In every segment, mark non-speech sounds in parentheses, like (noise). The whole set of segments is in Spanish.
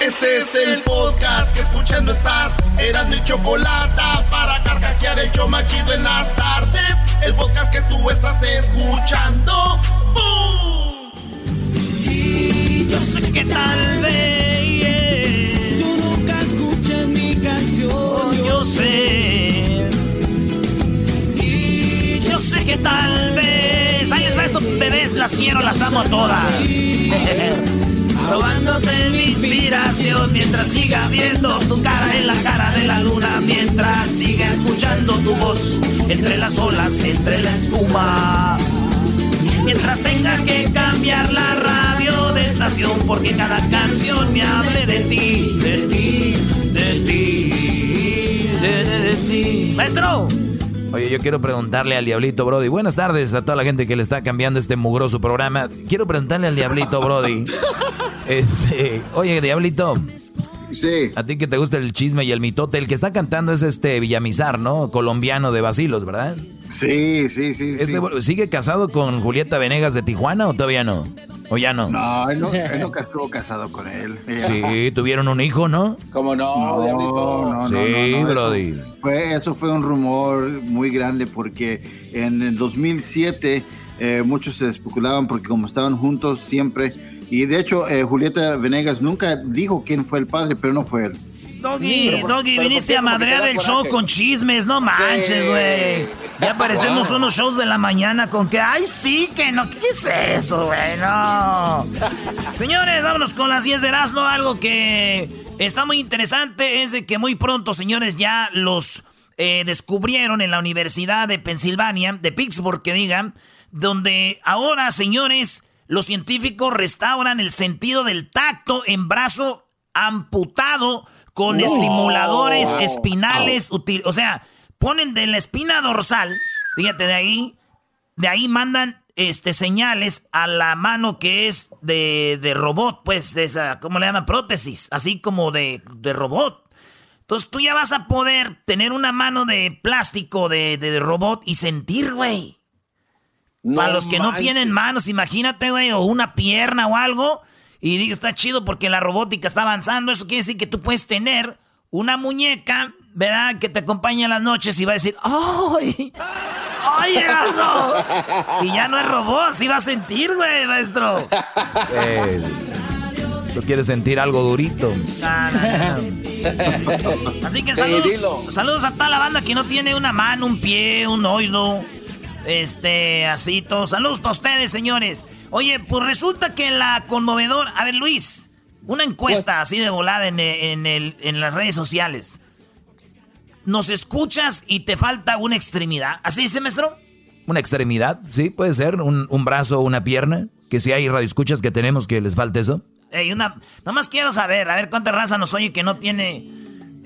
Este es el podcast que escuchando estás. Eran mi chocolate para carcajear el show machido en las tardes. El podcast que tú estás escuchando. ¡Bum! Y yo sé que tal vez tú nunca escuchas mi canción. Yo sé. Y yo sé que tal vez. Ahí el resto, bebés, las quiero, las amo a todas. (laughs) robándote mi inspiración mientras siga viendo tu cara en la cara de la luna, mientras siga escuchando tu voz entre las olas, entre la espuma. Mientras tenga que cambiar la radio de estación porque cada canción me hable de ti, de ti, de ti, de, de ti. Maestro. Oye, yo quiero preguntarle al Diablito Brody. Buenas tardes a toda la gente que le está cambiando este mugroso programa. Quiero preguntarle al Diablito Brody. (laughs) Este, oye, Diablito. Sí. A ti que te gusta el chisme y el mitote, el que está cantando es este Villamizar, ¿no? Colombiano de Basilos, ¿verdad? Sí, sí, sí. Este, ¿Sigue casado con Julieta Venegas de Tijuana o todavía no? ¿O ya no? No, él, no, él nunca estuvo casado con él. (laughs) Sí, tuvieron un hijo, ¿no? ¿Cómo no, no, no, Sí, no, no, Brody. Eso fue, eso fue un rumor muy grande porque en el 2007 eh, muchos se especulaban porque como estaban juntos siempre y de hecho, eh, Julieta Venegas nunca dijo quién fue el padre, pero no fue él. Doggy, Doggy, viniste ¿por a madrear el show con chismes, no manches, güey. Sí. Ya parecemos unos shows de la mañana con que, ay, sí, que no, ¿qué es eso, güey? No. (laughs) Señores, vámonos con las 10 de Erasmo. Algo que está muy interesante es de que muy pronto, señores, ya los eh, descubrieron en la Universidad de Pensilvania, de Pittsburgh, que digan, donde ahora, señores, los científicos restauran el sentido del tacto en brazo amputado con estimuladores espinales, o sea, ponen de la espina dorsal, fíjate de ahí, de ahí mandan este señales a la mano que es de, de robot, pues, de esa, ¿cómo le llaman? Prótesis, así como de, de robot. Entonces tú ya vas a poder tener una mano de plástico de, de robot y sentir, güey. Para los que no tienen manos, imagínate, güey, o una pierna o algo. Y digo, está chido porque la robótica está avanzando. Eso quiere decir que tú puedes tener una muñeca, ¿verdad? Que te acompaña en las noches y va a decir, ¡ay! ¡Ay, Erasmo! (laughs) Y ya no es robot, sí va a sentir, güey, maestro. Eh, ¿Tú quieres sentir algo durito? (laughs) Así que saludos, saludos a toda la banda que no tiene una mano, un pie, un oído. Este, así todo. Saludos para ustedes, señores. Oye, pues resulta que la conmovedora. A ver, Luis, una encuesta así de volada en, en el- en las redes sociales. ¿Nos escuchas y te falta una extremidad? ¿Así dice, maestro? ¿Una extremidad? Sí, puede ser. Un, un brazo o una pierna. Que si hay radioescuchas que tenemos que les falte eso. Ey, una. Nomás quiero saber, a ver cuánta raza nos oye que no tiene.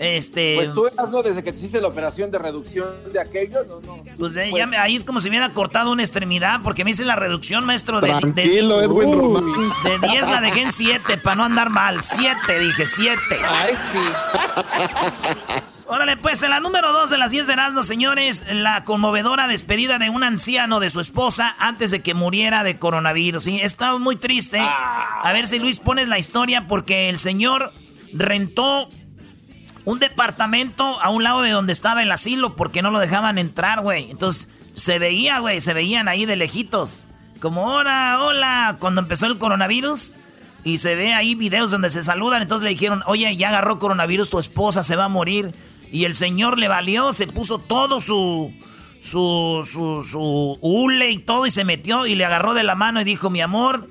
Este. Pues tú eras, ¿no? Desde que te hiciste la operación de reducción de aquello, no, no. Pues, eh, Pues- ya me- ahí es como si me hubiera cortado una extremidad, porque me hice la reducción, maestro, de, Tranquilo, de, Edwin Román. de 10 la dejé en 7, para no andar mal. 7, dije, 7. Ay, sí. Órale, pues, en la número 2 de las 10 de Erasmo, señores, la conmovedora despedida de un anciano de su esposa antes de que muriera de coronavirus. ¿sí? Está muy triste. A ver si Luis pones la historia, porque el señor rentó un departamento a un lado de donde estaba el asilo porque no lo dejaban entrar, güey. Entonces se veía, güey, se veían ahí de lejitos. Como, hola, hola, cuando empezó el coronavirus. Y se ve ahí videos donde se saludan. Entonces le dijeron, oye, ya agarró coronavirus, tu esposa se va a morir. Y el señor le valió, se puso todo su, su, su, su hule y todo y se metió y le agarró de la mano y dijo, mi amor,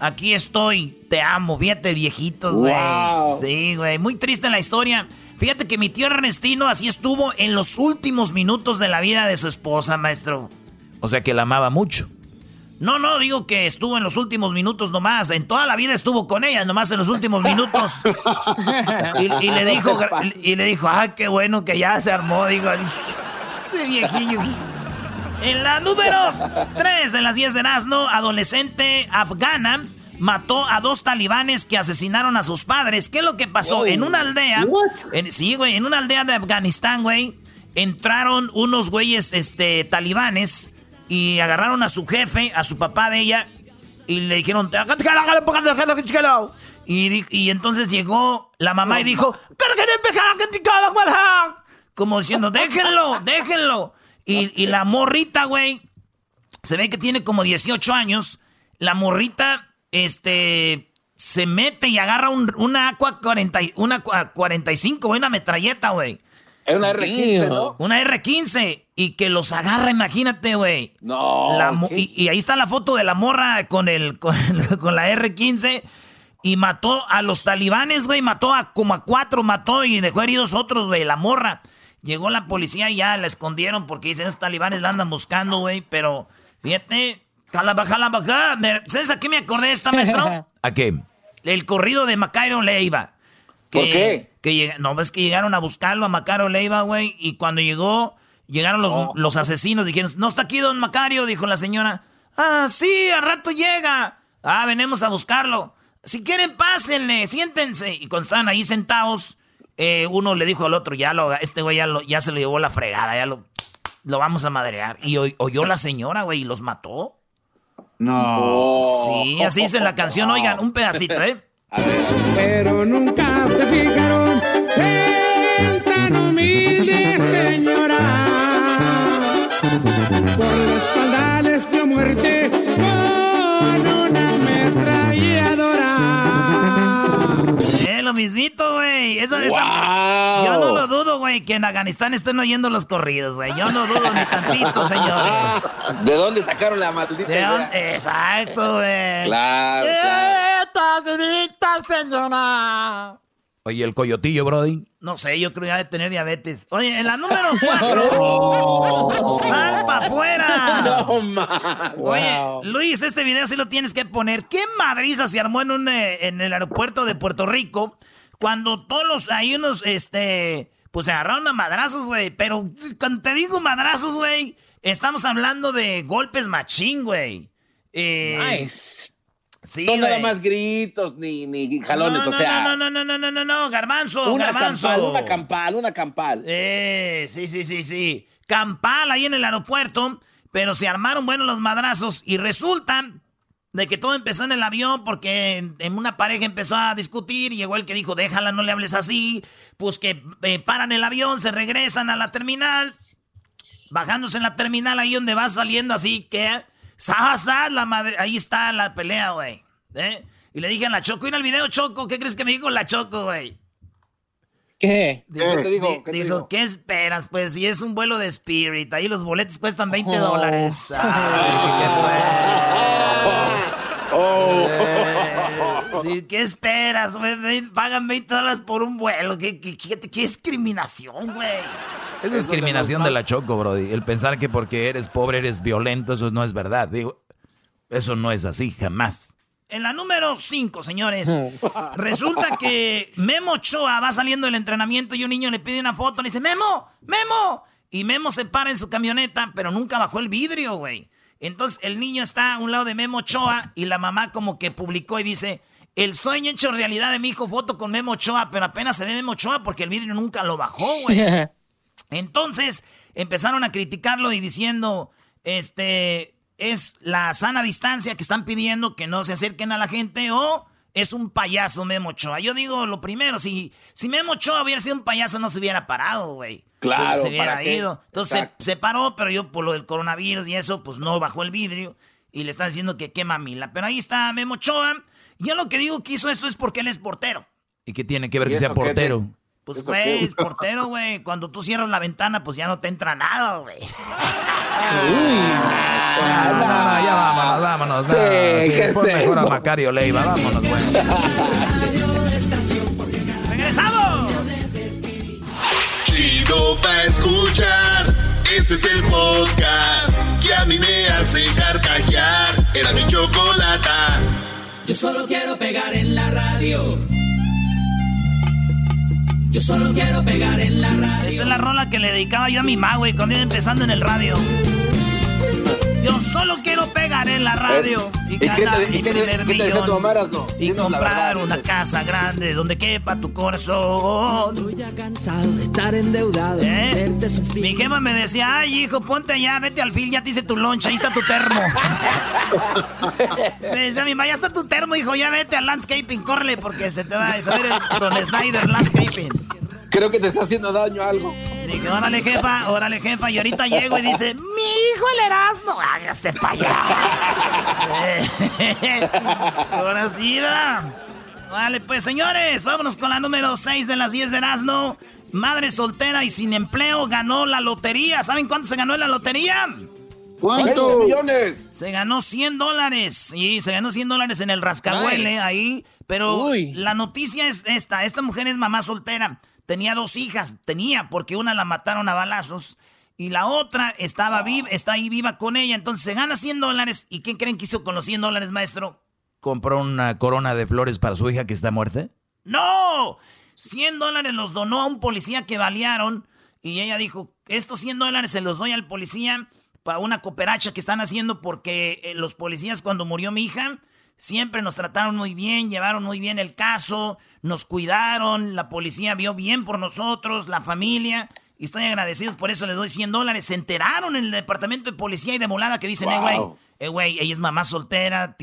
aquí estoy, te amo. Fíjate, viejitos, güey. Wow. Sí, güey, muy triste la historia. Fíjate que mi tío Ernestino así estuvo en los últimos minutos de la vida de su esposa, maestro. O sea que la amaba mucho. No, no, digo que estuvo en los últimos minutos nomás. En toda la vida estuvo con ella, nomás en los últimos minutos. (laughs) y, y le dijo, y le dijo, ah, qué bueno que ya se armó. Digo, ese viejillo. En la número 3 de las 10 de Nazno, adolescente afgana mató a dos talibanes que asesinaron a sus padres. ¿Qué es lo que pasó? En una aldea. en- sí, güey, en una aldea de Afganistán, güey. Entraron unos güeyes este, talibanes y agarraron a su jefe, a su papá de ella, y le dijeron. Y, y entonces llegó la mamá y dijo, como diciendo, déjenlo, (laughs) déjenlo. Y, y la morrita, güey, se ve que tiene como 18 años. La morrita, este, se mete y agarra un, una Aqua 40, una 45, güey, una metralleta, güey. Es una R15, ¿no? Una R15. Y que los agarra, imagínate, güey. No. y, ahí está la foto de la morra con, el, con, (laughs) la R15. Y mató a los talibanes, güey. Mató a como a cuatro, mató y dejó heridos otros, güey. La morra. Llegó la policía y ya la escondieron porque dicen, esos talibanes la andan buscando, güey. Pero, fíjate, baja. ¿Sabes a qué me acordé esta, maestro? (laughs) ¿A qué? El corrido de Macario Leiva. ¿Por qué? Que, no, ves que llegaron a buscarlo a Macario Leiva, güey. Y cuando llegó, llegaron los, oh. los asesinos. Dijeron, no está aquí don Macario, dijo la señora. Ah, sí, al rato llega. Ah, venimos a buscarlo. Si quieren, pásenle, siéntense. Y cuando estaban ahí sentados, eh, uno le dijo al otro, ya lo, este güey ya, ya se lo llevó la fregada, ya lo, lo vamos a madrear. Y oyó la señora, güey, y los mató. No. Sí, así dice la canción. Oigan, un pedacito, ¿eh? Pero nunca se fijaron mismito, güey. Eso, wow. Yo no lo dudo, güey, que en Afganistán estén oyendo los corridos, güey. Yo no dudo ni tantito, señores. ¿De dónde sacaron la maldita ¿De Exacto, güey. Claro, grita, señora! Oye, el coyotillo, Brody. No sé, yo creo que ya de tener diabetes. Oye, en la número (laughs) cuatro. ¡Sal para afuera! No, man. Oye, Luis, este video sí lo tienes que poner. ¿Qué madriza se armó en, un, eh, en el aeropuerto de Puerto Rico? Cuando todos los, hay unos, este, pues se agarraron a madrazos, güey. Pero cuando te digo madrazos, güey, estamos hablando de golpes machín, güey. Eh, nice. Sí, no nada más gritos ni, ni jalones, no, o sea. No, no, no, no, no, no, no, garbanzo, una garbanzo. Campal, una campal, una campal. Eh, sí, sí, sí, sí. Campal ahí en el aeropuerto, pero se armaron buenos los madrazos y resulta de que todo empezó en el avión porque en, una pareja empezó a discutir y llegó el que dijo, déjala, no le hables así. Pues que eh, paran el avión, se regresan a la terminal, bajándose en la terminal ahí donde va saliendo así que... ¡Sa, La madre, ahí está la pelea, güey. ¿Eh? Y le dije a la Choco, ¿y el video Choco? ¿Qué crees que me dijo la Choco, güey? ¿Qué? Dijo, ¿Qué dijo? ¿Qué, dijo, ¿qué esperas? Pues si es un vuelo de Spirit, ahí los boletos cuestan 20 dólares. (laughs) Oh. ¿Qué esperas, güey? Pagan 20 dólares por un vuelo. ¿Qué, qué, qué, qué discriminación, güey? Es discriminación de la Choco, Brody. El pensar que porque eres pobre eres violento, eso no es verdad. Digo, eso no es así, jamás. En la número 5, señores, (laughs) resulta que Memo Ochoa va saliendo del entrenamiento y un niño le pide una foto. Le dice, Memo, Memo. Y Memo se para en su camioneta, pero nunca bajó el vidrio, güey. Entonces el niño está a un lado de Memo Ochoa y la mamá como que publicó y dice, el sueño hecho realidad de mi hijo, foto con Memo Ochoa, pero apenas se ve Memo Ochoa porque el vidrio nunca lo bajó, güey. (laughs) Entonces empezaron a criticarlo y diciendo, este, es la sana distancia que están pidiendo que no se acerquen a la gente o es un payaso Memo Ochoa. Yo digo lo primero, si, si Memo Ochoa hubiera sido un payaso no se hubiera parado, güey. Claro, se, hubiera ido. Entonces se, paró, pero yo por lo del coronavirus y eso, pues no bajó el vidrio y le están diciendo que quema mila. Pero ahí está Memo Ochoa. Yo lo que digo que hizo esto es porque él es portero. ¿Y qué tiene que ver que sea portero? Pues, güey, portero, güey. Cuando tú cierras la ventana, pues ya no te entra nada, güey. Uy. No, no, no, ya vámonos, vámonos. Sí, sí, pon mejor a Macario Leiva, vámonos, güey. (laughs) Chido pa' escuchar. Este es el podcast que a mí me hace carcajear. Era mi chocolata. Yo solo quiero pegar en la radio. Yo solo quiero pegar en la radio. Esta es la rola que le dedicaba yo a mi ma, güey, cuando iba empezando en el radio. Yo solo quiero pegar en la radio Eh, y ¿y qué te- ganar y mi qué te- primer qué te decía tu millón. mamá, Erasno? Y comprar verdad. una casa grande donde quepa tu corazón. Estoy ya cansado de estar endeudado, ¿Eh? verte sufrir. Mi jefa me decía, ay hijo, ponte allá, vete al fil, ya te hice tu loncha, ahí está tu termo. (laughs) me decía mi mamá, ya está tu termo, hijo, ya vete al landscaping, córrele, porque se te va a saber el Snyder Landscaping. Creo que te está haciendo daño algo. Dije, órale jefa, órale jefa, y ahorita llego y dice, mi hijo el Erasmo, hágase para allá. (laughs) Ahora sí, va. Vale, pues señores, vámonos con la número 6 de las 10 de Erasmo. Madre soltera y sin empleo ganó la lotería. ¿Saben cuánto se ganó en la lotería? ¿Cuánto? millones! Se ganó 100 dólares. Sí, se ganó 100 dólares en el rascahuele Nice. ahí. Pero Uy. la noticia es esta. Esta mujer es mamá soltera. Tenía dos hijas. Tenía porque una la mataron a balazos. Y la otra estaba viva, está ahí viva con ella. Entonces se gana 100 dólares. ¿Y qué creen que hizo con los 100 dólares, maestro? ¿Compró una corona de flores para su hija que está muerta? ¡No! 100 dólares los donó a un policía que balearon. Y ella dijo, estos 100 dólares se los doy al policía para una cooperacha que están haciendo porque eh, los policías cuando murió mi hija siempre nos trataron muy bien, llevaron muy bien el caso, nos cuidaron, la policía vio bien por nosotros, la familia. Y estoy agradecidos, por eso les doy 100 dólares. Se enteraron en el departamento de policía y de molada que dicen, eh, güey, Wow. eh, güey, ella es mamá soltera,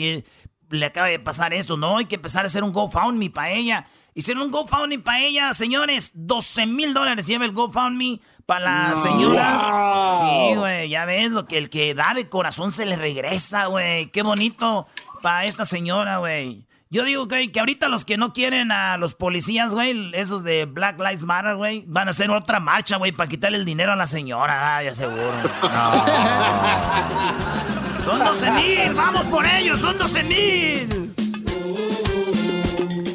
le acaba de pasar esto, no, hay que empezar a hacer un GoFundMe para ella. Hicieron un GoFundMe para ella, señores, 12 mil dólares lleva el GoFundMe para la señora. Wow. Sí, güey, ya ves, lo que el que da de corazón se le regresa, güey. Qué bonito para esta señora, güey. Yo digo güey, que ahorita los que no quieren a los policías, güey, esos de Black Lives Matter, güey, van a hacer otra marcha, güey, para quitarle el dinero a la señora, ah, ya seguro. (laughs) Son 12 mil, vamos por ellos, son 12 mil.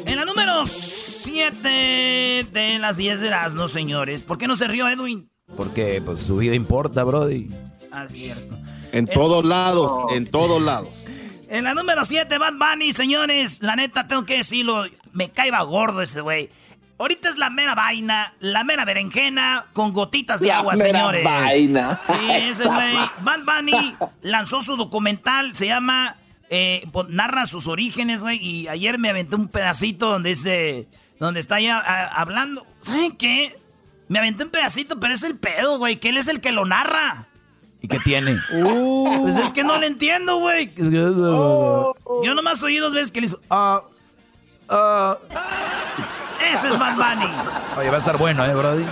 En la número 7 de las 10 de Erasmo, señores. ¿Por qué no se rió Edwin? Porque pues su vida importa, Brody. Ah, cierto. En todos lados, en todos lados. En la número 7, Bad Bunny, señores. La neta, tengo que decirlo. Me caiba gordo ese güey. Ahorita es la mera vaina, la mera berenjena con gotitas de La agua, mera señores. vaina. Sí, (laughs) ese güey. Bad Bunny (laughs) lanzó su documental, se llama. eh, narra sus orígenes, güey. Y ayer me aventé un pedacito donde dice. Donde está ya a- hablando. ¿Saben qué? Me aventé un pedacito, pero es el pedo, güey. Que él es el que lo narra. ¿Y qué tiene? Pues es que no le entiendo, güey. Yo nomás oí dos veces que le hizo. Ah, ah. Ese es Bad Bunny. Oye, va a estar bueno, ¿eh, Brody?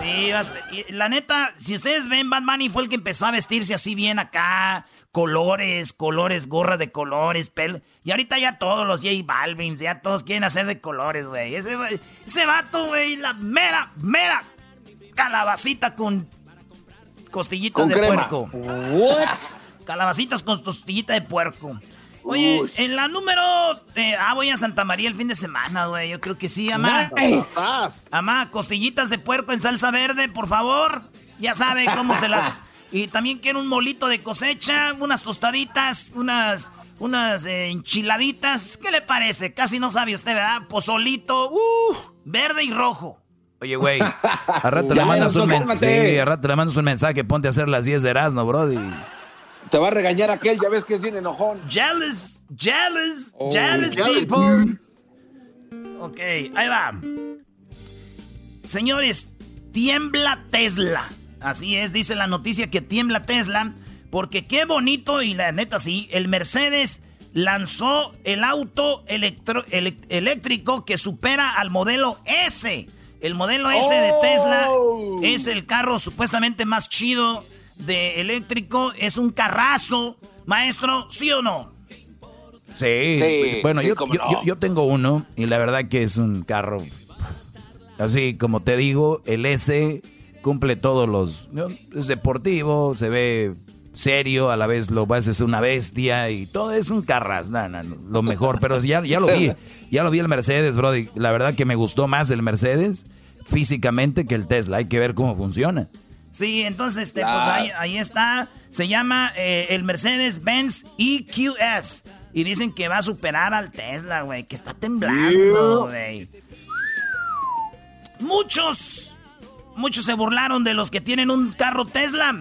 Sí, bast- y la neta, si ustedes ven, Bad Bunny fue el que empezó a vestirse así bien acá. Colores, colores, gorra de colores, pelo. Y ahorita ya todos los J Balvin, ya todos quieren hacer de colores, güey. Ese, ese vato, güey, la mera, mera calabacita con costillitas Con de crema. puerco. What? (laughs) Calabacitas con tostillita de puerco. Oye, en la número... eh, ah, voy a Santa María el fin de semana, güey. Yo creo que sí, amá. Nice. Amá, costillitas de puerco en salsa verde, por favor. Ya sabe cómo se las... (laughs) Y también quiero un molito de cosecha, unas tostaditas, unas... Unas eh, enchiladitas. ¿Qué le parece? Casi no sabe usted, ¿verdad? Pozolito, uh, verde y rojo. Oye, güey, (laughs) a rato le mandas un. Sí, a rato le mandas un mensaje, ponte a hacer las 10 de Erasmo, Brody. Te va a regañar aquel, ya ves que es bien enojón. Jealous, jealous, Oh, jealous jealous. people. Ok, ahí va. Señores, tiembla Tesla. Así es, dice la noticia que tiembla Tesla. Porque qué bonito, y la neta sí, el Mercedes lanzó el auto electro- ele- eléctrico que supera al modelo S. El modelo S de Tesla Oh. es el carro supuestamente más chido de eléctrico. Es un carrazo. Maestro, ¿sí o no? Sí, Sí, bueno, sí, yo, cómo yo- no. yo- yo tengo uno y la verdad que es un carro. Así como te digo, el S cumple todos los. Es deportivo, se ve serio, a la vez lo vas es una bestia y todo es un carras, no, no, no, lo mejor. Pero ya, ya lo vi, (laughs) ya lo vi el Mercedes, Brody. La verdad que me gustó más el Mercedes físicamente que el Tesla. Hay que ver cómo funciona. Sí, entonces, este, pues ahí está. Se llama eh, el Mercedes-Benz EQS. Y dicen que va a superar al Tesla, güey. Que está temblando, güey. Muchos, muchos se burlaron de los que tienen un carro Tesla.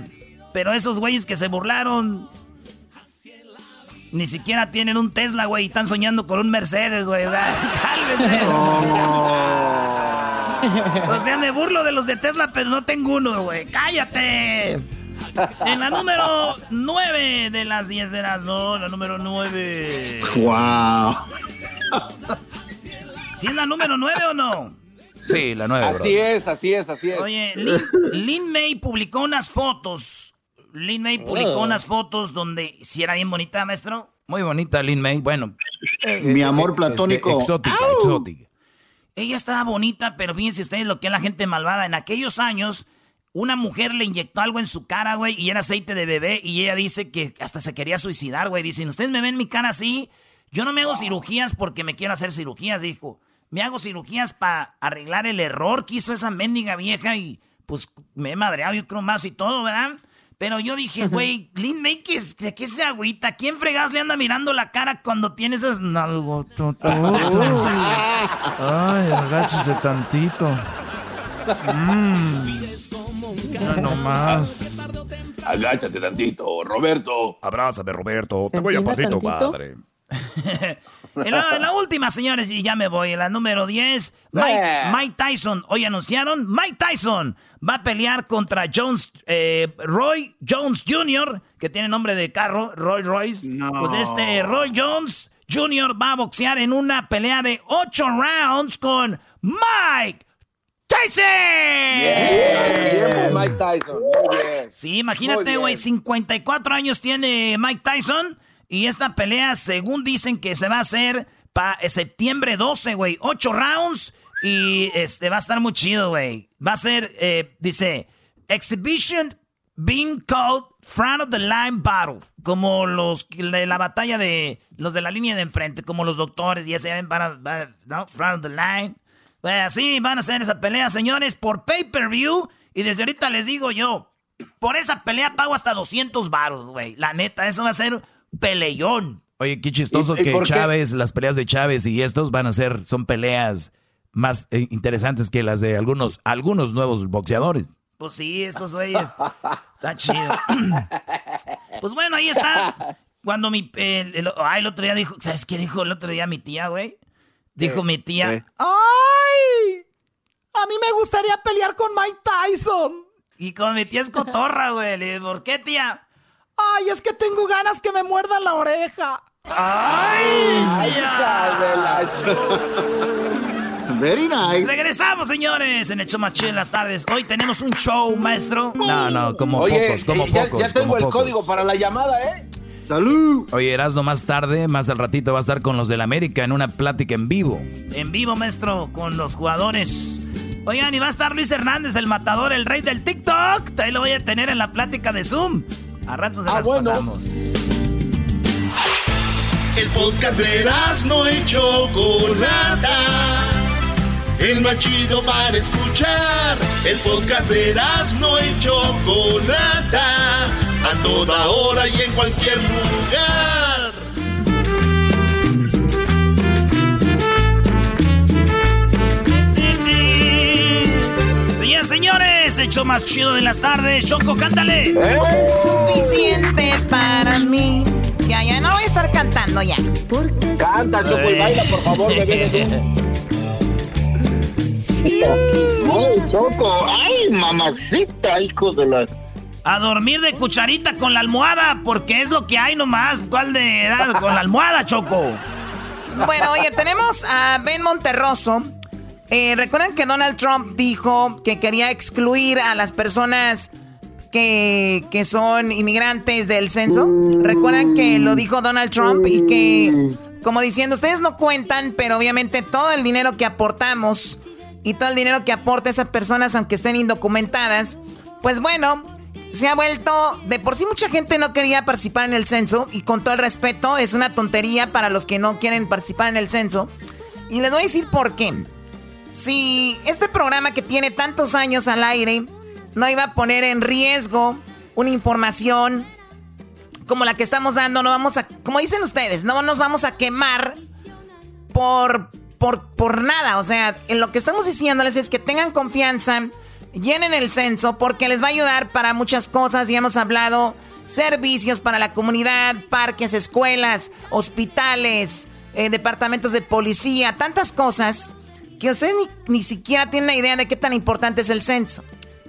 Pero esos güeyes que se burlaron Ni siquiera tienen un Tesla, güey, y están soñando con un Mercedes, güey. (laughs) Cálmense. O sea, me burlo de los de Tesla, pero no tengo uno, güey. ¡Cállate! En la número 9 de las 10 de las no, la número 9. ¡Wow! ¿Sí es la número 9 o no? Sí, la 9. Así es, así es, así es. Oye, Lin, May publicó unas fotos. Lin May publicó oh. unas fotos donde si era bien bonita, maestro. Muy bonita, Lin May. Bueno, mi amor este, platónico. exótica, exótica. Ella estaba bonita, pero fíjense ustedes lo que es la gente malvada. En aquellos años, una mujer le inyectó algo en su cara, güey, y era aceite de bebé, y ella dice que hasta se quería suicidar, güey. Dicen, ustedes me ven mi cara así, yo no me hago cirugías porque me quiero hacer cirugías, dijo. Me hago cirugías para arreglar el error que hizo esa mendiga vieja y pues me he madreado, yo creo más y todo, ¿verdad? Pero yo dije, güey, Lin May, ¿qué, ¿qué se agüita? ¿Quién fregas le anda mirando la cara cuando tiene esas nalgototas? Ay, agáchese tantito. Mm. No, más. Agáchate tantito, Roberto. Abrázame, Roberto. Te voy a pasito, padre. (laughs) en, la, última, señores, y ya me voy, en la número 10, Mike, Tyson. Hoy anunciaron, Mike Tyson va a pelear contra Jones, eh, Roy Jones Jr., que tiene nombre de carro, Roy Royce. Pues este Roy Jones Jr. va a boxear en una pelea de 8 rounds con Mike Tyson. Mike Tyson. Sí, imagínate, güey, 54 años tiene Mike Tyson y esta pelea, según dicen que se va a hacer para septiembre 12, güey. Ocho rounds y este va a estar muy chido, güey. Va a ser, eh, dice, Exhibition being called front of the line battle. Como los de la batalla de los de la línea de enfrente, como los doctores y ese van a, ¿no? front of the line. Pues así van a hacer esa pelea, señores, por pay-per-view. Y desde ahorita les digo yo, por esa pelea pago hasta 200 baros, güey. La neta, eso va a ser peleón. Oye, qué chistoso que Chávez, las peleas de Chávez y estos van a ser, son peleas más eh, interesantes que las de algunos, algunos nuevos boxeadores. Pues sí, estos güeyes. Está chido. (clears throat) pues bueno, ahí está. Cuando mi. el, el, otro día dijo. ¿Sabes qué dijo el otro día mi tía, güey? Dijo mi tía. ¡Ay! A mí me gustaría pelear con Mike Tyson. Y con mi tía es cotorra, güey. Le dije, ¿por qué, tía? Ay, es que tengo ganas que me muerdan la oreja. Ay, Very nice. Regresamos, señores, en Hecho Más Chido en las tardes. Hoy tenemos un show, maestro. No, no, como pocos, como ya, pocos. Ya tengo el código para la llamada, ¿eh? ¡Salud! Oye, Erasmo, más tarde, más al ratito va a estar con los del América en una plática en vivo. En vivo, maestro, con los jugadores. Oigan, y va a estar Luis Hernández, el matador, el rey del TikTok. Ahí lo voy a tener en la plática de Zoom. A ratos se ah, las pasamos. El podcast de no y Chocolata. El más chido para escuchar. El podcast de no y Chocolata. A toda hora y en cualquier lugar. Señores, señores, hecho más chido de las tardes. Choco, cántale. Suficiente para mí. Ya, ya, no voy a estar cantando ya. Canta, Choco, y baila, por favor, bebé. Ay, Choco, ay, mamacita, hijo de la... A dormir de cucharita con la almohada, porque es lo que hay nomás. ¿Cuál de edad? Con la almohada, Choco. Bueno, oye, tenemos a Ben Monterroso, eh, ¿Recuerdan que Donald Trump dijo que quería excluir a las personas que, que, son inmigrantes del censo? ¿Recuerdan que lo dijo Donald Trump y que, como diciendo, ustedes no cuentan, pero obviamente todo el dinero que aportamos y todo el dinero que aporta esas personas, aunque estén indocumentadas, pues bueno, se ha vuelto, de por sí mucha gente no quería participar en el censo y con todo el respeto es una tontería para los que no quieren participar en el censo. Y les voy a decir por qué si este programa que tiene tantos años al aire no iba a poner en riesgo una información como la que estamos dando, no vamos a, como dicen ustedes, no nos vamos a quemar por, por, por nada. O sea, en lo que estamos diciéndoles es que tengan confianza, llenen el censo porque les va a ayudar para muchas cosas. Y hemos hablado servicios para la comunidad, parques, escuelas, hospitales, eh, departamentos de policía, tantas cosas que ustedes ni, siquiera tienen idea de qué tan importante es el censo.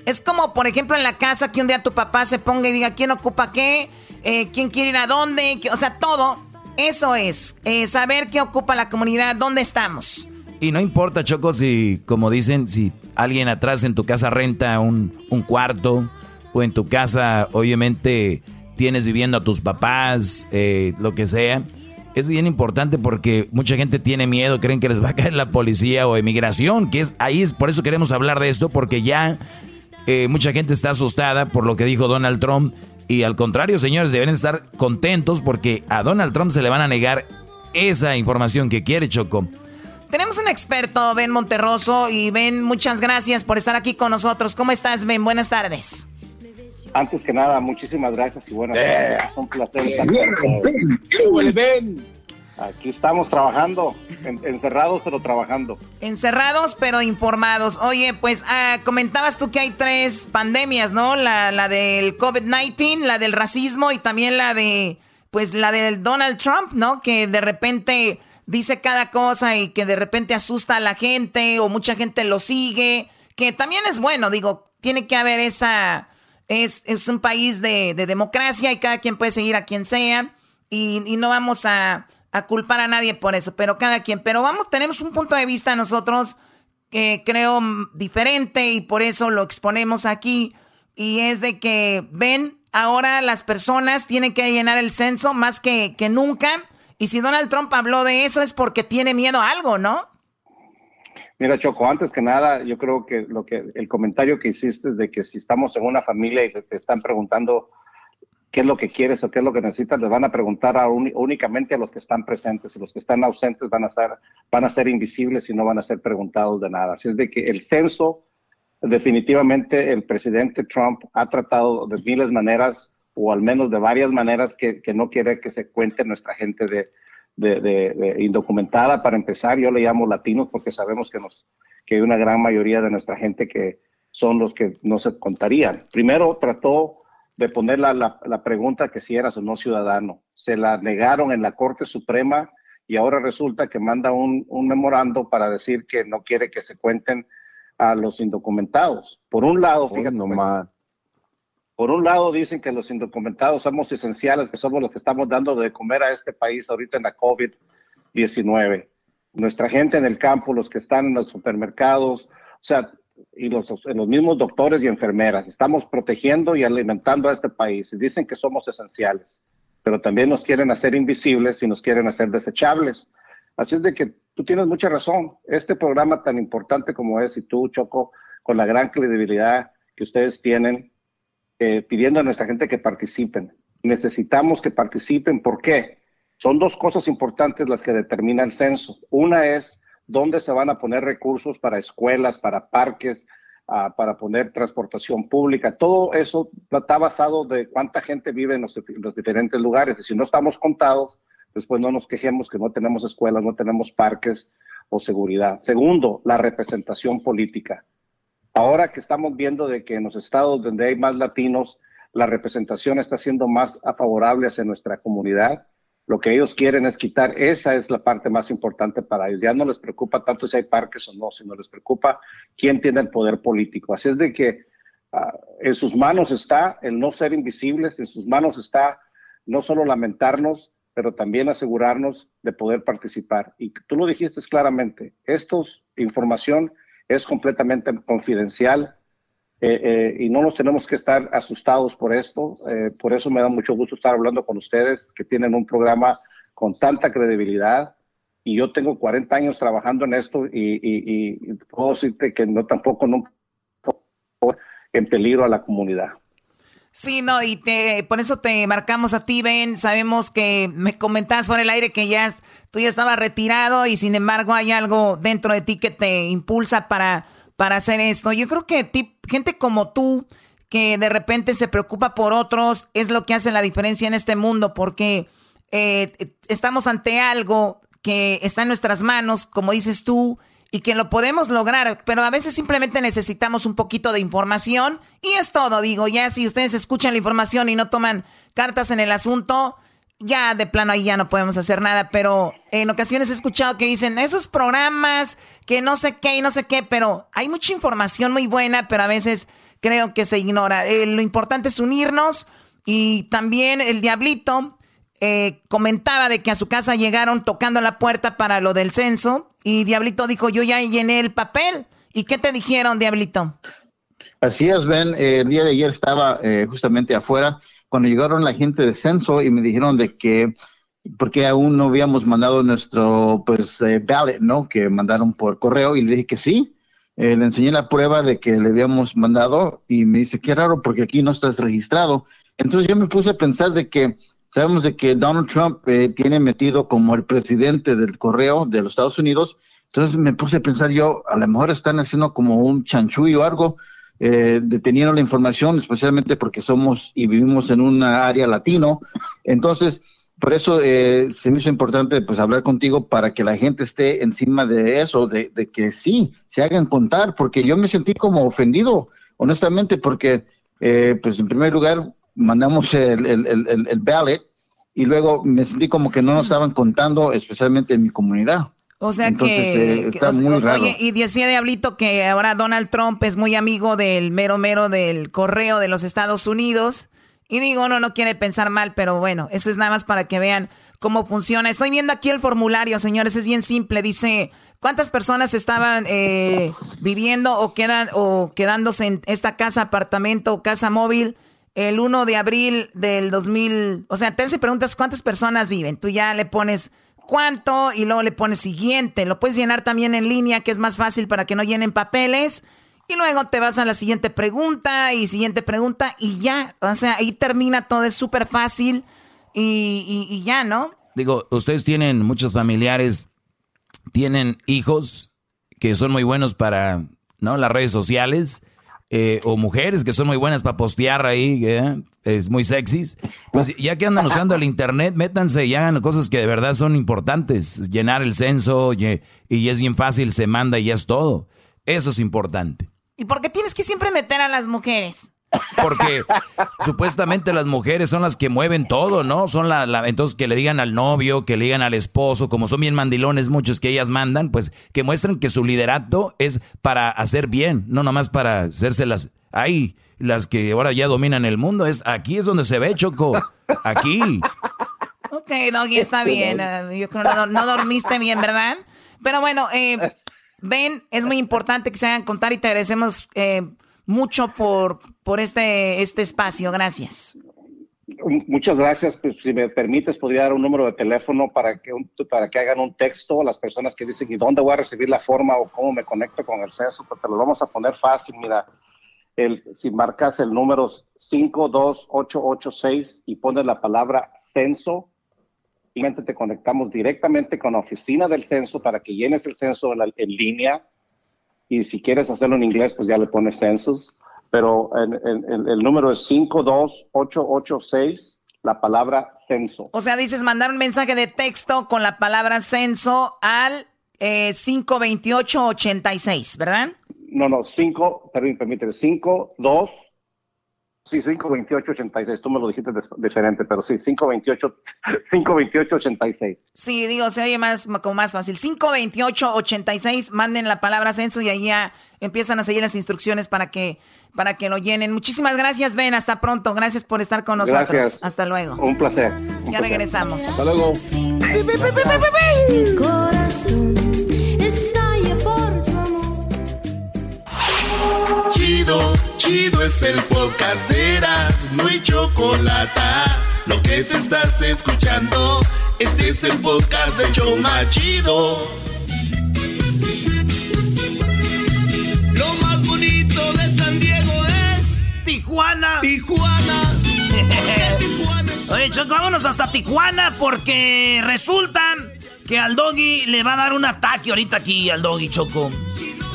Es como, por ejemplo, en la casa que un día tu papá se ponga y diga quién ocupa qué, eh, quién quiere ir a dónde, o sea, todo. Eso es, eh, saber qué ocupa la comunidad, dónde estamos. Y no importa, Choco, si, como dicen, si alguien atrás en tu casa renta un, un cuarto, o en tu casa, obviamente, tienes viviendo a tus papás, eh, lo que sea es bien importante porque mucha gente tiene miedo, creen que les va a caer la policía o emigración, que es ahí es por eso queremos hablar de esto porque ya eh, mucha gente está asustada por lo que dijo Donald Trump y al contrario, señores, deben estar contentos porque a Donald Trump se le van a negar esa información que quiere Choco. Tenemos un experto, Ben Monterroso, y Ben, muchas gracias por estar aquí con nosotros. ¿Cómo estás, Ben? Buenas tardes. Antes que nada, muchísimas gracias y buenas tardes. Es un placer estar Aquí estamos trabajando, encerrados pero trabajando. Encerrados pero informados. Oye, pues ah, comentabas tú que hay tres pandemias, ¿no? La, la del COVID-19, la del racismo y también la de, pues la del Donald Trump, ¿no? Que de repente dice cada cosa y que de repente asusta a la gente o mucha gente lo sigue, que también es bueno, digo, tiene que haber esa es, es un país de, democracia y cada quien puede seguir a quien sea y, no vamos a, culpar a nadie por eso, pero cada quien. Pero vamos, tenemos un punto de vista nosotros que creo diferente y por eso lo exponemos aquí y es de que ven, ahora las personas tienen que llenar el censo más que, que nunca y si Donald Trump habló de eso es porque tiene miedo a algo, ¿no? Mira, Choco, antes que nada, yo creo que lo que el comentario que hiciste es de que si estamos en una familia y te, están preguntando qué es lo que quieres o qué es lo que necesitas, les van a preguntar únicamente a los que están presentes y los que están ausentes van a estar van a ser invisibles y no van a ser preguntados de nada. Así es de que el censo, definitivamente, el presidente Trump ha tratado de miles maneras o al menos de varias maneras que no quiere que se cuente nuestra gente de, de, indocumentada para empezar. Yo le llamo latinos porque sabemos que, nos, que hay una gran mayoría de nuestra gente que son los que no se contarían. Primero trató de poner la, la, pregunta que si eras o no ciudadano. Se la negaron en la Corte Suprema y ahora resulta que manda un, un memorando para decir que no quiere que se cuenten a los indocumentados. Por un lado, fíjate, nomás. Por un lado dicen que los indocumentados somos esenciales, que somos los que estamos dando de comer a este país ahorita en la COVID-19. Nuestra gente en el campo, los que están en los supermercados, o sea, y los, los mismos doctores y enfermeras, estamos protegiendo y alimentando a este país. Y dicen que somos esenciales, pero también nos quieren hacer invisibles y nos quieren hacer desechables. Así es de que tú tienes mucha razón. Este programa tan importante como es, y tú, Choco, con la gran credibilidad que ustedes tienen, eh, pidiendo a nuestra gente que participen. Necesitamos que participen. ¿Por qué? Son dos cosas importantes las que determina el censo. Una es dónde se van a poner recursos para escuelas, para parques, ah, para poner transportación pública. Todo eso está basado de cuánta gente vive en los, en los diferentes lugares. Y si no estamos contados, después no nos quejemos que no tenemos escuelas, no tenemos parques o seguridad. Segundo, la representación política. Ahora que estamos viendo de que en los estados donde hay más latinos, la representación está siendo más favorable hacia nuestra comunidad, lo que ellos quieren es quitar, esa es la parte más importante para ellos. Ya no les preocupa tanto si hay parques o no, sino les preocupa quién tiene el poder político. Así es de que ah, en sus manos está el no ser invisibles, en sus manos está no solo lamentarnos, pero también asegurarnos de poder participar. Y tú lo dijiste claramente, esta información es completamente confidencial eh, eh, y no nos tenemos que estar asustados por esto. Eh, por eso me da mucho gusto estar hablando con ustedes que tienen un programa con tanta credibilidad. Y yo tengo 40 años trabajando en esto y, puedo decirte que no tampoco nunca en peligro a la comunidad. Sí, no, y te, por eso te marcamos a ti, Ben. Sabemos que me comentabas por el aire que ya tú ya estabas retirado y sin embargo hay algo dentro de ti que te impulsa para, para hacer esto. Yo creo que gente como tú, que de repente se preocupa por otros, es lo que hace la diferencia en este mundo porque eh, estamos ante algo que está en nuestras manos, como dices tú, y que lo podemos lograr, pero a veces simplemente necesitamos un poquito de información y es todo, digo, ya si ustedes escuchan la información y no toman cartas en el asunto, ya de plano ahí ya no podemos hacer nada, pero en ocasiones he escuchado que dicen esos programas que no sé qué y no sé qué, pero hay mucha información muy buena, pero a veces creo que se ignora. Eh, lo importante es unirnos y también el diablito eh, comentaba de que a su casa llegaron tocando la puerta para lo del censo y Diablito dijo, yo ya llené el papel. ¿Y qué te dijeron, Diablito? Así es, Ben. Eh, el día de ayer estaba eh, justamente afuera cuando llegaron la gente de censo y me dijeron de que porque aún no habíamos mandado nuestro pues ballot, ¿no? Que mandaron por correo y le dije que sí. le enseñé la prueba de que le habíamos mandado y me dice, qué raro porque aquí no estás registrado. Entonces yo me puse a pensar de que Sabemos de que Donald Trump eh, tiene metido como el presidente del correo de los Estados Unidos. Entonces me puse a pensar yo, a lo mejor están haciendo como un chanchuy o algo, eh, deteniendo la información, especialmente porque somos y vivimos en una área latino. Entonces, por eso eh, se me hizo importante pues hablar contigo para que la gente esté encima de eso, de, que sí, se hagan contar, porque yo me sentí como ofendido, honestamente, porque eh, pues en primer lugar mandamos el, el, el, el, ballot y luego me sentí como que no nos estaban contando, especialmente en mi comunidad. O sea que, eh, está muy raro. Oye, y decía Diablito que ahora Donald Trump es muy amigo del mero mero del correo de los Estados Unidos. Y digo, no, no quiere pensar mal, pero bueno, eso es nada más para que vean cómo funciona. Estoy viendo aquí el formulario, señores, es bien simple. Dice, ¿cuántas personas estaban eh, viviendo o, quedan, o quedándose en esta casa, apartamento o casa móvil? el 1 de abril del 2000, o sea, te hace preguntas cuántas personas viven, tú ya le pones cuánto y luego le pones siguiente, lo puedes llenar también en línea, que es más fácil para que no llenen papeles, y luego te vas a la siguiente pregunta y siguiente pregunta y ya, o sea, ahí termina todo, es súper fácil y, y ya, ¿no? Digo, ustedes tienen muchos familiares, tienen hijos que son muy buenos para, ¿no? Las redes sociales eh, o mujeres que son muy buenas para postear ahí, ¿eh? es muy sexys, pues ya que andan usando el internet, métanse y hagan cosas que de verdad son importantes. Llenar el censo y, y es bien fácil, se manda y ya es todo. Eso es importante. ¿Y por qué tienes que siempre meter a las mujeres? Porque supuestamente las mujeres son las que mueven todo, ¿no? Son la, entonces que le digan al novio, que le digan al esposo, como son bien mandilones muchos que ellas mandan, pues que muestren que su liderato es para hacer bien, no nomás para hacerse las ahí las que ahora ya dominan el mundo, es aquí es donde se ve Choco, aquí. Ok, Doggy, está bien. Eh, yo creo que no, dormiste bien, ¿verdad? Pero bueno, eh, ven, es muy importante que se hagan contar y te agradecemos eh, mucho por, por este, este espacio. Gracias. Muchas gracias. Pues, si me permites, podría dar un número de teléfono para que, para que hagan un texto a las personas que dicen, ¿y dónde voy a recibir la forma o cómo me conecto con el censo? Pues te lo vamos a poner fácil. Mira, el, si marcas el número 52886 y pones la palabra censo, te conectamos directamente con la oficina del censo para que llenes el censo en, en línea y si quieres hacerlo en inglés, pues ya le pones census, pero el número es 52886, la palabra censo. O sea, dices mandar un mensaje de texto con la palabra censo al eh, 52886, ¿verdad? No, no, 5, permíteme, 5, 2, Sí, 528-86. Tú me lo dijiste diferente, pero sí, 528-86. (laughs) Sí, digo, se oye más, como más fácil. 528-86, manden la palabra censo y ahí ya empiezan a seguir las instrucciones para que, para que lo llenen. Muchísimas gracias, Ben. Hasta pronto. Gracias por estar con nosotros. Gracias. Hasta luego. Un placer. ya regresamos. Hasta luego. corazón Chido, es el podcast de Eras, no hay chocolate. Lo que te estás escuchando, este es el podcast de Choma Chido. Lo más bonito de San Diego es Tijuana. Tijuana. Tijuana? Oye, Choco, vámonos hasta Tijuana porque resulta que al doggy le va a dar un ataque ahorita aquí al doggy, Choco.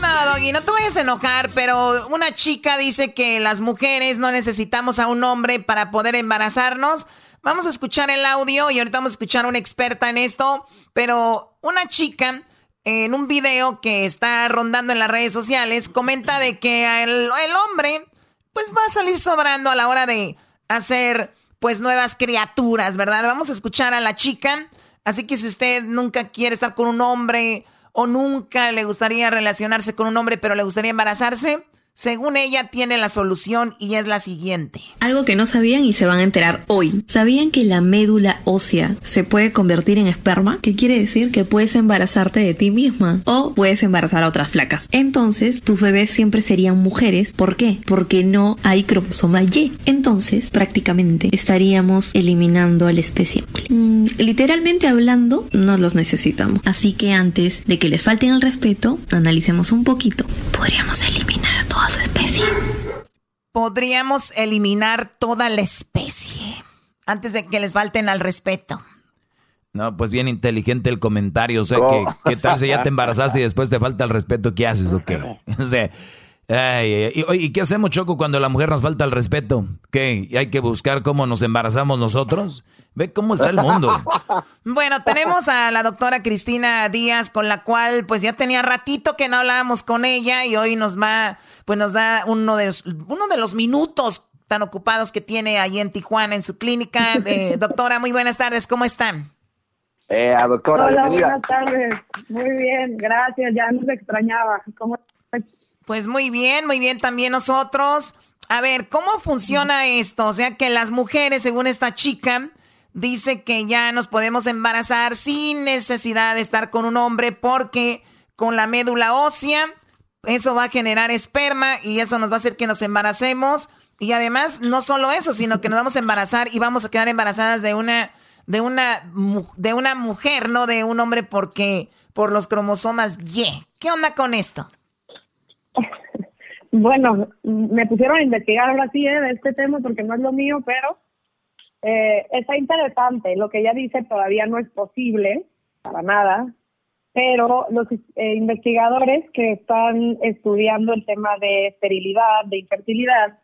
No, Doggy, no te vayas a enojar, pero una chica dice que las mujeres no necesitamos a un hombre para poder embarazarnos. Vamos a escuchar el audio y ahorita vamos a escuchar a una experta en esto, pero una chica en un video que está rondando en las redes sociales comenta de que el, el hombre pues va a salir sobrando a la hora de hacer pues nuevas criaturas, ¿verdad? Vamos a escuchar a la chica. Así que si usted nunca quiere estar con un hombre o nunca le gustaría relacionarse con un hombre, pero le gustaría embarazarse, según ella, tiene la solución y es la siguiente. Algo que no sabían y se van a enterar hoy. ¿Sabían que la médula ósea se puede convertir en esperma? ¿Qué quiere decir? Que puedes embarazarte de ti misma o puedes embarazar a otras flacas. Entonces, tus bebés siempre serían mujeres. ¿Por qué? Porque no hay cromosoma Y. Entonces, prácticamente estaríamos eliminando a la especie. Mm, literalmente hablando, no los necesitamos. Así que antes de que les falten el respeto, analicemos un poquito. Podríamos eliminar a todas su especie. Podríamos eliminar toda la especie antes de que les falten al respeto. No, pues bien inteligente el comentario. O sea, que, ¿qué tal si ya te embarazaste y después te falta el respeto? ¿Qué haces o qué? (laughs) O sea, ¿y, qué hacemos, Choco, cuando a la mujer nos falta el respeto? ¿Qué? ¿Hay que buscar cómo nos embarazamos nosotros? Ve cómo está el mundo. (laughs) Bueno, tenemos a la doctora Cristina Díaz, con la cual pues ya tenía ratito que no hablábamos con ella y hoy nos va, pues nos da uno de, uno de los minutos tan ocupados que tiene ahí en Tijuana en su clínica. (laughs) Eh, doctora, muy buenas tardes, ¿cómo están? Eh, doctora, Hola, buenas tardes. Muy bien, gracias, ya nos extrañaba. ¿Cómo Pues muy bien, muy bien también nosotros. A ver, ¿cómo funciona esto? O sea que las mujeres, según esta chica, dice que ya nos podemos embarazar sin necesidad de estar con un hombre porque con la médula ósea eso va a generar esperma y eso nos va a hacer que nos embaracemos y además no solo eso, sino que nos vamos a embarazar y vamos a quedar embarazadas de una de una de una mujer, no de un hombre porque por los cromosomas Y. ¿Qué onda con esto? (laughs) Bueno, me pusieron a investigar ahora sí eh, de este tema porque no es lo mío, pero eh, está interesante. Lo que ella dice todavía no es posible, para nada, pero los eh, investigadores que están estudiando el tema de esterilidad, de infertilidad,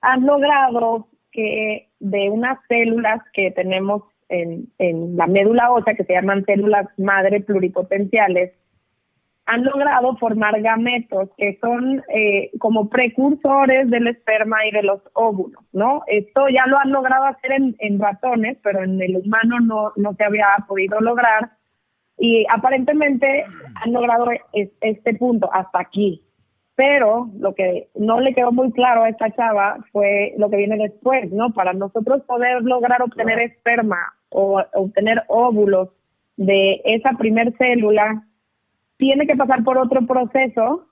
han logrado que de unas células que tenemos en, en la médula ósea, que se llaman células madre pluripotenciales, han logrado formar gametos que son eh, como precursores del esperma y de los óvulos, ¿no? Esto ya lo han logrado hacer en, ratones, pero en el humano no, no se había podido lograr. Y aparentemente han logrado este punto hasta aquí. Pero lo que no le quedó muy claro a esta chava fue lo que viene después, ¿no? Para nosotros poder lograr obtener esperma o obtener óvulos de esa primer célula, tiene que pasar por otro proceso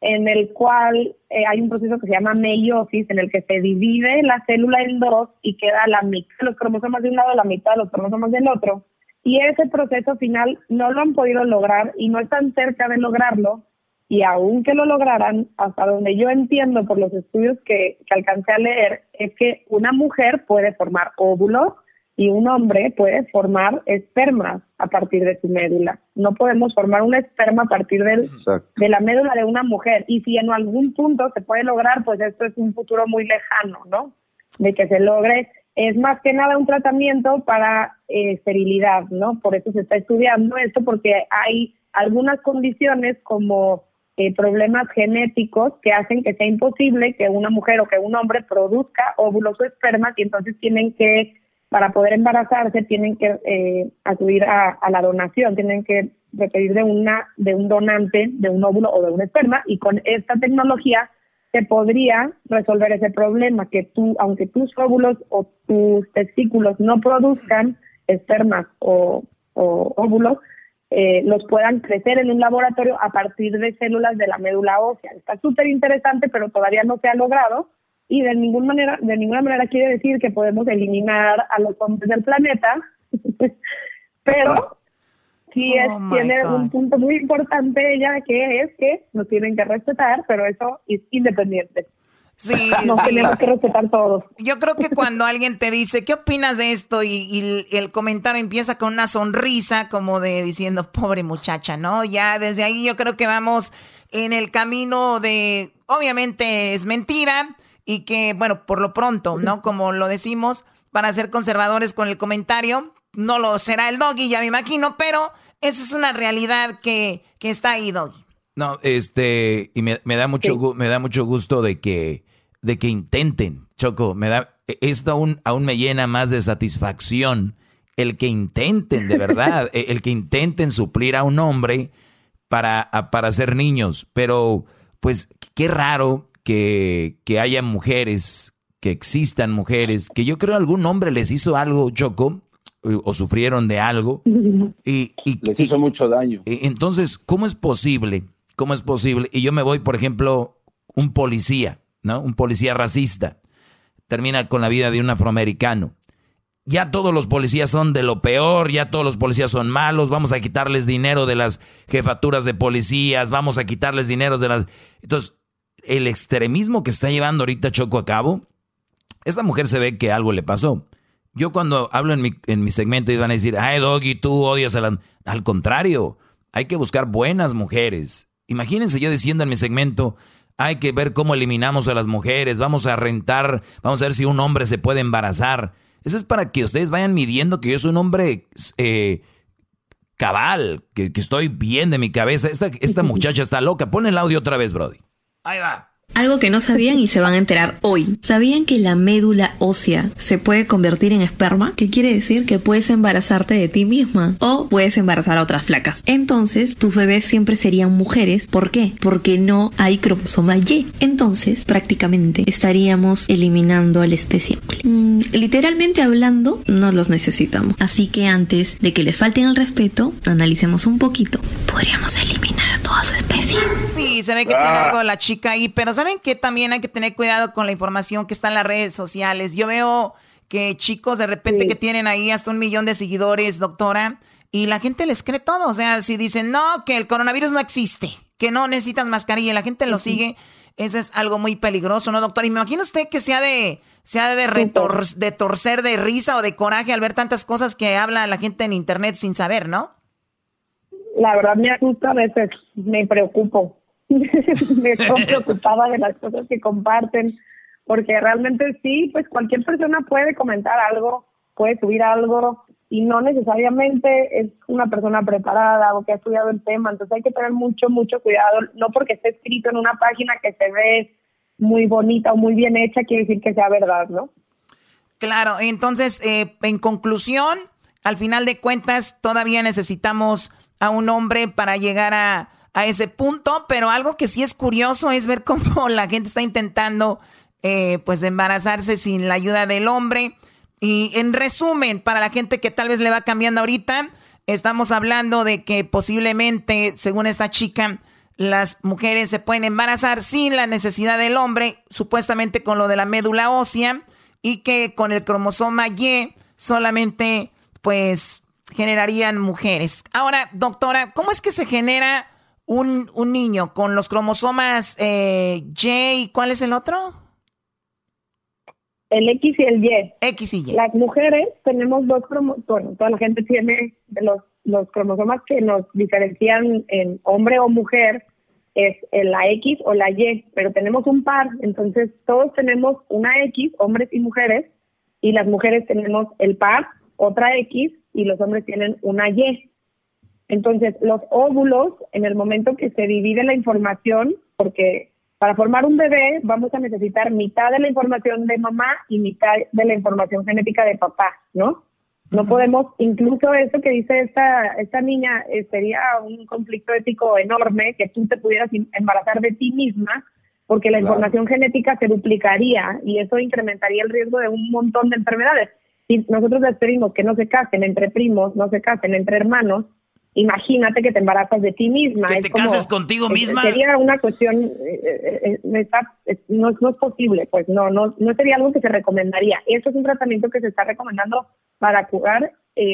en el cual eh, hay un proceso que se llama meiosis, en el que se divide la célula en dos y queda la mitad de los cromosomas de un lado, la mitad de los cromosomas del otro. Y ese proceso final no lo han podido lograr y no están cerca de lograrlo. Y aunque lo lograran, hasta donde yo entiendo por los estudios que, que alcancé a leer, es que una mujer puede formar óvulos y un hombre puede formar espermas a partir de su médula. No podemos formar un esperma a partir del, de la médula de una mujer. Y si en algún punto se puede lograr, pues esto es un futuro muy lejano, ¿no? De que se logre. Es más que nada un tratamiento para eh, esterilidad, ¿no? Por eso se está estudiando esto, porque hay algunas condiciones como eh, problemas genéticos que hacen que sea imposible que una mujer o que un hombre produzca óvulos o espermas y entonces tienen que para poder embarazarse tienen que eh, acudir a, la donación, tienen que requerir de una de un donante de un óvulo o de un esperma y con esta tecnología se podría resolver ese problema que tú aunque tus óvulos o tus testículos no produzcan espermas o, óvulos eh, los puedan crecer en un laboratorio a partir de células de la médula ósea. Está súper interesante, pero todavía no se ha logrado y de ninguna manera, de ninguna manera quiere decir que podemos eliminar a los hombres del planeta, (laughs) pero sí es, oh tiene un punto muy importante ella que es que nos tienen que respetar, pero eso es independiente. Sí, (laughs) nos tenemos que respetar todos. Yo creo que cuando alguien te dice, ¿qué opinas de esto? Y, y, el comentario empieza con una sonrisa, como de diciendo, pobre muchacha, ¿no? Ya desde ahí yo creo que vamos en el camino de, obviamente es mentira, y que, bueno, por lo pronto, ¿no? Como lo decimos, para ser conservadores con el comentario, no lo será el doggy, ya me imagino, pero esa es una realidad que, que está ahí, doggy. No, este, y me, da mucho, me da mucho gusto de que, de que intenten, Choco, me da, e, esto aún, aún me llena más de satisfacción el que intenten, de verdad, (laughs) e, el que intenten suplir a un hombre para, para ser niños. Pero, pues, qué raro que, que haya mujeres, que existan mujeres, que yo creo algún hombre les hizo algo, Choco, o sufrieron de algo. Y, y les hizo mucho daño. Entonces, ¿cómo es posible? ¿Cómo es posible? Y yo me voy, por ejemplo, un policía, ¿no? Un policía racista. Termina con la vida de un afroamericano ya todos los policías son de lo peor, ya todos los policías son malos, vamos a quitarles dinero de las jefaturas de policías, vamos a quitarles dinero de las... Entonces, el extremismo que está llevando ahorita Choco a cabo, esta mujer se ve que algo le pasó. Yo cuando hablo en mi, en mi segmento iban a decir, ay Doggy, tú odias a la... Al contrario, hay que buscar buenas mujeres. Imagínense yo diciendo en mi segmento, hay que ver cómo eliminamos a las mujeres, vamos a rentar, vamos a ver si un hombre se puede embarazar. Eso es para que ustedes vayan midiendo que yo soy un hombre eh, cabal, que, que, estoy bien de mi cabeza. Esta, esta (laughs) muchacha está loca. Pon el audio otra vez, Brody. Ahí va. Algo que no sabían y se van a enterar hoy. ¿Sabían que la médula ósea se puede convertir en esperma? ¿Qué quiere decir? Que puedes embarazarte de ti misma o puedes embarazar a otras flacas. Entonces, tus bebés siempre serían mujeres. ¿Por qué? Porque no hay cromosoma Y. Entonces, prácticamente estaríamos eliminando a la especie. Mm, literalmente hablando, no los necesitamos. Así que antes de que les falten el respeto, analicemos un poquito. Podríamos eliminar a toda su especie. Sí, se ve que tiene algo la chica ahí, pero ¿saben que también hay que tener cuidado con la información que está en las redes sociales? Yo veo que chicos de repente que tienen ahí hasta un millón de seguidores, doctora, y la gente les cree todo. O sea, si dicen, no, que el coronavirus no existe, que no necesitas mascarilla, la gente lo sigue, eso es algo muy peligroso, ¿no, doctor? Y me imagino usted que sea de, sea de, de torcer de risa o de coraje al ver tantas cosas que habla la gente en internet sin saber, ¿no? La verdad me asusta a veces, me preocupo. (laughs) me (laughs) estoy preocupada de las cosas que comparten, porque realmente sí, pues cualquier persona puede comentar algo, puede subir algo y no necesariamente es una persona preparada o que ha estudiado el tema, entonces hay que tener mucho, mucho cuidado, no porque esté escrito en una página que se ve muy bonita o muy bien hecha, quiere decir que sea verdad, ¿no? Claro, entonces, eh, en conclusión, al final de cuentas, todavía necesitamos a un hombre para llegar a a ese punto, pero algo que sí es curioso es ver cómo la gente está intentando eh, pues embarazarse sin la ayuda del hombre. Y en resumen, para la gente que tal vez le va cambiando ahorita, estamos hablando de que posiblemente, según esta chica, las mujeres se pueden embarazar sin la necesidad del hombre, supuestamente con lo de la médula ósea, y que con el cromosoma Y solamente pues generarían mujeres. Ahora, doctora, ¿cómo es que se genera un, un niño con los cromosomas eh, Y, ¿cuál es el otro? El X y el Y. X y Y. Las mujeres tenemos dos cromosomas, bueno, toda la gente tiene los, los cromosomas que nos diferencian en hombre o mujer, es la X o la Y, pero tenemos un par, entonces todos tenemos una X, hombres y mujeres, y las mujeres tenemos el par, otra X, y los hombres tienen una Y. Entonces, los óvulos, en el momento que se divide la información, porque para formar un bebé vamos a necesitar mitad de la información de mamá y mitad de la información genética de papá, ¿no? No podemos, incluso eso que dice esta, esta niña, eh, sería un conflicto ético enorme que tú te pudieras embarazar de ti misma, porque la información genética se duplicaría y eso incrementaría el riesgo de un montón de enfermedades. Si nosotros les pedimos que no se casen entre primos, no se casen entre hermanos, imagínate que te embarazas de ti misma. Que te cases contigo misma. Sería una cuestión, eh, eh, eh, no, no, es posible, pues no, no, no sería algo que se recomendaría. Eso es un tratamiento que se está recomendando para curar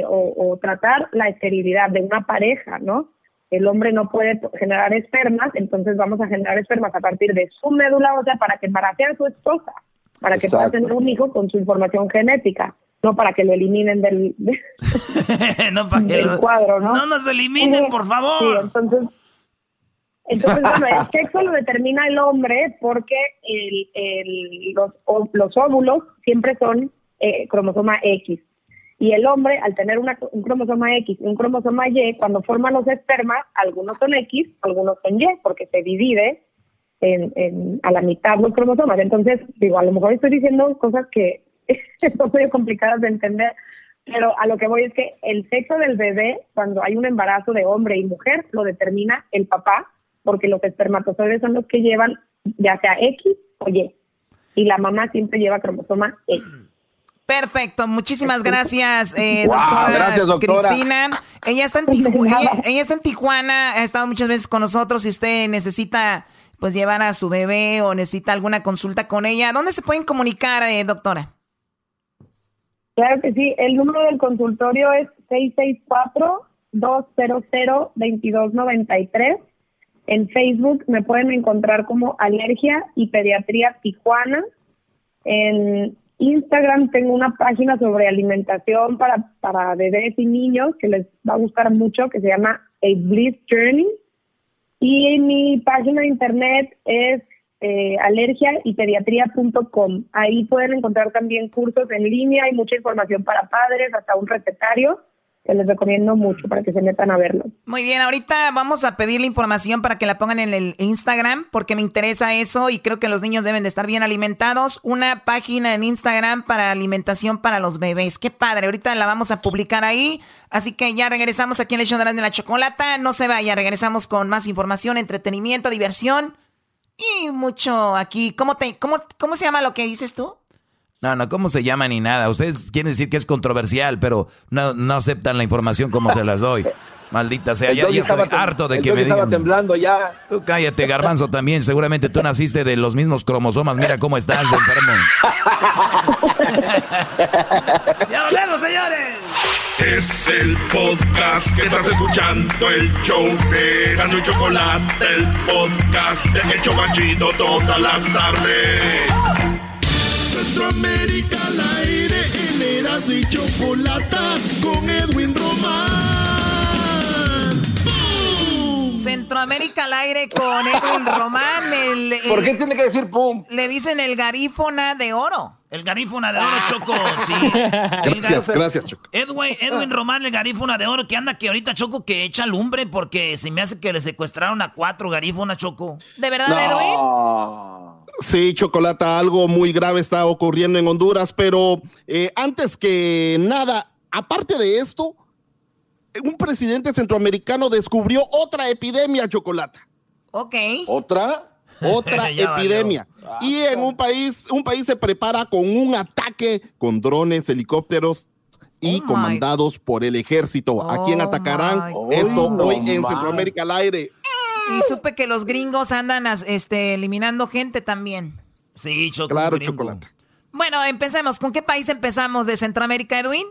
o, tratar la esterilidad de una pareja, ¿no? El hombre no puede generar espermas, entonces vamos a generar espermas a partir de su médula ósea para que embarace a su esposa, para que pueda tener un hijo con su información genética no para que lo eliminen del, (laughs) no para que cuadro, ¿no? No nos eliminen, por favor. Sí, entonces, entonces bueno, el sexo lo determina el hombre porque el, el, los, los, óvulos siempre son eh, cromosoma X. Y el hombre, al tener una, un cromosoma X y un cromosoma Y, cuando forman los espermas, algunos son X, algunos son Y, porque se divide en, en, a la mitad los cromosomas. Entonces, digo, a lo mejor estoy diciendo cosas que (laughs) son medio complicadas de entender, pero a lo que voy es que el sexo del bebé, cuando hay un embarazo de hombre y mujer, lo determina el papá, porque los espermatozoides son los que llevan ya sea X o Y, y la mamá siempre lleva cromosoma X. Perfecto, muchísimas gracias, eh, doctora, Cristina. Ella está, en Tijuana, ella, está en Tijuana, ha estado muchas veces con nosotros. Si usted necesita pues llevar a su bebé o necesita alguna consulta con ella, ¿dónde se pueden comunicar, eh, doctora? Claro que sí, el número del consultorio es 664-200-2293. En Facebook me pueden encontrar como Alergia y Pediatría Tijuana. En Instagram tengo una página sobre alimentación para, para bebés y niños que les va a gustar mucho, que se llama A Bliss Journey. Y mi página de internet es eh, alergia y pediatría.com. Ahí pueden encontrar también cursos en línea, hay mucha información para padres, hasta un recetario que les recomiendo mucho para que se metan a verlo. Muy bien, ahorita vamos a pedir la información para que la pongan en el Instagram porque me interesa eso y creo que los niños deben de estar bien alimentados. Una página en Instagram para alimentación para los bebés. Qué padre, ahorita la vamos a publicar ahí. Así que ya regresamos aquí en el show de la chocolata. No se vaya, regresamos con más información, entretenimiento, diversión y mucho aquí. ¿Cómo, te, cómo, cómo se llama lo que dices tú? No, no, ¿cómo se llama ni nada? Ustedes quieren decir que es controversial, pero no, no aceptan la información como se las doy. (laughs) Maldita sea, ya, estoy harto de que me digan. estaba temblando ya. Tú cállate, garbanzo, también. Seguramente tú naciste de los mismos cromosomas. Mira cómo estás, enfermo. (laughs) (laughs) ¡Ya volvemos, señores! Es el podcast que estás escuchando, el show de Gano Chocolate, el podcast de Hecho Machito todas las tardes. Centroamérica al aire en Eras y Chocolata con Edwin Centroamérica al aire con Edwin Román. El, ¿Por qué tiene que decir pum? Le dicen el garífona de oro. El garífona de oro, Choco, sí. (laughs) Gracias, gracias, Choco. Edwin, Edwin Román, el garífona de oro, que anda que ahorita, Choco, que echa lumbre porque se me hace que le secuestraron a cuatro garífonas, Choco. ¿De verdad, Edwin? Sí, Chocolata, algo muy grave está ocurriendo en Honduras, pero eh, antes que nada, aparte de esto, un presidente centroamericano descubrió otra epidemia, Chocolata. Ok. ¿Otra? (laughs) Otra epidemia. Y en un país, un país se prepara con un ataque con drones, helicópteros y Oh comandados por el ejército. ¿A quién Oh atacarán? Esto hoy No en. Centroamérica al aire. Y supe que los gringos andan este, eliminando gente también. Sí, Choco. Claro, gringo. Chocolata. Bueno, empecemos. ¿Con qué país empezamos de Centroamérica, Edwin?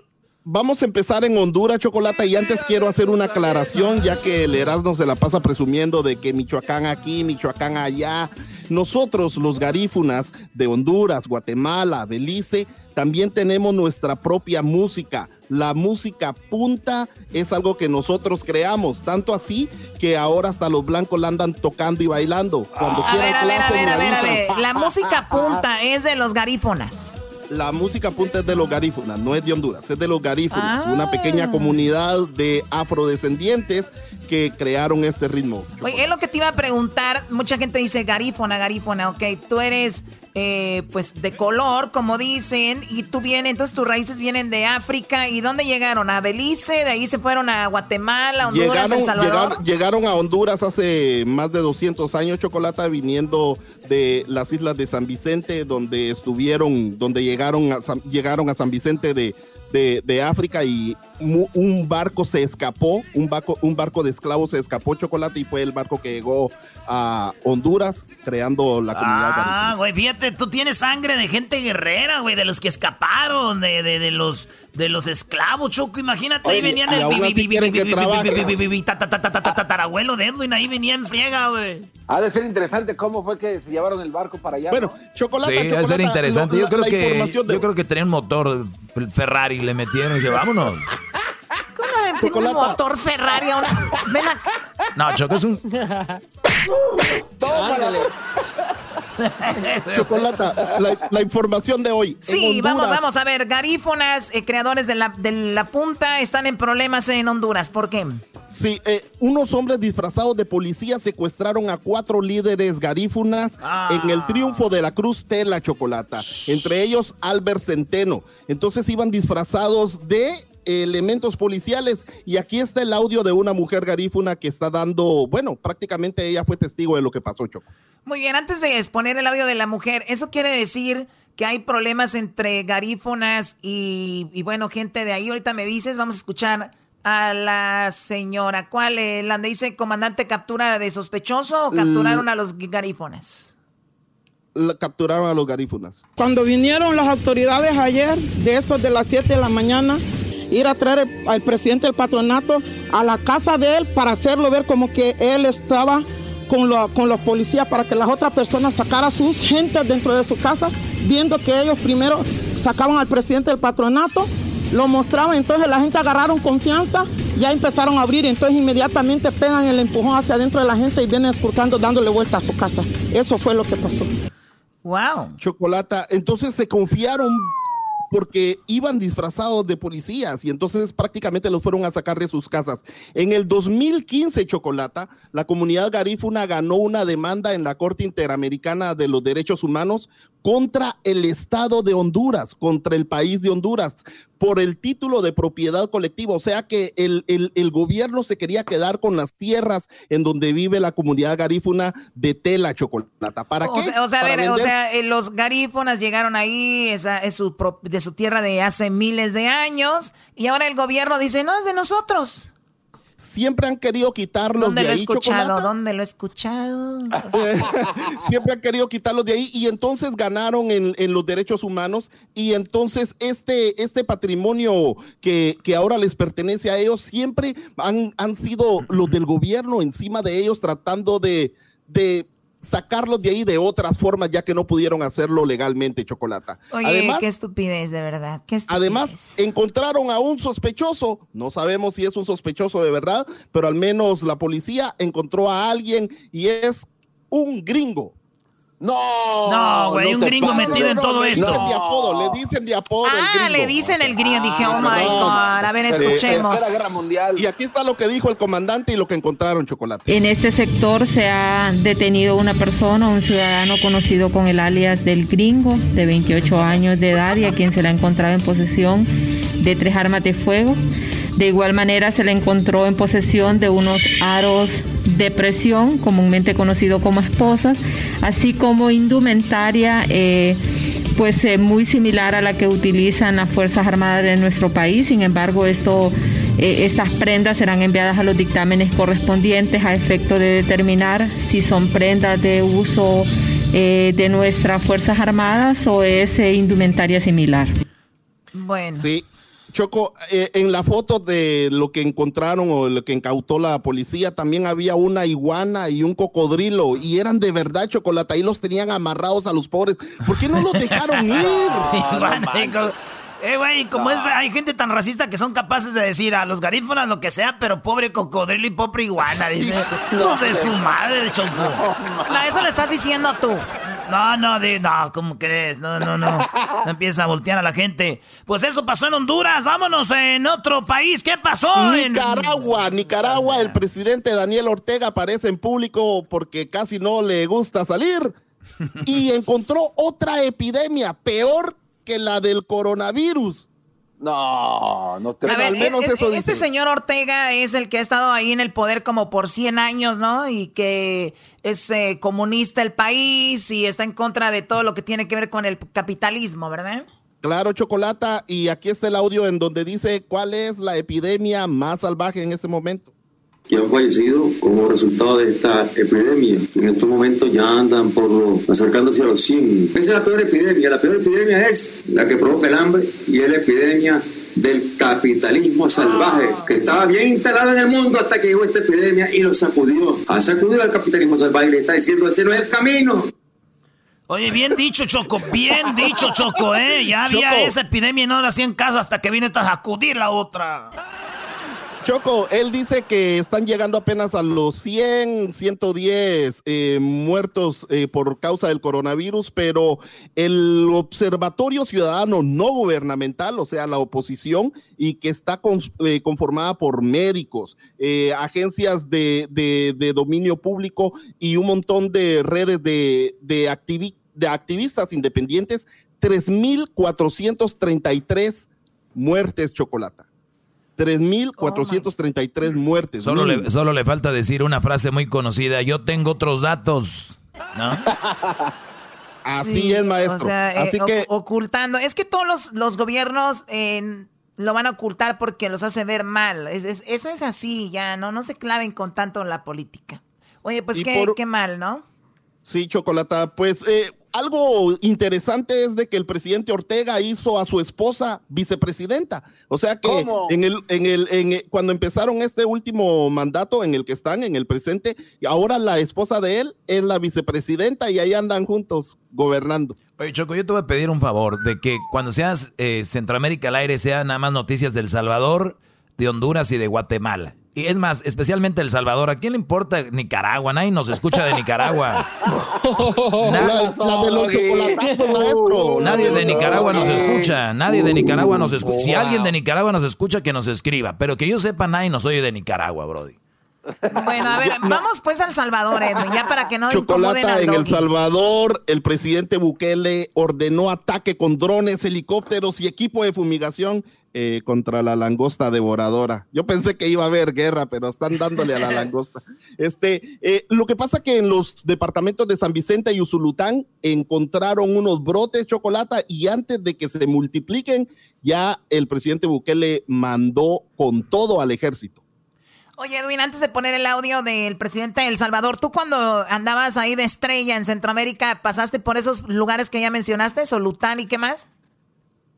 Vamos a empezar en Honduras, Chocolata, y antes quiero hacer una aclaración, ya que el Erasmo se la pasa presumiendo de que Michoacán aquí, Michoacán allá. Nosotros, los garífunas de Honduras, Guatemala, Belice, también tenemos nuestra propia música. La música punta es algo que nosotros creamos, tanto así que ahora hasta los blancos la andan tocando y bailando. Cuando A quieran ver, a ver, a ver, a ver, a avisan. ver. La música punta es de los garífonas. La música punta es de los garífunas, no es de Honduras, es de los garífunas, Ah. una pequeña comunidad de afrodescendientes que crearon este ritmo. Oye, es lo que te iba a preguntar. Mucha gente dice garífona, garífona. Ok, tú eres, eh, pues, de color, como dicen, y tú vienes, entonces tus raíces vienen de África. ¿Y dónde llegaron? ¿A Belice? ¿De ahí se fueron a Guatemala, Honduras, Llegaron, El Salvador? llegar- llegaron a Honduras hace más de 200 años, Chocolata, viniendo de las islas de San Vicente, donde estuvieron, donde llegaron a San, llegaron a San Vicente de, de, de África y mu- un barco se escapó, un barco, un barco de esclavos se escapó, Chocolate, y fue el barco que llegó a Honduras, creando la comunidad. Ah, güey, fíjate, tú tienes sangre de gente guerrera, güey, de los que escaparon, de, de, de los de los esclavos, Choco, imagínate, ahí venían el tatarabuelo de Edwin, ahí venía en friega, güey. Ha de ser interesante cómo fue que se llevaron el barco para allá. Bueno, ¿no? Chocolate, Sí, debe ser Chocolata, interesante. Yo creo que de- yo creo que tenía un motor Ferrari le metieron y dije, vámonos. ¿Cómo de- un motor Ferrari ahora? Ven acá. No, Choco es un (laughs) Tómale. (laughs) Chocolata, la, información de hoy. Sí, vamos, vamos a ver. Garífonas, eh, creadores de la, de la punta, están en problemas en Honduras. ¿Por qué? Sí, eh, unos hombres disfrazados de policía secuestraron a cuatro líderes garífunas en el triunfo de la Cruz Tela Chocolata, entre ellos Albert Centeno. Entonces iban disfrazados de elementos policiales y aquí está el audio de una mujer garífuna que está dando, bueno, prácticamente ella fue testigo de lo que pasó, Choco. Muy bien, antes de exponer el audio de la mujer, ¿eso quiere decir que hay problemas entre garífunas y, y bueno, gente de ahí? Ahorita me dices, vamos a escuchar a la señora. ¿Cuál? es? ¿La dice comandante captura de sospechoso o capturaron a los garífonas? capturaron a los garífunas. Cuando vinieron las autoridades ayer, de esos de las 7 de la mañana, ir a traer al presidente del patronato a la casa de él para hacerlo ver como que él estaba con, con los policías para que las otras personas sacaran sus gentes dentro de su casa, viendo que ellos primero sacaban al presidente del patronato lo mostraba, entonces la gente agarraron confianza, ya empezaron a abrir, entonces inmediatamente pegan el empujón hacia adentro de la gente y vienen esculcando dándole vuelta a su casa. Eso fue lo que pasó. Wow. Chocolata, entonces se confiaron porque iban disfrazados de policías y entonces prácticamente los fueron a sacar de sus casas. En el 2015, Chocolata, la comunidad garífuna ganó una demanda en la Corte Interamericana de los Derechos Humanos contra el Estado de Honduras, contra el país de Honduras, por el título de propiedad colectiva. O sea que el, el, gobierno se quería quedar con las tierras en donde vive la comunidad garífuna de Tela Chocolata. ¿Para o qué? Sea, o sea, ver, o sea eh, los garífonas llegaron ahí, esa es su, de su tierra de hace miles de años, y ahora el gobierno dice, no, es de nosotros siempre han querido quitarlos ¿Dónde de lo ahí. He escuchado? ¿Dónde lo he escuchado? (laughs) siempre han querido quitarlos de ahí y entonces ganaron en, los derechos humanos y entonces este, este patrimonio que, que, ahora les pertenece a ellos siempre han, han sido los del gobierno encima de ellos tratando de, de sacarlos de ahí de otras formas, ya que no pudieron hacerlo legalmente, Chocolata. Oye, además, qué estupidez, de verdad. Además, encontraron a un sospechoso. No sabemos si es un sospechoso de verdad, pero al menos la policía encontró a alguien y es un gringo no, no, güey, un gringo metido en todo esto. Le dicen de apodo, le dicen de apodo. Ah, le dicen el gringo. Dije, oh my God. A ver, escuchemos. Guerra Mundial. Y aquí está lo que dijo el comandante y lo que encontraron, Chocolate. En este sector se ha detenido una persona, un ciudadano conocido con el alias del gringo, de 28 años de edad, y a quien se le ha encontrado en posesión de tres armas de fuego. De igual manera se le encontró en posesión de unos aros de presión, comúnmente conocido como esposas, así como indumentaria eh, pues eh, muy similar a la que utilizan las Fuerzas Armadas de nuestro país. Sin embargo, esto, eh, estas prendas serán enviadas a los dictámenes correspondientes a efecto de determinar si son prendas de uso de nuestras Fuerzas Armadas o es indumentaria similar. Bueno. Sí, Choco, eh, en la foto de lo que encontraron o lo que incautó la policía, también había una iguana y un cocodrilo y eran de verdad chocolate. Ahí los tenían amarrados a los pobres. ¿Por qué no los dejaron (laughs) ir? eh, güey, como es, hay gente tan racista que son capaces de decir a los garífonas lo que sea, pero pobre cocodrilo y pobre iguana, dice. (laughs) No, sé su madre, Choco. No, eso lo estás diciendo tú. No, no, de, no, ¿cómo crees? No, no, no. No empieza a voltear a la gente. Pues eso pasó en Honduras. Vámonos en otro país. ¿Qué pasó? Nicaragua, Nicaragua. El presidente Daniel Ortega aparece en público porque casi no le gusta salir. Y (laughs) encontró otra epidemia peor que la del coronavirus. No, no te a ver, menos e, e, Este señor Ortega es el que ha estado ahí en el poder como por 100 años, ¿no? Y que es eh, comunista el país y está en contra de todo lo que tiene que ver con el capitalismo, ¿verdad? Claro, Chocolata, y aquí está el audio en donde dice cuál es la epidemia más salvaje en este momento que han fallecido como resultado de esta epidemia. En estos momentos ya andan por acercándose a los 100. Esa es la peor epidemia. La peor epidemia es la que provoca el hambre y es la epidemia del capitalismo salvaje que estaba bien instalado en el mundo hasta que llegó esta epidemia y lo sacudió. Ha sacudido al capitalismo salvaje y le está diciendo ese no es el camino. Oye, bien dicho, Choco, bien dicho, Choco, ¿eh? Ya había esa epidemia y no le hacían caso hasta que viene a sacudir la otra. Choco, él dice que están llegando apenas a los 100, 110 eh, muertos eh, por causa del coronavirus, pero el Observatorio Ciudadano No Gubernamental, o sea, la oposición, y que está eh, conformada por médicos, agencias de, dominio público y un montón de redes de, de, de activistas independientes, 3.433 muertes, Chocolata. 3.433 muertes. Solo le, solo le falta decir una frase muy conocida, yo tengo otros datos, ¿no? (laughs) Así es, maestro. Así eh, que... ocultando. Es que todos los, gobiernos lo van a ocultar porque los hace ver mal. eso es así, ya, ¿no? No se claven con tanto la política. Oye, pues qué, qué mal, ¿no? Sí, Chocolata. Pues eh, algo interesante es de que el presidente Ortega hizo a su esposa vicepresidenta. O sea que en el, en el, en cuando empezaron este último mandato en el que están, en el presente, ahora la esposa de él es la vicepresidenta y ahí andan juntos gobernando. Oye, Choco, yo te voy a pedir un favor de que cuando seas eh, Centroamérica al aire sean nada más noticias del Salvador, de Honduras y de Guatemala. Y es más, especialmente El Salvador. ¿A quién le importa Nicaragua? Nadie nos escucha de Nicaragua. (laughs) Nadie de Nicaragua nos escucha. Nadie de Nicaragua nos escucha. Si alguien de Nicaragua nos escucha, que nos escriba. Pero que yo sepa, nadie nos oye de Nicaragua, Brody. Bueno, a ver, vamos pues al Salvador, Edwin, ya para que no Chocolata en El Salvador, el presidente Bukele ordenó ataque con drones, helicópteros y equipo de fumigación eh, contra la langosta devoradora. Yo pensé que iba a haber guerra, pero están dándole a la langosta. Este, eh, lo que pasa que en los departamentos de San Vicente y Usulután encontraron unos brotes de chocolate y antes de que se multipliquen, ya el presidente Bukele mandó con todo al ejército. Oye, Edwin, antes de poner el audio del presidente de El Salvador, tú cuando andabas ahí de estrella en Centroamérica, ¿pasaste por esos lugares que ya mencionaste, Solután y qué más?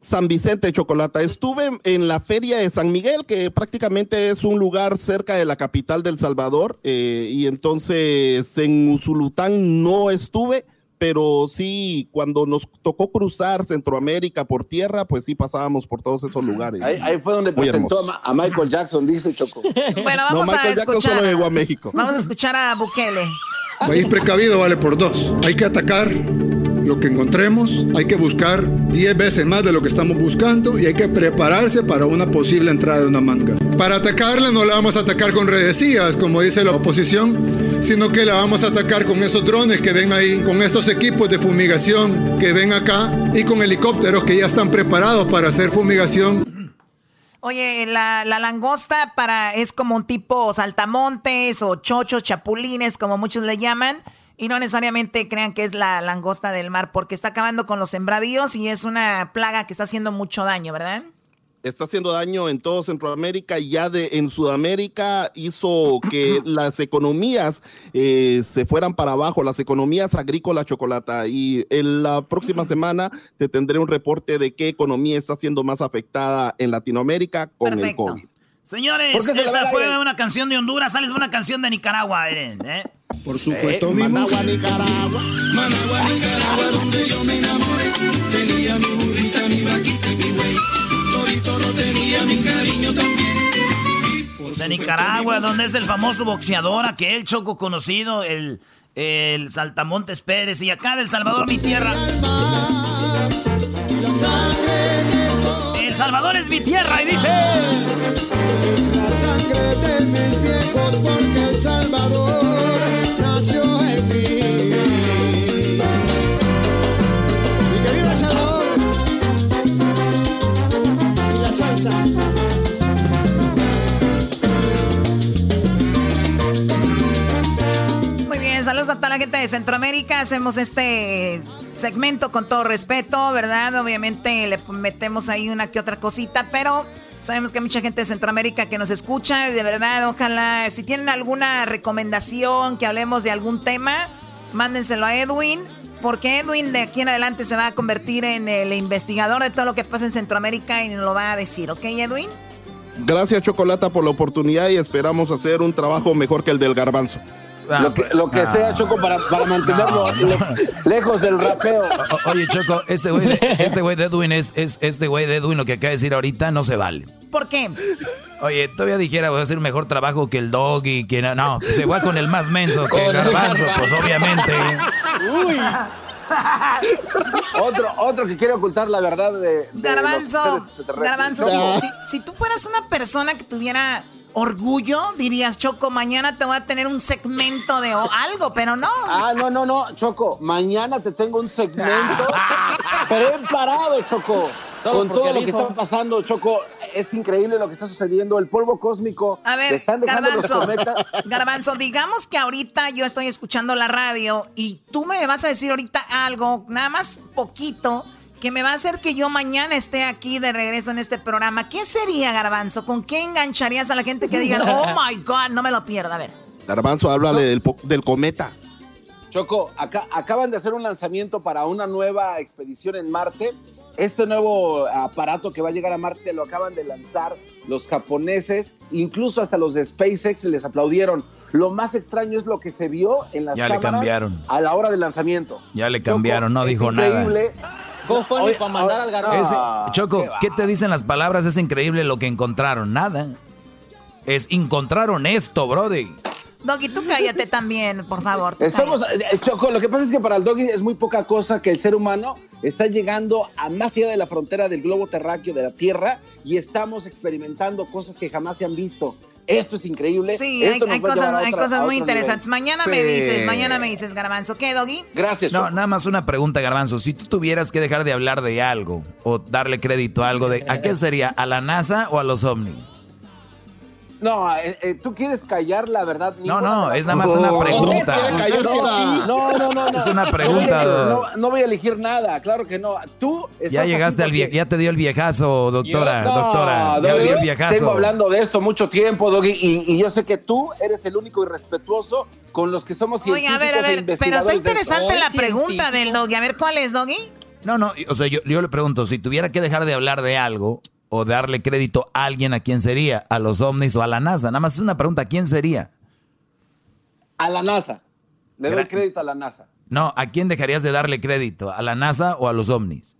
San Vicente Chocolata. Estuve en la feria de San Miguel, que prácticamente es un lugar cerca de la capital del Salvador, eh, y entonces en Usulután no estuve, pero sí, cuando nos tocó cruzar Centroamérica por tierra, pues sí pasábamos por todos esos lugares. Ahí, fue donde presentó a, Michael Jackson, dice Choco. (laughs) Bueno, vamos a escuchar. llegó a México. Vamos a escuchar a Bukele. País precavido vale por dos. Hay que atacar lo que encontremos, hay que buscar 10 veces más de lo que estamos buscando y hay que prepararse para una posible entrada de una manga. Para atacarla no la vamos a atacar con redecías, como dice la oposición, sino que la vamos a atacar con esos drones que ven ahí, con estos equipos de fumigación que ven acá y con helicópteros que ya están preparados para hacer fumigación. Oye, la, la, langosta para es como un tipo saltamontes o chochos, chapulines, como muchos le llaman. Y no necesariamente crean que es la langosta del mar, porque está acabando con los sembradíos y es una plaga que está haciendo mucho daño, ¿verdad? Está haciendo daño en todo Centroamérica y ya de, en Sudamérica hizo que (clears throat) las economías eh, se fueran para abajo, las economías agrícolas, chocolata. Y en la próxima (clears throat) semana te tendré un reporte de qué economía está siendo más afectada en Latinoamérica con el COVID. Señores, esa fue una canción de Honduras, sales una canción de Nicaragua, ¿eh? Por supuesto, eh, Managua, Nicaragua. Managua, Nicaragua, donde yo me enamoré. Tenía mi burrita, mi vaquita y mi güey. Torito no tenía mi cariño también. de Nicaragua, donde es el famoso boxeador, aquel choco conocido, el, el Saltamontes Pérez. Y acá del Salvador, mi tierra. Salvador es mi tierra y dice... La sangre de mis saludos a toda la gente de Centroamérica. Hacemos este segmento con todo respeto, ¿verdad? Obviamente le metemos ahí una que otra cosita, pero sabemos que hay mucha gente de Centroamérica que nos escucha y de verdad, ojalá, si tienen alguna recomendación, que hablemos de algún tema, mándenselo a Edwin. Porque Edwin de aquí en adelante se va a convertir en el investigador de todo lo que pasa en Centroamérica y nos lo va a decir, ¿ok, Edwin? Gracias, Chocolata, por la oportunidad y esperamos hacer un trabajo mejor que el del garbanzo. Ah, lo que, lo que sea, ah. Choco, para, para mantenerlo lejos del rapeo. oye, Choco, este güey de, este güey de Edwin es, es este güey de Edwin, lo que acaba de decir ahorita no se vale. ¿Por qué? Oye, todavía dijera, voy a hacer un mejor trabajo que el doggy, que no, no, se va con el más menso que el garbanzo, pues obviamente. Uy. otro, otro que quiere ocultar la verdad de. de Garbanzo, los. Garbanzo, si, si- si tú fueras una persona que tuviera orgullo, dirías, Choco, mañana te voy a tener un segmento de algo, pero no. Ah, no, no, no, Choco. Mañana te tengo un segmento (laughs) preparado, Choco. Solo Con porque todo lo que está pasando, Choco, es increíble lo que está sucediendo. El polvo cósmico. A ver, están dejando los Garbanzo, cometas. (laughs) Garbanzo, digamos que ahorita yo estoy escuchando la radio y tú me vas a decir ahorita algo, nada más poquito, que me va a hacer que yo mañana esté aquí de regreso en este programa. ¿Qué sería, Garbanzo? ¿Con qué engancharías a la gente que digan, oh (laughs) my God, no me lo pierda? A ver. Garbanzo, háblale del, del cometa. Choco, acá, acaban de hacer un lanzamiento para una nueva expedición en Marte. Este nuevo aparato que va a llegar a Marte lo acaban de lanzar los japoneses, incluso hasta los de SpaceX les aplaudieron. Lo más extraño es lo que se vio en las Ya le cambiaron. a la hora del lanzamiento. Ya le cambiaron, no es dijo nada. GoFundMe para mandar al garbanzo. Ese- Choco, qué va. ¿qué te dicen las palabras? Es increíble lo que encontraron. Nada. Es encontraron esto, brody. Doggy, tú cállate también, por favor. Estamos, cállate. eh, Choco, lo que pasa es que para el doggy es muy poca cosa que el ser humano está llegando a más allá de la frontera del globo terráqueo de la Tierra y estamos experimentando cosas que jamás se han visto. Esto es increíble. Sí, hay, Esto cosas, hay cosas muy interesantes. nivel. Mañana me dices, mañana me dices, Garbanzo. ¿Qué, Doggy? Gracias, No, Choco. nada más una pregunta, Garbanzo. Si tú tuvieras que dejar de hablar de algo o darle crédito a algo, de, ¿a qué sería? ¿A la NASA o a los ovnis? No, eh, eh, tú quieres callar la verdad. No, no, es nada más una pregunta. No, no, no, no. Es una No pregunta. voy a- No, no voy a elegir nada, claro que no. Tú estás Ya llegaste al porque- vie ya te dio el viejazo, doctora, No, doctora. Ya dio el viejazo. Tengo hablando de esto mucho tiempo, Doggy, y, y yo sé que tú eres el único irrespetuoso con los que somos Oye, científicos a ver, a e ver, pero está interesante la pregunta científico. del Doggy. A ver, ¿cuál es, Doggy? No, no, o sea, yo, yo le pregunto, si tuviera que dejar de hablar de algo o darle crédito a alguien, ¿a quién sería? ¿A los ovnis o a la NASA? Nada más es una pregunta, ¿a quién sería? A la NASA. Le doy Gra- crédito a la NASA. No, ¿a quién dejarías de darle crédito? ¿A la NASA o a los ovnis?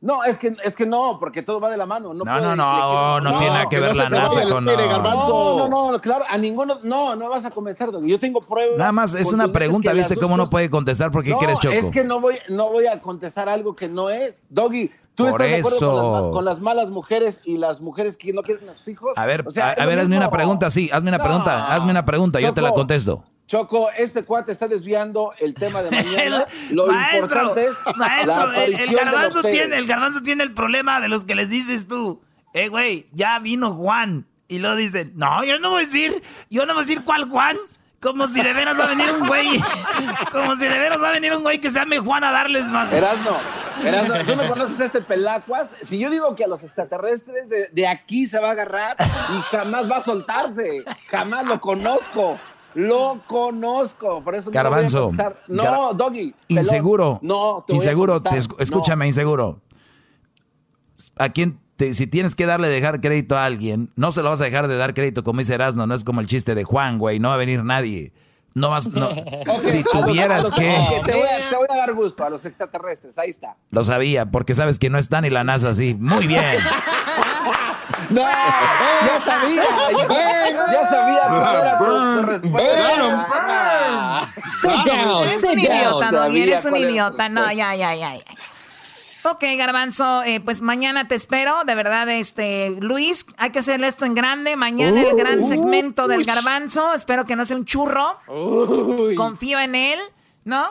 No, es que, es que no, porque todo va de la mano. No, No, puede- no, no, no, No, tiene nada que que ver no la NASA con... no. No, no, no, claro, a ninguno, no, no vas a comenzar, Doggy. Yo tengo pruebas. Nada más es una pregunta, que ¿viste cómo no puede contestar? ¿Por qué no, quieres choco? Es que no voy, no voy a contestar algo que no es. Doggy, ¿tú Por estás de acuerdo con las, eso. con las malas mujeres y las mujeres que no quieren a sus hijos? A ver, O sea, a, lo ver, hazme una pregunta, sí, hazme una No. pregunta, hazme una pregunta, yo te la Choco, contesto. Choco, este cuate está desviando el tema de mañana. (laughs) El- Lo maestro, importante es la maestro, el, de garbanzo tiene, el garbanzo tiene el problema de los que les dices tú. Eh, güey, ya vino Juan. Y luego dicen, no, yo no voy a decir, yo no voy a decir cuál Juan. Como si de veras va a venir un güey, (laughs) como si de veras va a venir un güey que se llame Juan a darles más. Erasno, Erasno, tú no conoces a este pelacuas. Si yo digo que a los extraterrestres de, de aquí se va a agarrar y jamás va a soltarse, jamás lo conozco. Lo conozco, por eso no lo voy a Garbanzo. No, gar- Doggy. pelón, Inseguro. No, te voy a inseguro, te esc- escúchame, No. inseguro. ¿A quién te- si tienes que darle dejar crédito a alguien, no se lo vas a dejar de dar crédito como dice Erasmo, no es como el chiste de Juan, güey, no va a venir nadie. No vas, no. (laughs) Si a los- a tuvieras los- que, te, voy a, te voy a dar gusto a los extraterrestres, ahí está. lo sabía, porque sabes que no está ni la NASA así. Muy bien. No, ya sabía, ya, sabía- ya sabía era tu- tu respuesta. Ah. Sit down, Eres un sit idiota, down. no, eres un idiota. No, ya, ya, ya. ya. Ok, Garbanzo, eh, pues mañana te espero. De verdad, este, Luis, hay que hacerle esto en grande. Mañana el gran segmento del Garbanzo. Espero que no sea un churro. Confío en él, ¿no?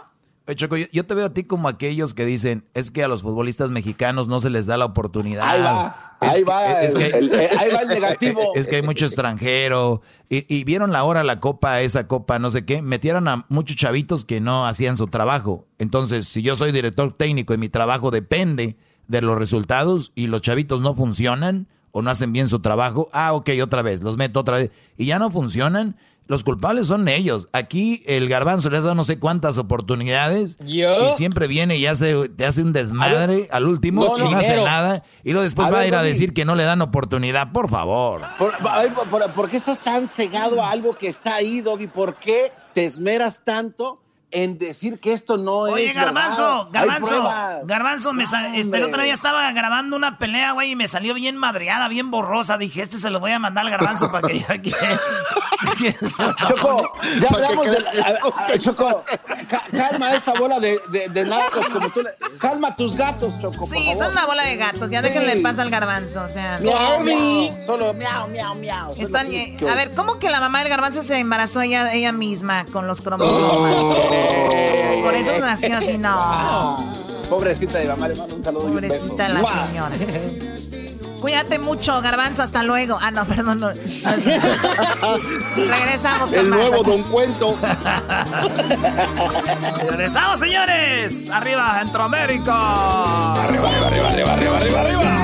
Choco, yo, yo te veo a ti como aquellos que dicen, es que a los futbolistas mexicanos no se les da la oportunidad. Ahí va, Es ahí que- va, es que- el- el- ahí va el negativo. (laughs) Es que hay mucho extranjero. Y, y vieron la hora, la copa, esa copa, no sé qué. Metieron a muchos chavitos que no hacían su trabajo. Entonces, si yo soy director técnico y mi trabajo depende de los resultados y los chavitos no funcionan o no hacen bien su trabajo, ah, ok, otra vez, los meto otra vez. Y ya no funcionan. Los culpables son ellos. Aquí el garbanzo le ha dado no sé cuántas oportunidades Yo. y siempre viene y hace, te hace un desmadre al último No, y no no. hace nada. Y luego después A va a ir a decir que no le dan oportunidad. Por favor. Por, ay, por- por- por qué estás tan cegado a algo que está ahí, Doggy? ¿Por qué te esmeras tanto en decir que esto no Oye, es Garbanzo, verdad. Hay Garbanzo, pruebas. Garbanzo, me este, el otro día estaba grabando una pelea, güey, y me salió bien madreada, bien borrosa. Dije, este se lo voy a mandar al Garbanzo para que ya que... (laughs) Choco, ya hablamos de. crea- a- a- Choco, ca- calma esta bola de, de, de como tú le- Calma tus gatos, Choco. por Sí, favor. son una bola de gatos. Ya Sí. déjenle paz al garbanzo. O sea, Miau, miau. Solo miau, miau, miau. Están, Solo- eh, a ver, ¿cómo que la mamá del garbanzo se embarazó ella, ella misma con los cromosomas? Por eso nació así, no. Pobrecita de mamá, le mando un saludo y un beso. Pobrecita la ¡Mua! señora. Cuídate mucho, garbanzo, hasta luego. Ah, no, perdón. no. (laughs) Regresamos con El más. nuevo Don Cuento. (laughs) ¡Regresamos, señores! ¡Arriba, Centroamérica! ¡Arriba, arriba, arriba, arriba, arriba, arriba!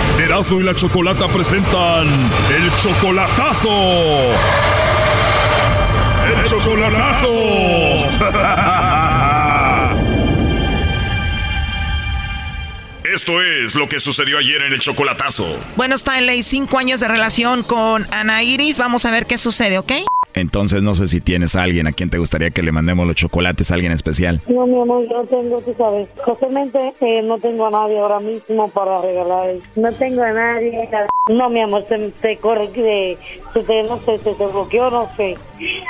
Erasmo y la Chocolata presentan el chocolatazo. El chocolatazo. (laughs) Esto es lo que sucedió ayer en el chocolatazo. Bueno, Stanley, cinco años de relación con Ana Iris. Vamos a ver qué sucede, ¿ok? Entonces no sé si tienes a alguien a quien te gustaría que le mandemos los chocolates, a alguien especial. No, mi amor, yo no tengo, tú sabes. Justamente eh, no tengo a nadie ahora mismo para regalar. No tengo a nadie. No, mi amor, se te corté, se te, no sé, se te bloqueó, no sé.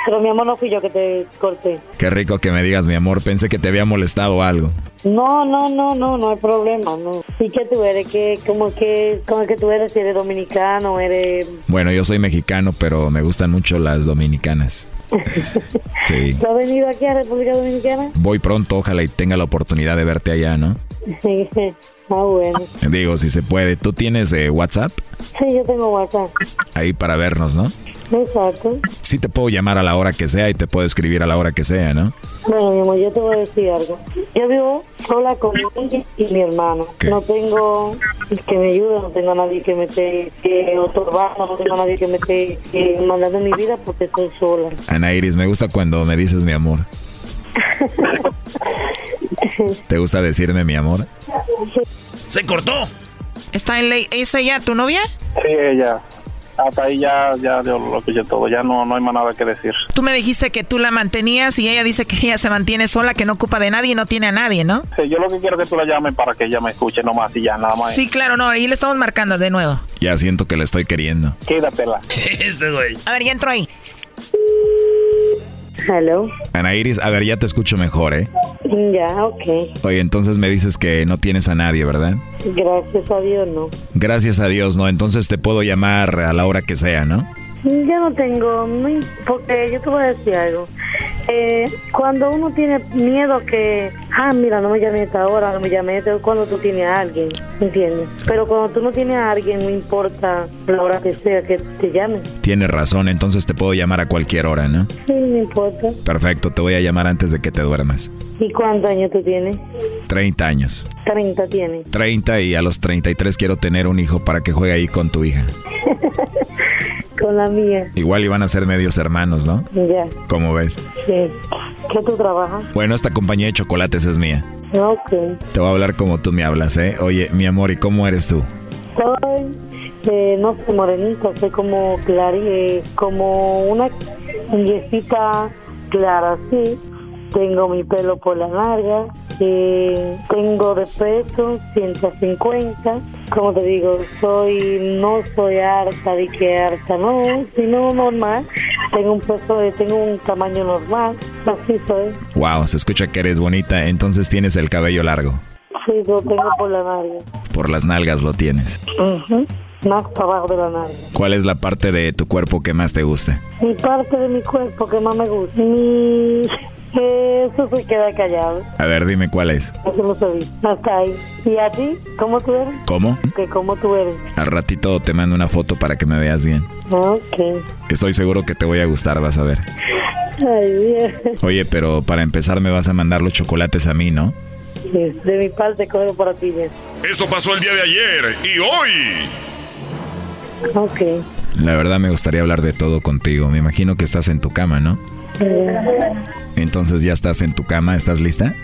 Pero mi amor, no fui yo que te corté. Qué rico que me digas, mi amor. Pensé que te había molestado algo. No, no, no, no, no hay problema, no. ¿Y qué tú eres? ¿Qué, como que, como que tú eres? ¿Eres dominicano? ¿Eres...? Bueno, yo soy mexicano, pero me gustan mucho las dominicanas. (laughs) Sí. ¿Tú has venido aquí a República Dominicana? Voy pronto, ojalá y tenga la oportunidad de verte allá, ¿no? (laughs) ah, bueno. Digo, si se puede. ¿Tú tienes eh, WhatsApp? Sí, yo tengo WhatsApp. Ahí para vernos, ¿no? Exacto. Sí te puedo llamar a la hora que sea y te puedo escribir a la hora que sea, ¿no? Bueno, mi amor, yo te voy a decir algo. Yo vivo sola con ella y mi hermano. No tengo que me ayude, no tengo a nadie que me esté eh, otorgando, no tengo a nadie que me esté eh, mandando en mi vida porque estoy sola. Ana Iris, me gusta cuando me dices mi amor. (laughs) ¿Te gusta decirme mi amor? ¡Se cortó! Stanley, ¿es ella tu novia? Sí, ella. Hasta ahí ya, ya dio lo que yo todo. Ya no, no hay más nada que decir. Tú me dijiste que tú la mantenías y ella dice que ella se mantiene sola, que no ocupa de nadie y no tiene a nadie, ¿no? Sí, yo lo que quiero es que tú la llames para que ella me escuche nomás y ya, nada más. Sí, claro, no, ahí le estamos marcando de nuevo. Ya siento que le estoy queriendo. Quédatela. (laughs) este güey. A ver, ya entro ahí. Hello. Ana Iris, a ver, ya te escucho mejor, ¿eh? Ya, ok. Oye, entonces me dices que no tienes a nadie, ¿verdad? Gracias a Dios, no. Gracias a Dios, ¿no? Entonces te puedo llamar a la hora que sea, ¿no? Yo no tengo, porque yo te voy a decir algo. Eh, cuando uno tiene miedo que, ah, mira, no me llame esta hora, no me llame esta hora", cuando tú tienes a alguien, ¿entiendes? Pero cuando tú no tienes a alguien, no importa la hora que sea que te llame. Tienes razón, entonces te puedo llamar a cualquier hora, ¿no? Sí, no importa. Perfecto, te voy a llamar antes de que te duermas. ¿Y cuántos años tú tienes? 30 años. 30 tienes. 30 y a los 33 quiero tener un hijo para que juegue ahí con tu hija. (laughs) Con la mía. Igual iban a ser medios hermanos, ¿no? Ya, ¿Cómo ves? sí. ¿Qué tú trabajas? Bueno, esta compañía de chocolates es mía. Ok. Te voy a hablar como tú me hablas, ¿eh? Oye, mi amor, ¿y cómo eres tú? Soy, eh, no sé, morenita, soy como clara, eh, como una yesita clara, sí. Tengo mi pelo por la larga, eh, tengo de peso 150. Como te digo, soy, no soy harta de que harta, no, sino normal. Tengo un peso, de, tengo un tamaño normal, así soy. Wow, se escucha que eres bonita, entonces tienes el cabello largo. Sí, lo tengo por la larga. Por las nalgas lo tienes. Ujú, Más para abajo de la larga. ¿Cuál es la parte de tu cuerpo que más te gusta? Mi parte de mi cuerpo que más me gusta. Mi... Eso se queda callado. A ver, dime cuál es. Eso no se ve. Hasta ahí. ¿Y a ti? ¿Cómo tú eres? ¿Cómo? Que cómo tú eres. Al ratito te mando una foto para que me veas bien. Ok. Estoy seguro que te voy a gustar, vas a ver. Ay, bien. Oye, pero para empezar me vas a mandar los chocolates a mí, ¿no? De mi parte, cojo para ti, bien. Eso pasó el día de ayer y hoy. Ok. La verdad me gustaría hablar de todo contigo. Me imagino que estás en tu cama, ¿no? Entonces ya estás en tu cama, ¿estás lista?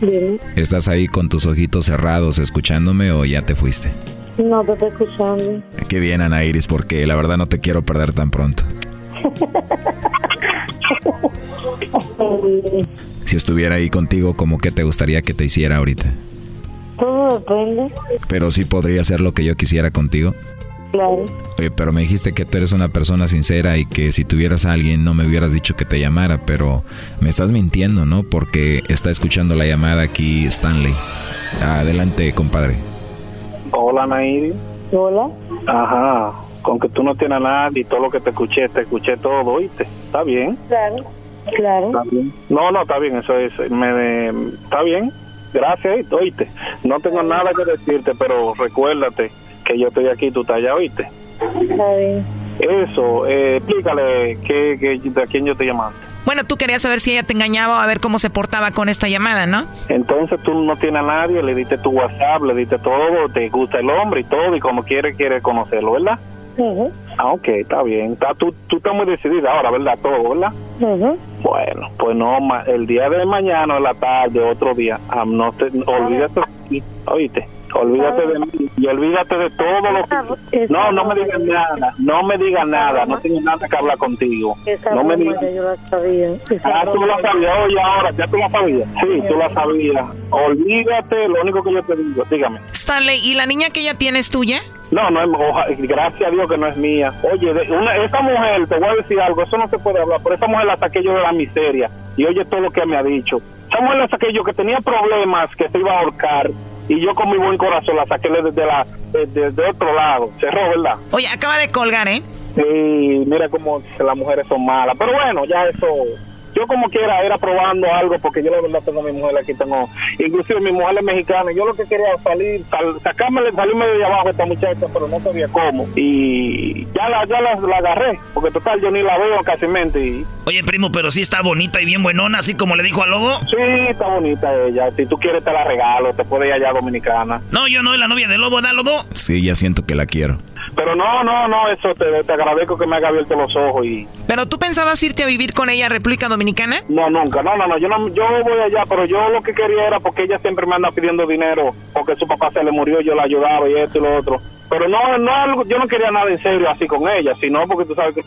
Bien. ¿Estás ahí con tus ojitos cerrados escuchándome o ya te fuiste? No, te estoy escuchando. Qué bien, Ana Iris, porque la verdad no te quiero perder tan pronto. (laughs) Si estuviera ahí contigo, ¿cómo que te gustaría que te hiciera ahorita? Todo depende. Pero sí podría hacer lo que yo quisiera contigo. Claro. Oye, pero me dijiste que tú eres una persona sincera y que si tuvieras a alguien no me hubieras dicho que te llamara, pero me estás mintiendo, ¿no? Porque está escuchando la llamada aquí Stanley. Adelante, compadre. Hola, Nairi. Hola. Ajá. Con que tú no tienes a nadie y todo lo que te escuché, te escuché todo, ¿oíste? ¿Está bien? Claro. Claro. ¿Está bien? No, no, está bien, eso es. Me, está bien. Gracias, ¿oíste? No tengo nada que decirte, pero recuérdate que yo estoy aquí, tú estás allá, ¿oíste? Está bien. Eso, eh, explícale que, que, de quién yo te llamando. Bueno, tú querías saber si ella te engañaba o a ver cómo se portaba con esta llamada, ¿no? Entonces tú no tienes a nadie, le diste tu WhatsApp, le diste todo, te gusta el hombre y todo, y como quiere, quiere conocerlo, ¿verdad? Ah, ok, está bien. Está, tú, tú estás muy decidida ahora, ¿verdad? Todo, ¿verdad? Bueno, pues no, ma- el día de mañana, en la tarde, otro día, ah, no te, olvídate, oíste, olvídate de mí y olvídate de todo lo que... No, no me digas nada, no me digas nada, no tengo nada que hablar contigo. No me digas... ya yo la sabía. Esa Ah, tú ya- sabías, oye, ahora, ya tú la sabías. Sí, tú la sabías. Olvídate, lo único que yo te digo, dígame. Stanley, ¿y la niña que ella tiene es tuya? No, no es, oja- gracias a Dios que no es mía. Oye, de- una, esa mujer, te voy a decir algo, eso no se puede hablar, pero esa mujer la saqué yo de la miseria. Y oye todo lo que me ha dicho. Esa mujer la saqué yo que tenía problemas, que se iba a ahorcar. Y yo con mi buen corazón la saqué desde la, desde, desde otro lado. Cerró, ¿verdad? Oye, acaba de colgar, ¿eh? Sí, mira cómo las mujeres son malas. Pero bueno, ya eso. Yo como quiera era probando algo porque yo la verdad tengo a mi mujer aquí, tengo, inclusive mi mujer es mexicana, yo lo que quería salir, sal, sacarme, salirme de abajo a esta muchacha, pero no sabía cómo. Y ya la, ya la, la agarré, porque total yo ni la veo casi y Oye, primo, pero sí está bonita y bien buenona, así como le dijo al lobo. sí, está bonita ella, si tú quieres te la regalo, te puede ir allá a Dominicana. No, yo no, es la novia del lobo, ¿da lobo? Sí, ya siento que la quiero. Pero no, no, no, eso te, te agradezco que me haya abierto los ojos y... ¿Pero tú pensabas irte a vivir con ella a República Dominicana? No, nunca, no, no, no, yo no, yo voy allá, pero yo lo que quería era porque ella siempre me anda pidiendo dinero, porque su papá se le murió, yo la ayudaba y esto y lo otro. Pero no, no, algo- yo no quería nada en serio así con ella, sino porque tú sabes que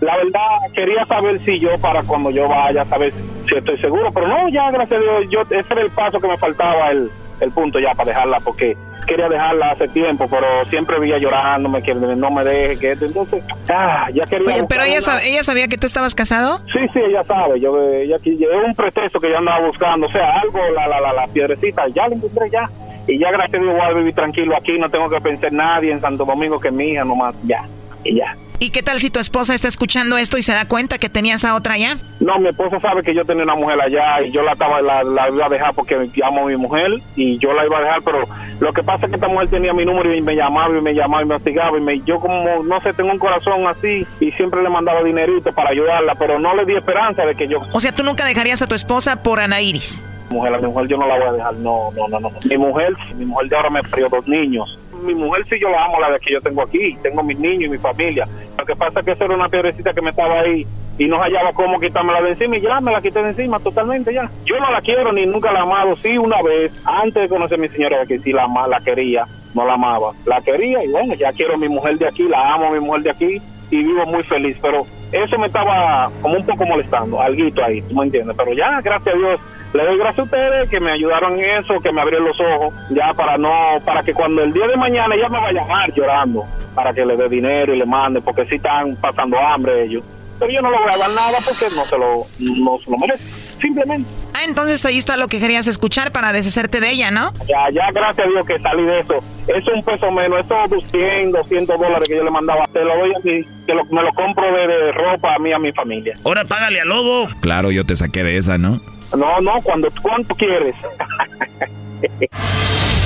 la verdad quería saber si yo para cuando yo vaya, saber si estoy seguro, pero no, ya gracias a Dios, yo, ese era el paso que me faltaba, el, el punto ya para dejarla, porque quería dejarla hace tiempo, pero siempre veía llorándome que no me deje, que entonces, ah, ya quería... Oye, pero ella, sab- ella sabía que tú estabas casado. Sí, sí, ella sabe. Yo, ella, es un pretexto que yo andaba buscando. O sea, algo, la, la, la, la piedrecita, ya la encontré ya. Y ya, gracias a Dios, voy a vivir tranquilo aquí. No tengo que pensar en nadie en Santo Domingo que mi hija nomás. Ya, y ya. ¿Y qué tal si tu esposa está escuchando esto y se da cuenta que tenías a otra allá? No, mi esposa sabe que yo tenía una mujer allá y yo la estaba la, la iba a dejar porque amo a mi mujer y yo la iba a dejar, pero lo que pasa es que esta mujer tenía mi número y me llamaba y me llamaba y me hostigaba y me, yo como, no sé, tengo un corazón así y siempre le mandaba dinerito para ayudarla, pero no le di esperanza de que yo O sea, tú nunca dejarías a tu esposa por Ana Iris. mujer, a mi mujer yo no la voy a dejar, no, no, no, no. Mi mujer, mi mujer de ahora me crió dos niños. Mi mujer sí yo la amo, la de que yo tengo aquí, tengo mis niños y mi familia. Lo que pasa es que esa era una piedrecita que me estaba ahí y no hallaba cómo quitármela de encima y ya me la quité de encima totalmente ya. Yo no la quiero ni nunca la amado, sí una vez, antes de conocer a mi señora que sí la, ama- la quería, no la amaba. La quería y bueno, ya quiero mi mujer de aquí, la amo mi mujer de aquí y vivo muy feliz, pero eso me estaba como un poco molestando, alguito ahí, tú me entiendes, pero ya, gracias a Dios, le doy gracias a ustedes que me ayudaron en eso, que me abrieron los ojos, ya para no, para que cuando el día de mañana ella me va a llamar llorando, para que le dé dinero y le mande, porque sí están pasando hambre ellos. Pero yo no le voy a dar nada porque no se lo, no se lo merece, simplemente. Ah, entonces ahí está lo que querías escuchar para deshacerte de ella, ¿no? Ya, ya, gracias a Dios que salí de eso. Es un peso menos, esos 200, 200 dólares que yo le mandaba, te lo doy a mí, que lo, me lo compro de, de ropa a mí a mi familia. Ahora págale al lobo. Claro, yo te saqué de esa, ¿no? No, no, cuando, ¿cuánto quieres? (laughs)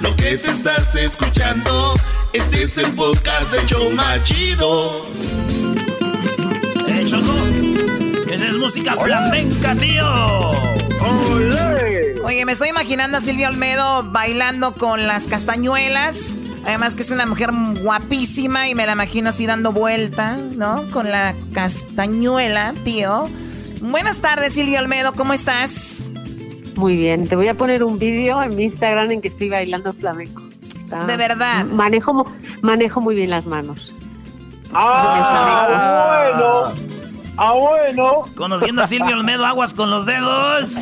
Lo que te estás escuchando, este es el podcast de Choma Chido. ¡Eh, Choco! Esa es música flamenca, tío. Oye, me estoy imaginando a Silvia Olmedo bailando con las castañuelas. Además que es una mujer guapísima y me la imagino así dando vuelta, ¿no? Con la castañuela, tío. Buenas tardes, Silvia Olmedo, ¿cómo estás? Muy bien, te voy a poner un vídeo en mi Instagram en que estoy bailando flamenco. De verdad. Manejo, manejo muy bien las manos. Ah, bueno. Ah, bueno. Conociendo a Silvio Olmedo, aguas con los dedos.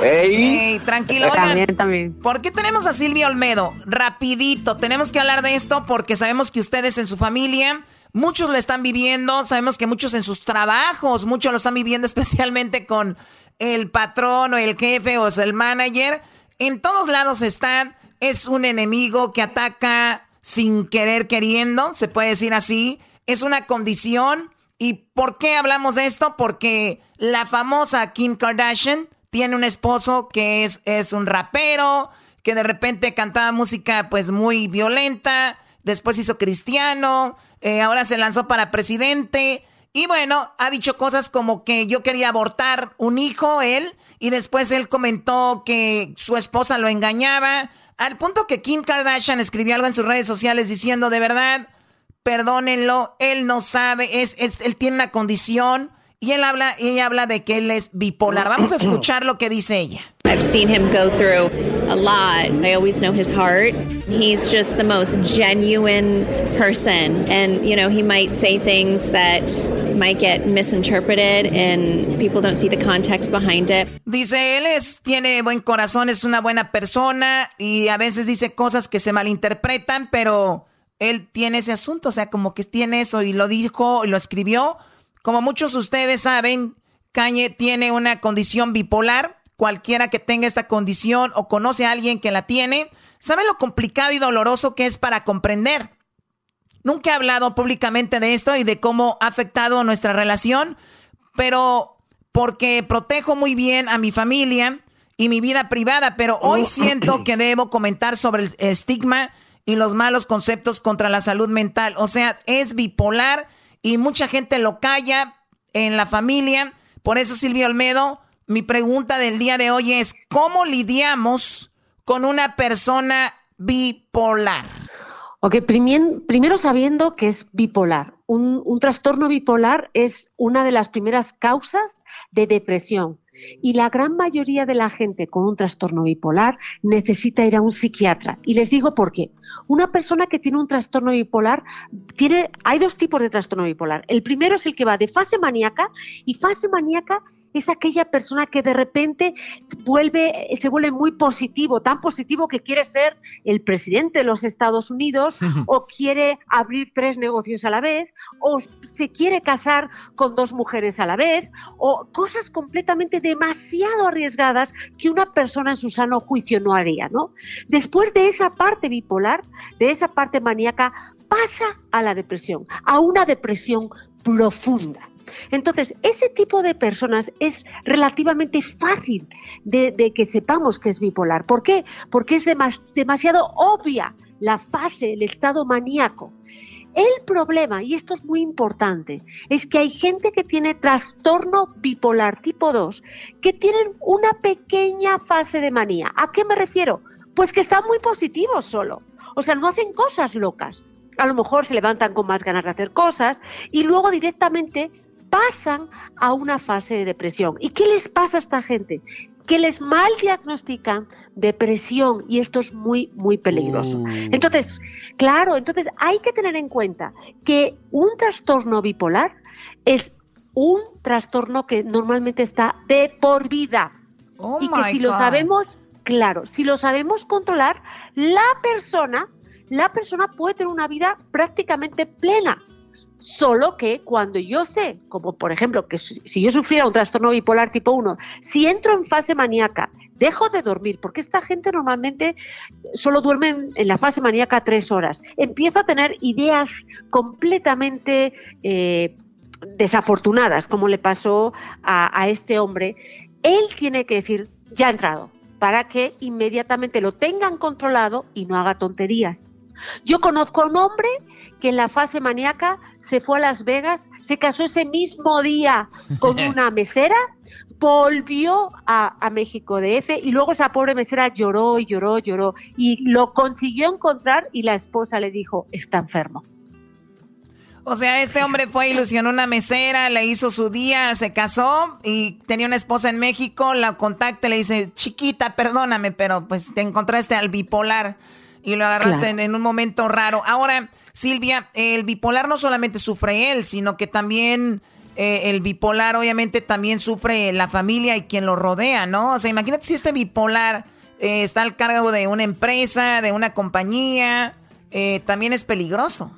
Ey, tranquilo, oigan. También, también. ¿Por qué tenemos a Silvia Olmedo? Rapidito, tenemos que hablar de esto porque sabemos que ustedes en su familia, muchos lo están viviendo, sabemos que muchos en sus trabajos, muchos lo están viviendo (laughs) especialmente con el patrón o el jefe o el manager. En todos lados está, es un enemigo que ataca sin querer queriendo, se puede decir así. Es una condición. ¿Y por qué hablamos de esto? Porque la famosa Kim Kardashian tiene un esposo que es, es un rapero, que de repente cantaba música pues muy violenta, después hizo cristiano, eh, ahora se lanzó para presidente y bueno, ha dicho cosas como que yo quería abortar un hijo, él, y después él comentó que su esposa lo engañaba, al punto que Kim Kardashian escribió algo en sus redes sociales diciendo de verdad, perdónenlo, él no sabe, es, él tiene una condición y él habla, ella habla de que él es bipolar. Vamos a escuchar lo que dice ella. A lot. I always know his heart. He's just the most genuine person. And, you know, he might say things that might get misinterpreted and people don't see the context behind it. Dice, él es, tiene buen corazón, es una buena persona y a veces dice cosas que se malinterpretan, pero él tiene ese asunto, o sea, como que tiene eso y lo dijo y lo escribió. Como muchos de ustedes saben, Kanye tiene una condición bipolar. Cualquiera que tenga esta condición o conoce a alguien que la tiene, sabe lo complicado y doloroso que es para comprender. Nunca he hablado públicamente de esto y de cómo ha afectado nuestra relación, pero porque protejo muy bien a mi familia y mi vida privada, pero hoy siento que debo comentar sobre el estigma y los malos conceptos contra la salud mental. O sea, es bipolar y mucha gente lo calla en la familia. Por eso, Silvia Olmedo, mi pregunta del día de hoy es, ¿cómo lidiamos con una persona bipolar? Ok, primero sabiendo que es bipolar. Un, un trastorno bipolar es una de las primeras causas de depresión. Y la gran mayoría de la gente con un trastorno bipolar necesita ir a un psiquiatra. Y les digo por qué. Una persona que tiene un trastorno bipolar, tiene, hay dos tipos de trastorno bipolar. El primero es el que va de fase maníaca y fase maníaca es aquella persona que de repente vuelve, se vuelve muy positivo, tan positivo que quiere ser el presidente de los Estados Unidos (laughs) o quiere abrir tres negocios a la vez o se quiere casar con dos mujeres a la vez o cosas completamente demasiado arriesgadas que una persona en su sano juicio no haría, ¿no? Después de esa parte bipolar, de esa parte maníaca, pasa a la depresión, a una depresión profunda. Entonces, ese tipo de personas es relativamente fácil de, que sepamos que es bipolar. ¿Por qué? Porque es demas- demasiado obvia la fase, el estado maníaco. El problema, y esto es muy importante, es que hay gente que tiene trastorno bipolar tipo 2 que tienen una pequeña fase de manía. ¿A qué me refiero? Pues que están muy positivos solo. O sea, no hacen cosas locas. A lo mejor se levantan con más ganas de hacer cosas y luego directamente pasan a una fase de depresión. ¿Y qué les pasa a esta gente? Que les mal diagnostican depresión y esto es muy, muy peligroso. Entonces, claro, entonces hay que tener en cuenta que un trastorno bipolar es un trastorno que normalmente está de por vida. Oh y que si lo sabemos claro. Si lo sabemos controlar, la persona, la persona puede tener una vida prácticamente plena. Solo que cuando yo sé, como por ejemplo, que si yo sufriera un trastorno bipolar tipo 1, si entro en fase maníaca, dejo de dormir, porque esta gente normalmente solo duerme en, en la fase maníaca tres horas, empiezo a tener ideas completamente eh, desafortunadas, como le pasó a, a este hombre, él tiene que decir, ya ha entrado, para que inmediatamente lo tengan controlado y no haga tonterías. Yo conozco a un hombre que en la fase maníaca se fue a Las Vegas, se casó ese mismo día con (laughs) una mesera, volvió a, a México DF y luego esa pobre mesera lloró y lloró, lloró y lo consiguió encontrar y la esposa le dijo, está enfermo. O sea, este hombre fue, ilusionó una mesera, le hizo su día, se casó y tenía una esposa en México, la contacta y le dice, chiquita, perdóname, pero pues te encontraste al bipolar y lo agarraste Claro. en, en un momento raro. Ahora, Silvia, el bipolar no solamente sufre él, sino que también eh, el bipolar obviamente también sufre la familia y quien lo rodea, ¿no? O sea, imagínate si este bipolar eh, está al cargo de una empresa, de una compañía, eh, también es peligroso.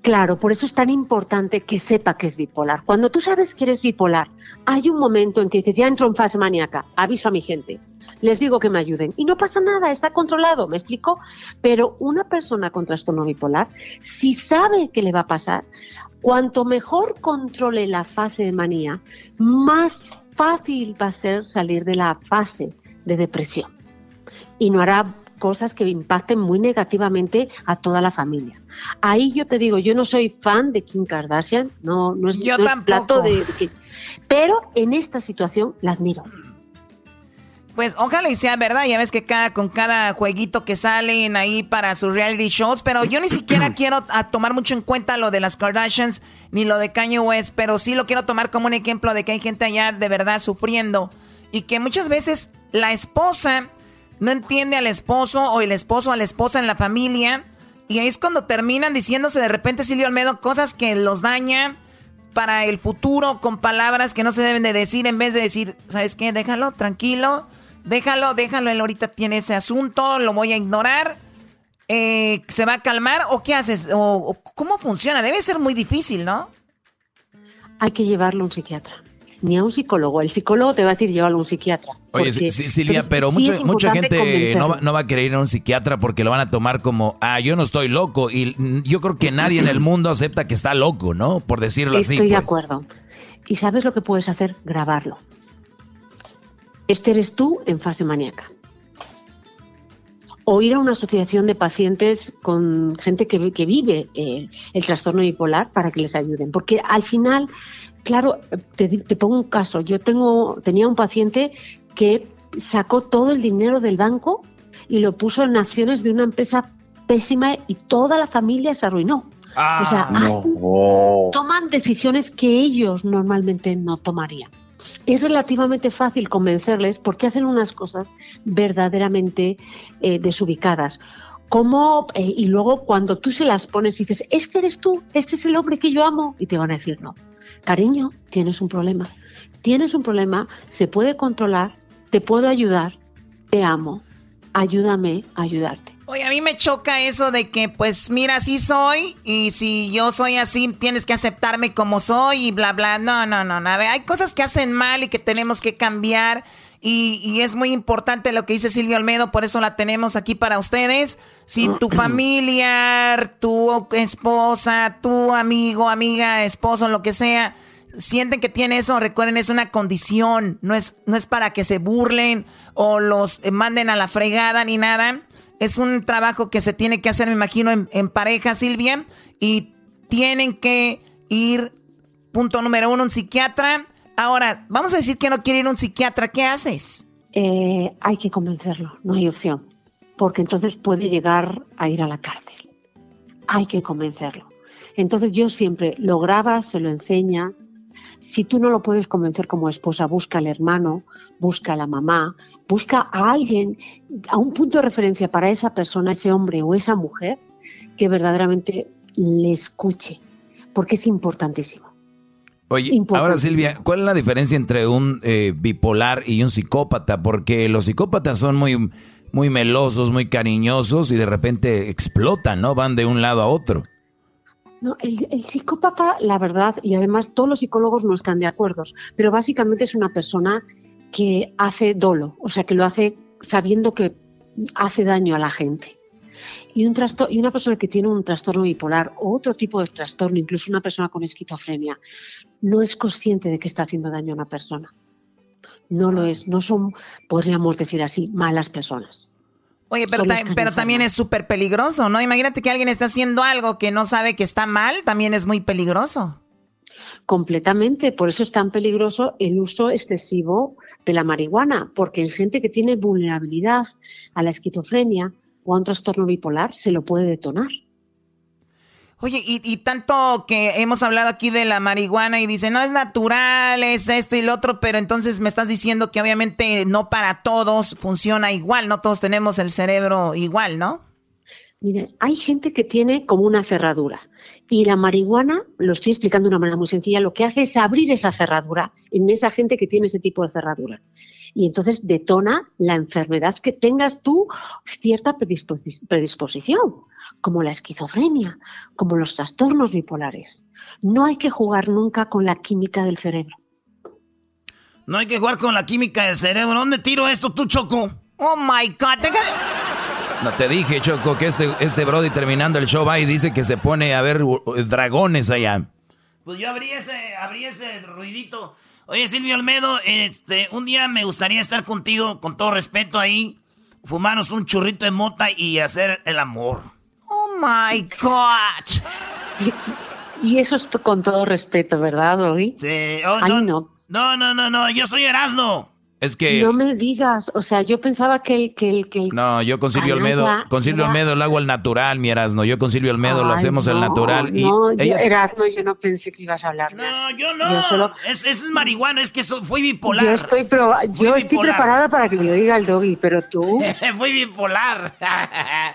Claro, por eso es tan importante que sepa que es bipolar. Cuando tú sabes que eres bipolar, hay un momento en que dices, ya entro en fase maníaca, aviso a mi gente, les digo que me ayuden. Y no pasa nada, está controlado, ¿me explico? Pero una persona con trastorno bipolar, si sabe que le va a pasar, cuanto mejor controle la fase de manía, más fácil va a ser salir de la fase de depresión. Y no hará cosas que impacten muy negativamente a toda la familia. Ahí yo te digo, yo no soy fan de Kim Kardashian, no, no es, Yo no es plato de, de pero en esta situación la admiro. Pues ojalá y sea verdad, ya ves que cada, con cada jueguito que salen ahí para sus reality shows, pero yo ni siquiera (clears throat) quiero a tomar mucho en cuenta lo de las Kardashians ni lo de Kanye West, pero sí lo quiero tomar como un ejemplo de que hay gente allá de verdad sufriendo y que muchas veces la esposa no entiende al esposo o el esposo a la esposa en la familia y ahí es cuando terminan diciéndose de repente Silvio Almedo cosas que los daña para el futuro con palabras que no se deben de decir en vez de decir, ¿sabes qué? Déjalo, tranquilo, déjalo, déjalo, él ahorita tiene ese asunto, lo voy a ignorar, eh, ¿se va a calmar o qué haces? O, o ¿Cómo funciona? Debe ser muy difícil, ¿no? Hay que llevarlo a un psiquiatra, ni a un psicólogo. El psicólogo te va a decir llévalo a un psiquiatra. Oye, porque- Silvia, pero, sí mucho- es mucha gente no va, convencerlo. no va a querer ir a un psiquiatra porque lo van a tomar como, ah, yo no estoy loco. Y yo creo que nadie en el mundo acepta que está loco, ¿no? Por decirlo así. Estoy de pues. acuerdo. ¿Y sabes lo que puedes hacer? Grabarlo. Este eres tú en fase maníaca. O ir a una asociación de pacientes con gente que, vi- que vive eh, el trastorno bipolar para que les ayuden. Porque al final, claro, te, pongo un caso. Yo tengo, tenía un paciente que sacó todo el dinero del banco y lo puso en acciones de una empresa pésima y toda la familia se arruinó. Ah, o sea, hay- toman decisiones que ellos normalmente no tomarían. Es relativamente fácil convencerles porque hacen unas cosas verdaderamente eh, desubicadas. Eh, y luego cuando tú se las pones y dices, este eres tú, este es el hombre que yo amo, y te van a decir no. Cariño, tienes un problema. Tienes un problema, se puede controlar, te puedo ayudar, te amo, ayúdame a ayudarte. Oye, a mí me choca eso de que, pues, mira, así soy y si yo soy así, tienes que aceptarme como soy y bla, bla. No, no, no, no. A ver, hay cosas que hacen mal y que tenemos que cambiar y, y es muy importante lo que dice Silvio Almedo, por eso la tenemos aquí para ustedes. Si tu (clears throat) familia, tu esposa, tu amigo, amiga, esposo, lo que sea, sienten que tiene eso, recuerden, es una condición, no es, no es para que se burlen o los manden a la fregada ni nada. Es un trabajo que se tiene que hacer, me imagino, en, pareja, Silvia, y tienen que ir, punto número uno, un psiquiatra. Ahora, vamos a decir que no quiere ir un psiquiatra, ¿qué haces? Eh, hay que convencerlo, no hay opción, porque entonces puede llegar a ir a la cárcel. Hay que convencerlo. Entonces yo siempre lo grabas, se lo enseñas. Si tú no lo puedes convencer como esposa, busca al hermano, busca a la mamá, busca a alguien, a un punto de referencia para esa persona, ese hombre o esa mujer, que verdaderamente le escuche, porque es importantísimo. Oye, ahora Silvia, ¿cuál es la diferencia entre un eh, bipolar y un psicópata? Porque los psicópatas son muy, muy melosos, muy cariñosos y de repente explotan, ¿no? Van de un lado a otro. No, el, el, psicópata, la verdad, y además todos los psicólogos no están de acuerdo, pero básicamente es una persona que hace dolo, o sea, que lo hace sabiendo que hace daño a la gente. Y, un y una persona que tiene un trastorno bipolar o otro tipo de trastorno, incluso una persona con esquizofrenia, no es consciente de que está haciendo daño a una persona. No lo es, no son, podríamos decir así, malas personas. Oye, pero, pero también es súper peligroso, ¿no? Imagínate que alguien está haciendo algo que no sabe que está mal, también es muy peligroso. Completamente, por eso es tan peligroso el uso excesivo de la marihuana, porque en gente que tiene vulnerabilidad a la esquizofrenia o a un trastorno bipolar se lo puede detonar. Oye, y, tanto que hemos hablado aquí de la marihuana y dice, no es natural, es esto y lo otro, pero entonces me estás diciendo que obviamente no para todos funciona igual, no todos tenemos el cerebro igual, ¿no? Mire, hay gente que tiene como una cerradura y la marihuana, lo estoy explicando de una manera muy sencilla, lo que hace es abrir esa cerradura en esa gente que tiene ese tipo de cerradura. Y entonces detona la enfermedad que tengas tú cierta predisposición como la esquizofrenia, como los trastornos bipolares. No hay que jugar nunca con la química del cerebro. No hay que jugar con la química del cerebro. ¿Dónde tiro esto tú, Choco? Oh my God. No te dije, Choco, que este, este Brody terminando el show va y dice que se pone a ver dragones allá. Pues yo abrí ese, abrí ese ruidito. Oye, Silvio Olmedo, este, un día me gustaría estar contigo, con todo respeto ahí, fumarnos un churrito de mota y hacer el amor. Oh my God. Y, eso es con todo respeto, ¿verdad, Doggy? Sí. Oh, no, no. No, no, no, no. Yo soy Erasmo. Es que... No me digas, o sea, yo pensaba que el... Que el, que no, yo con Silvio Olmedo, con Silvio Olmedo lo hago al natural, mi Erasno. Yo con Silvio Olmedo lo hacemos al natural. Y no, ella... Erasno, yo no pensé que ibas a hablar. No, yo no. es, es marihuana, es que fui bipolar. Yo estoy, yo estoy preparada para que me lo diga el doggy, pero tú... (laughs) fui bipolar.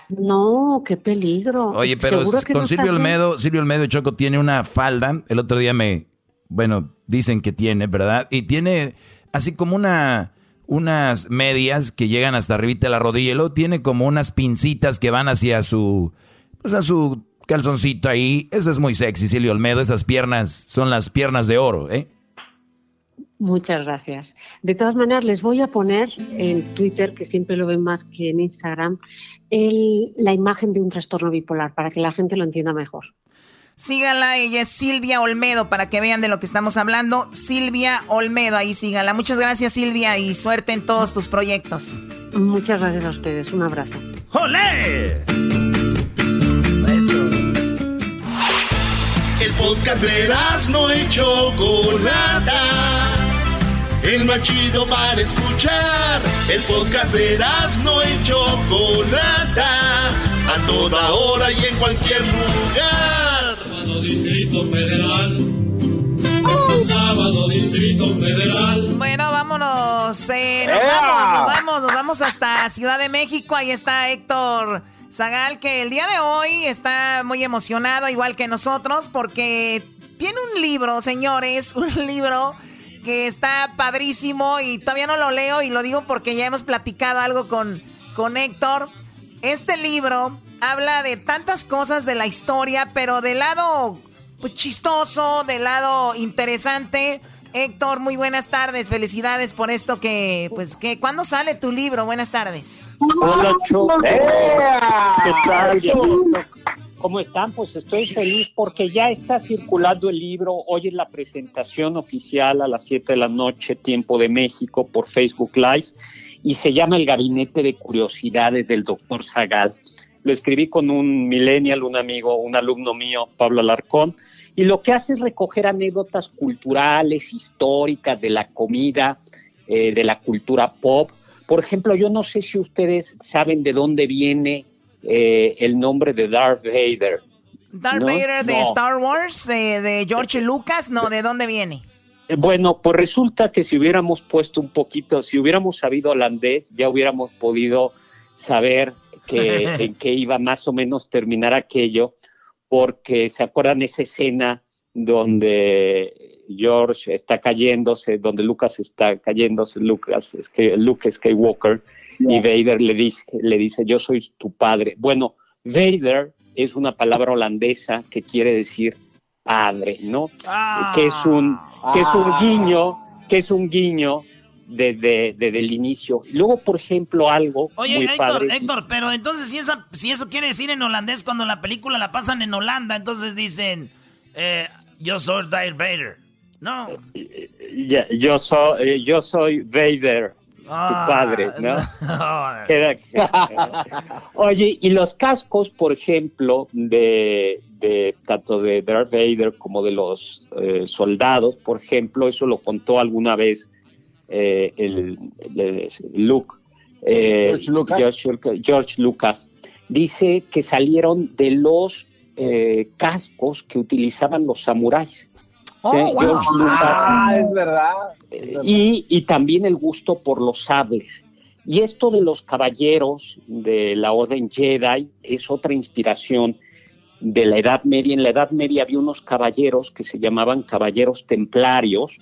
no, qué peligro. Oye, pero con Silvio Olmedo, Silvio Olmedo Choco tiene una falda. El otro día me... Bueno, dicen que tiene, ¿verdad? Y tiene así como una unas medias que llegan hasta arriba de la rodilla y tiene como unas pincitas que van hacia su pues a su calzoncito ahí. Eso es muy sexy, Silvio Olmedo. Esas piernas son las piernas de oro, ¿eh? Muchas gracias. De todas maneras, les voy a poner en Twitter, que siempre lo ven más que en Instagram, la imagen de un trastorno bipolar para que la gente lo entienda mejor. Sígala, ella es Silvia Olmedo, para que vean de lo que estamos hablando. Silvia Olmedo, ahí sígala. Muchas gracias, Silvia, y suerte en todos tus proyectos. Muchas gracias a ustedes. Un abrazo. ¡Olé! El podcast de no hecho Chocolata. El más chido para escuchar. El podcast de no hecho Chocolata. A toda hora y en cualquier lugar. Distrito Federal. Sábado, Distrito Federal. Bueno, vámonos. Eh, nos vamos, nos vamos, nos vamos hasta Ciudad de México. Ahí está Héctor Zagal, que el día de hoy está muy emocionado, igual que nosotros, porque tiene un libro, señores, (laughs) un libro que está padrísimo y todavía no lo leo y lo digo porque ya hemos platicado algo con, con Héctor. Este libro habla de tantas cosas de la historia, pero del lado pues chistoso, del lado interesante. Héctor, muy buenas tardes, felicidades por esto que, pues, que, ¿cuándo sale tu libro? Buenas tardes. Hola, Choco. ¿Qué tal, ¿Cómo están? Pues estoy feliz porque ya está circulando el libro. Hoy es la presentación oficial a las 7 de la noche, tiempo de México, por Facebook Live, y se llama El Gabinete de Curiosidades del Doctor Zagal lo escribí con un millennial, un amigo, un alumno mío, Pablo Alarcón, y lo que hace es recoger anécdotas culturales, históricas, de la comida, eh, de la cultura pop. Por ejemplo, yo no sé si ustedes saben de dónde viene eh, el nombre de Darth Vader. Darth Vader de Star Wars, de George Lucas, no, ¿de dónde viene? Eh, bueno, pues resulta que si hubiéramos puesto un poquito, si hubiéramos sabido holandés, ya hubiéramos podido saber que, (laughs) en qué iba más o menos terminar aquello, porque se acuerdan esa escena donde George está cayéndose, donde Lucas está cayéndose, Lucas, es que Luke Skywalker, y Vader le dice, le dice, yo soy tu padre. Bueno, Vader es una palabra holandesa que quiere decir padre, ¿no? Que es un, que es un Ah. guiño, que es un guiño desde, desde el inicio. Luego, por ejemplo, algo Oye, muy Héctor, padre. Héctor, pero entonces si, esa, si eso quiere decir en holandés cuando la película la pasan en Holanda, entonces dicen, eh, yo soy Darth Vader. No. Ya- yo, soy, eh, yo soy Vader, Ah, tu padre, ¿no? (laughs) Queda- (laughs) Oye, y los cascos, por ejemplo, de, de tanto de Darth Vader como de los eh, soldados, por ejemplo, eso lo contó alguna vez eh, el, el- Luke, eh, George Lucas. George, Lucas- George Lucas. Dice que salieron de los eh, cascos que utilizaban los samuráis. Oh, Sí, wow. George Lucas. Ah, es verdad. Y, y también el gusto por los sables. Y esto de los caballeros de la Orden Jedi es otra inspiración de la Edad Media. En la Edad Media había unos caballeros que se llamaban caballeros templarios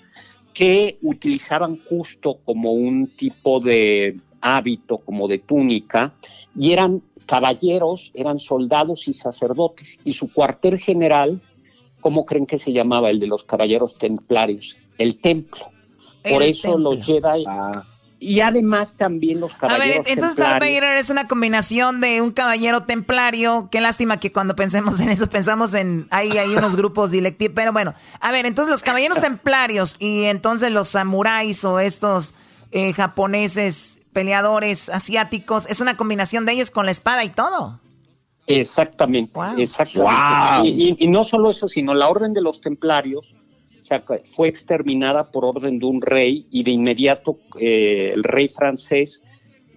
que utilizaban justo como un tipo de hábito, como de túnica, y eran caballeros, eran soldados y sacerdotes. Y su cuartel general, ¿cómo creen que se llamaba el de los caballeros templarios? El templo. Por El eso los Jedi. Y además también los A caballeros ver, entonces Darth es una combinación de un caballero templario. Qué lástima que cuando pensemos en eso pensamos en ahí hay unos grupos directivos. Pero bueno, a ver, entonces los caballeros templarios y entonces los samuráis o estos eh, japoneses peleadores asiáticos es una combinación de ellos con la espada y todo. Exactamente, exactamente. Wow. Y, y- y no solo eso, sino la orden de los templarios fue exterminada por orden de un rey y de inmediato eh, el rey francés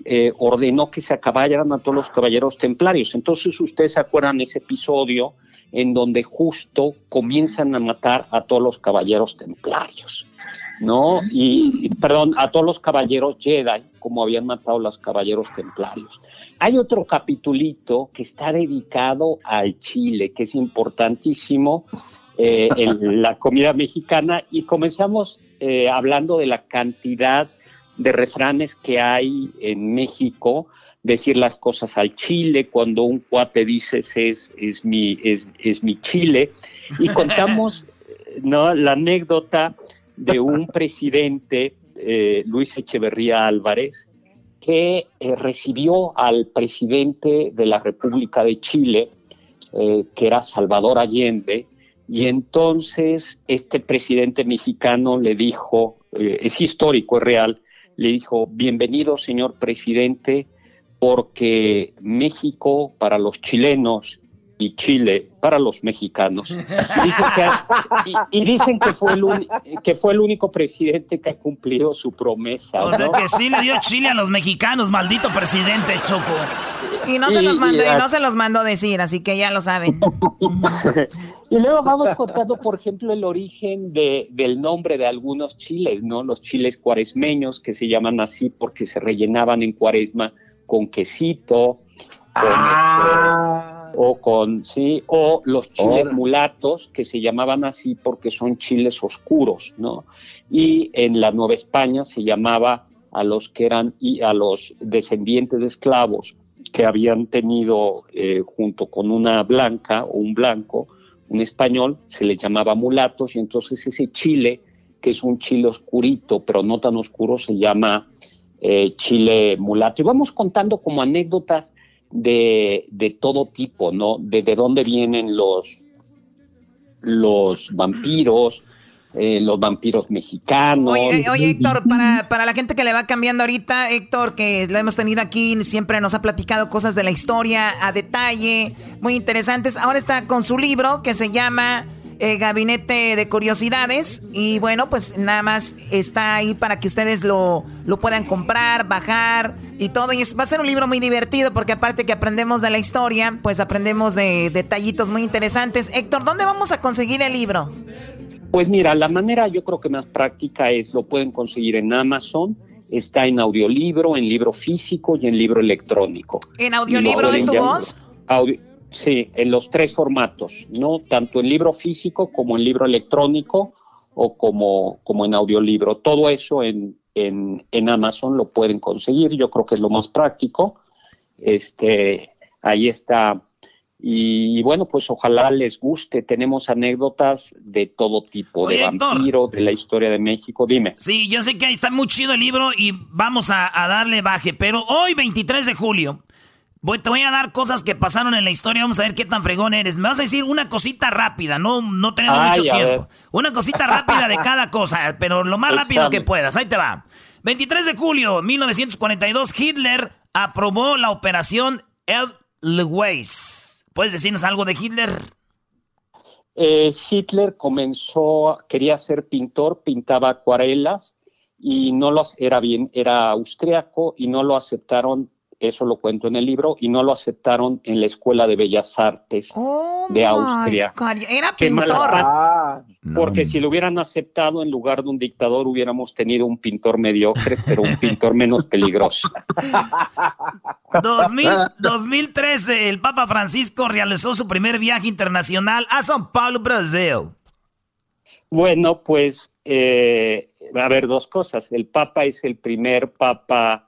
eh, ordenó que se acabaran a todos los caballeros templarios. Entonces ustedes se acuerdan ese episodio en donde justo comienzan a matar a todos los caballeros templarios. ¿no? Y, y, perdón, a todos los caballeros Jedi, como habían matado a los caballeros templarios. Hay otro capitulito que está dedicado al chile, que es importantísimo, eh, en la comida mexicana, y comenzamos eh, hablando de la cantidad de refranes que hay en México, decir las cosas al chile, cuando un cuate dices es, es, mi, es, es mi chile, y contamos (laughs) ¿no? la anécdota de un presidente, eh, Luis Echeverría Álvarez, que eh, recibió al presidente de la República de Chile, eh, que era Salvador Allende, y entonces este presidente mexicano le dijo, eh, es histórico, es real, le dijo, bienvenido señor presidente, porque México para los chilenos y Chile para los mexicanos. Dicen que, y, y, dicen que fue, el un, que fue el único presidente que ha cumplido su promesa. O sea que sí le dio Chile a los mexicanos, maldito presidente Choco. Y no se los mandó, y no se los mandó decir, así que ya lo saben. (laughs) y luego vamos contando, por ejemplo, el origen de, del nombre de algunos chiles, ¿no? Los chiles cuaresmeños, que se llaman así porque se rellenaban en cuaresma con quesito, con Ah. este, o con, sí, o los chiles mulatos, que se llamaban así porque son chiles oscuros, ¿no? Y en la Nueva España se llamaba a los que eran, y a los descendientes de esclavos que habían tenido eh, junto con una blanca o un blanco, un español, se les llamaba mulatos, y entonces ese chile, que es un chile oscurito, pero no tan oscuro, se llama eh, chile mulato. Y vamos contando como anécdotas de, de todo tipo, ¿no? De, de dónde vienen los, los vampiros, eh, los vampiros mexicanos. Oye, oye Héctor, para, para la gente que le va cambiando ahorita, Héctor, que lo hemos tenido aquí, siempre nos ha platicado cosas de la historia a detalle, muy interesantes. Ahora está con su libro que se llama eh, Gabinete de Curiosidades. Y bueno, pues nada más está ahí para que ustedes lo, lo puedan comprar, bajar y todo. Y es, va a ser un libro muy divertido porque aparte que aprendemos de la historia, pues aprendemos de detallitos muy interesantes. Héctor, ¿dónde vamos a conseguir el libro? Pues mira, la manera yo creo que más práctica es lo pueden conseguir en Amazon, está en audiolibro, en libro físico y en libro electrónico. ¿En audiolibro es tu voz? Audio, Sí, en los tres formatos, ¿no? Tanto en libro físico como en libro electrónico o como, como en audiolibro. Todo eso en, en, en Amazon lo pueden conseguir, yo creo que es lo más práctico. Este, ahí está. Y, bueno, pues ojalá les guste. Tenemos anécdotas de todo tipo, Oye, de Héctor. vampiro, de la historia de México. Dime. Sí, yo sé que está muy chido el libro y vamos a, a darle baje, pero hoy, 23 de julio, voy, te voy a dar cosas que pasaron en la historia. Vamos a ver qué tan fregón eres. Me vas a decir una cosita rápida, no, no tenemos Ay, mucho tiempo. ver. Una cosita rápida de cada cosa, (laughs) pero lo más rápido que puedas. Ahí te va. 23 de julio 1942, Hitler aprobó la operación Edelweiss. ¿Puedes decirnos algo de Hitler? Eh, Hitler comenzó, quería ser pintor, pintaba acuarelas y no los era bien, era austriaco y no lo aceptaron, eso lo cuento en el libro, y no lo aceptaron en la Escuela de Bellas Artes de Austria. Oh God, Era pintor. pata, porque si lo hubieran aceptado en lugar de un dictador hubiéramos tenido un pintor mediocre, pero un pintor menos (laughs) peligroso. 2000 2013, el Papa Francisco realizó su primer viaje internacional a São Paulo, Brasil. Bueno, pues, eh, a ver, dos cosas. El Papa es el primer Papa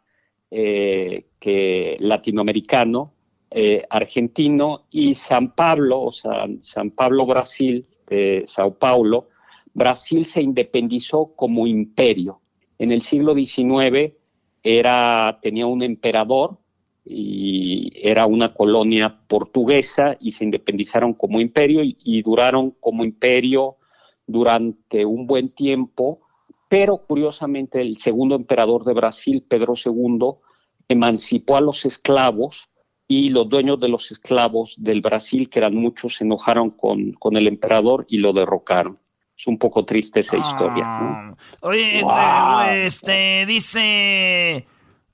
eh, que, latinoamericano, eh, argentino, y San Pablo, o San Pablo, Brasil, de Sao Paulo, Brasil se independizó como imperio. En el siglo XIX era, tenía un emperador y era una colonia portuguesa y se independizaron como imperio y duraron como imperio durante un buen tiempo, pero curiosamente el segundo emperador de Brasil, Pedro II, emancipó a los esclavos y los dueños de los esclavos del Brasil, que eran muchos, se enojaron con, con el emperador y lo derrocaron. Es un poco triste esa historia. ¿no? Oye, Wow. eh, este, dice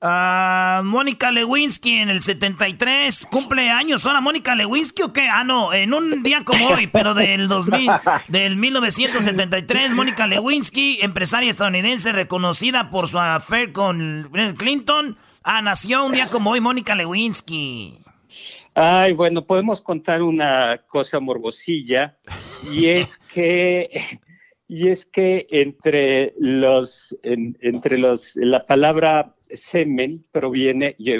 ah, Mónica Lewinsky en el 73, cumple años. ¿Ahora Mónica Lewinsky o qué? Ah, no, en un día como hoy, pero del 2000, del 1973, Mónica Lewinsky, empresaria estadounidense reconocida por su affair con Clinton. Ah, nació un día como hoy Mónica Lewinsky. Ay, bueno, podemos contar una cosa morbosilla y es que y es que entre los en- entre los la palabra semen proviene yo,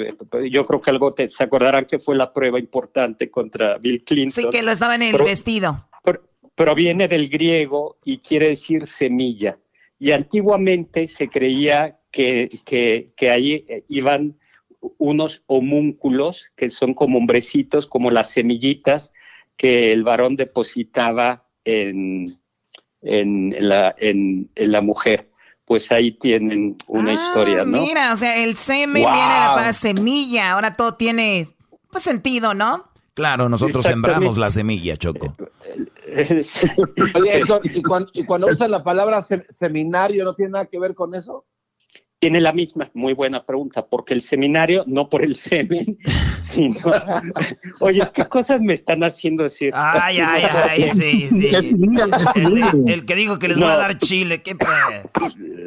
yo creo que algo te, se acordarán que fue la prueba importante contra Bill Clinton. Sí, que lo estaba en el Pro- vestido. pro- proviene del griego y quiere decir semilla. Y antiguamente se creía que, que, que ahí eh, iban unos homúnculos, que son como hombrecitos, como las semillitas que el varón depositaba en, en, la, en, en la mujer. Pues ahí tienen una historia, ¿no? Ah, Mira, o sea, el semen Wow. viene de la palabra semilla. Ahora todo tiene pues sentido, ¿no? Claro, nosotros sembramos la semilla, Choco. Oye, Héctor, ¿y cuando, y cuando usan la palabra se- seminario, ¿no tiene nada que ver con eso? Tiene la misma, muy buena pregunta, porque el seminario, no por el semen, (laughs) sino... (laughs) Oye, ¿qué cosas me están haciendo decir? Ay, ay, ay, (laughs) sí, sí. El, el que dijo que les va a dar chile, qué.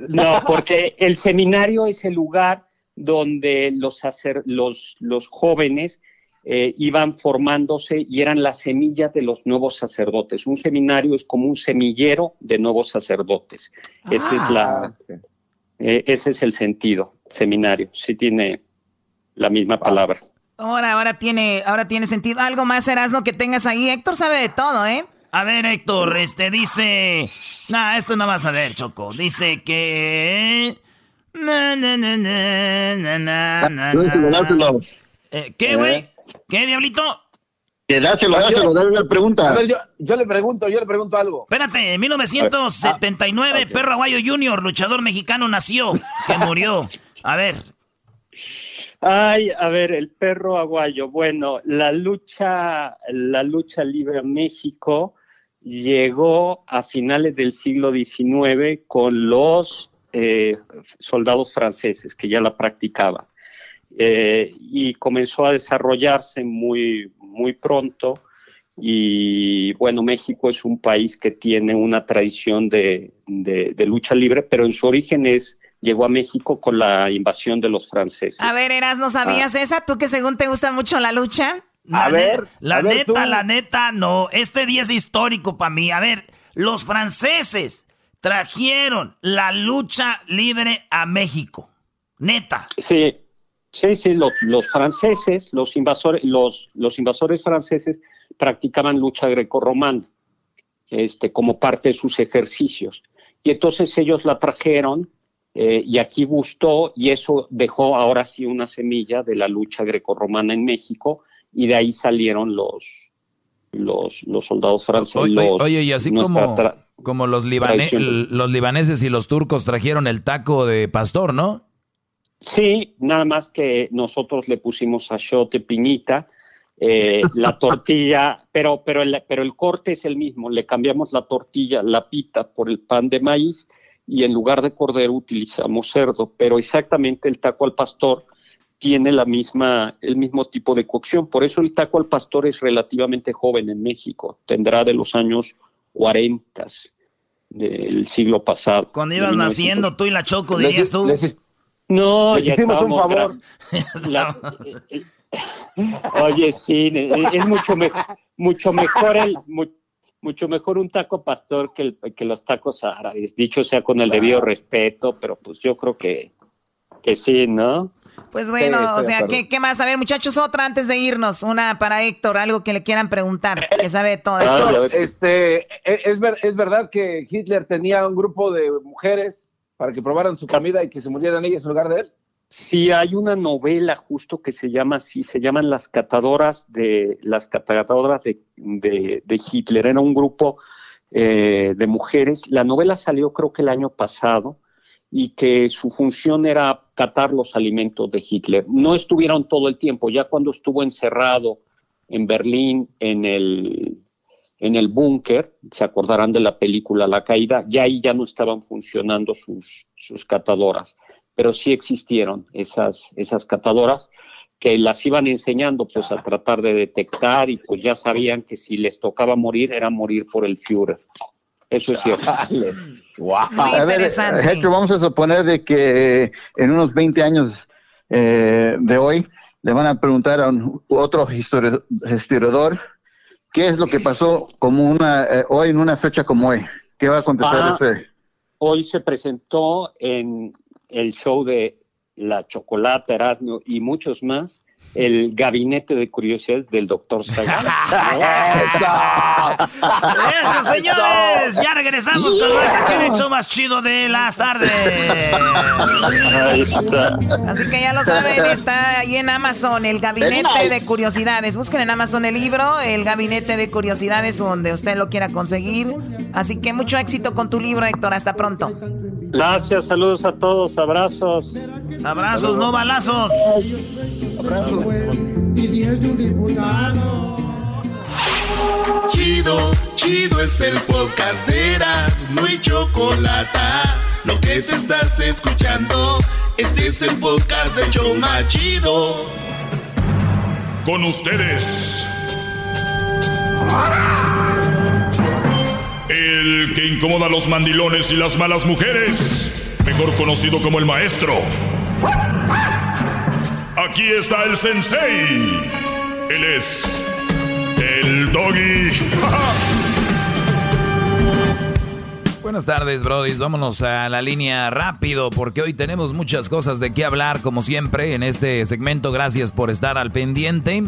No, porque el seminario es el lugar donde los, sacer- los, los jóvenes eh, iban formándose y eran las semillas de los nuevos sacerdotes. Un seminario es como un semillero de nuevos sacerdotes. Esa es la, eh, ese es el sentido, seminario. Sí tiene la misma palabra. Ahora, ahora tiene, ahora tiene sentido. Algo más, Erasmo, que tengas ahí. Héctor sabe de todo, ¿eh? A ver, Héctor, este dice. Nah, esto no vas a ver, Choco. Dice que. Na, na, na, na, na, na, na, Dáselo, na. dáselo. Eh, ¿Qué, güey? ¿Qué, diablito? Que dáselo, dáselo, dale una pregunta. A ver, yo, yo le pregunto, yo le pregunto algo. Espérate, en 1979, Perro Aguayo Jr., luchador mexicano, nació, que murió. A ver, Ay, a ver, el perro aguayo. Bueno, la lucha, la lucha libre en México llegó a finales del siglo XIX con los eh, soldados franceses que ya la practicaban. Eh, y comenzó a desarrollarse muy, muy pronto. Y bueno, México es un país que tiene una tradición de, de- de lucha libre, pero en su origen es, llegó a México con la invasión de los franceses. A ver, Erasmo, ¿sabías Ah. esa? ¿Tú que según te gusta mucho la lucha? La A ver, la a ver, neta, tú. la neta, no. Este día es histórico para mí. A ver, los franceses trajeron la lucha libre a México. Neta. Sí, sí, sí, lo- los franceses, los invasores, los, los invasores franceses practicaban lucha grecorromana este, como parte de sus ejercicios. Y entonces ellos la trajeron eh, y aquí gustó y eso dejó ahora sí una semilla de la lucha grecorromana en México y de ahí salieron los, los, los soldados franceses. Oye, los- oye, y así como, como los, los libaneses y los turcos trajeron el taco de pastor, ¿no? Sí, nada más que nosotros le pusimos achiote piñita, eh, (laughs) la tortilla, pero, pero, el, pero el corte es el mismo, le cambiamos la tortilla, la pita, por el pan de maíz y en lugar de cordero utilizamos cerdo, pero exactamente el taco al pastor tiene la misma, el mismo tipo de cocción, por eso el taco al pastor es relativamente joven en México, tendrá de los años 40 del siglo pasado. Cuando ibas 1900. naciendo, tú y la Choco, Les- dirías tú. les- No, Les ya hicimos un favor. (laughs) la- eh, (laughs) Oye, sí, eh, es mucho, me- mucho mejor el, mu- mucho mejor un taco pastor que, el- que los tacos árabes, dicho sea con el debido respeto, pero pues yo creo que, que sí, ¿no? Pues bueno, Sí, o sea. ¿qué, qué más? A ver, muchachos, otra antes de irnos. Una para Héctor, algo que le quieran preguntar, que sabe todo Ah, esto. ves. Este, e- es, ver- es verdad que Hitler tenía un grupo de mujeres para que probaran su comida y que se murieran ellas en lugar de él. Sí, hay una novela justo que se llama así, se llaman las catadoras de las catadoras de, de- de Hitler. Era un grupo eh, de mujeres. La novela salió creo que el año pasado y que su función era catar los alimentos de Hitler. No estuvieron todo el tiempo, ya cuando estuvo encerrado en Berlín en el en el búnker, se acordarán de la película La Caída, ya ahí ya no estaban funcionando sus, sus catadoras, pero sí existieron esas, esas catadoras que las iban enseñando pues a tratar de detectar y pues ya sabían que si les tocaba morir era morir por el Führer. Eso es cierto. (laughs) Muy a ver, interesante. Héctor, vamos a suponer de que en unos 20 años eh, de hoy le van a preguntar a un- otro histori- historiador qué es lo que pasó como una eh, hoy en una fecha como hoy. ¿Qué va a contestar Ah, ese? Hoy se presentó en el show de La Chocolata, Erasmo y muchos más el gabinete de curiosidades del doctor Sagan. (laughs) Eso, señores. Ya regresamos con más aquí en el show más chido de las tardes. Ahí está. Así que ya lo saben, está ahí en Amazon, el Gabinete de Curiosidades. Busquen en Amazon el libro, el Gabinete de Curiosidades, donde usted lo quiera conseguir. Así que mucho éxito con tu libro, Héctor. Hasta pronto. Gracias, saludos a todos, abrazos. Abrazos, no balazos. Y 10 de un diputado. Chido, chido es el podcast de Eras, no hay chocolate. Lo que te estás escuchando, este es el podcast de Choma Chido. Con ustedes. El que incomoda a los mandilones y las malas mujeres. Mejor conocido como el maestro. Aquí está el sensei. Él es el doggy. (laughs) Buenas tardes, brodis. Vámonos a la línea rápido porque hoy tenemos muchas cosas de qué hablar, como siempre, en este segmento. Gracias por estar al pendiente.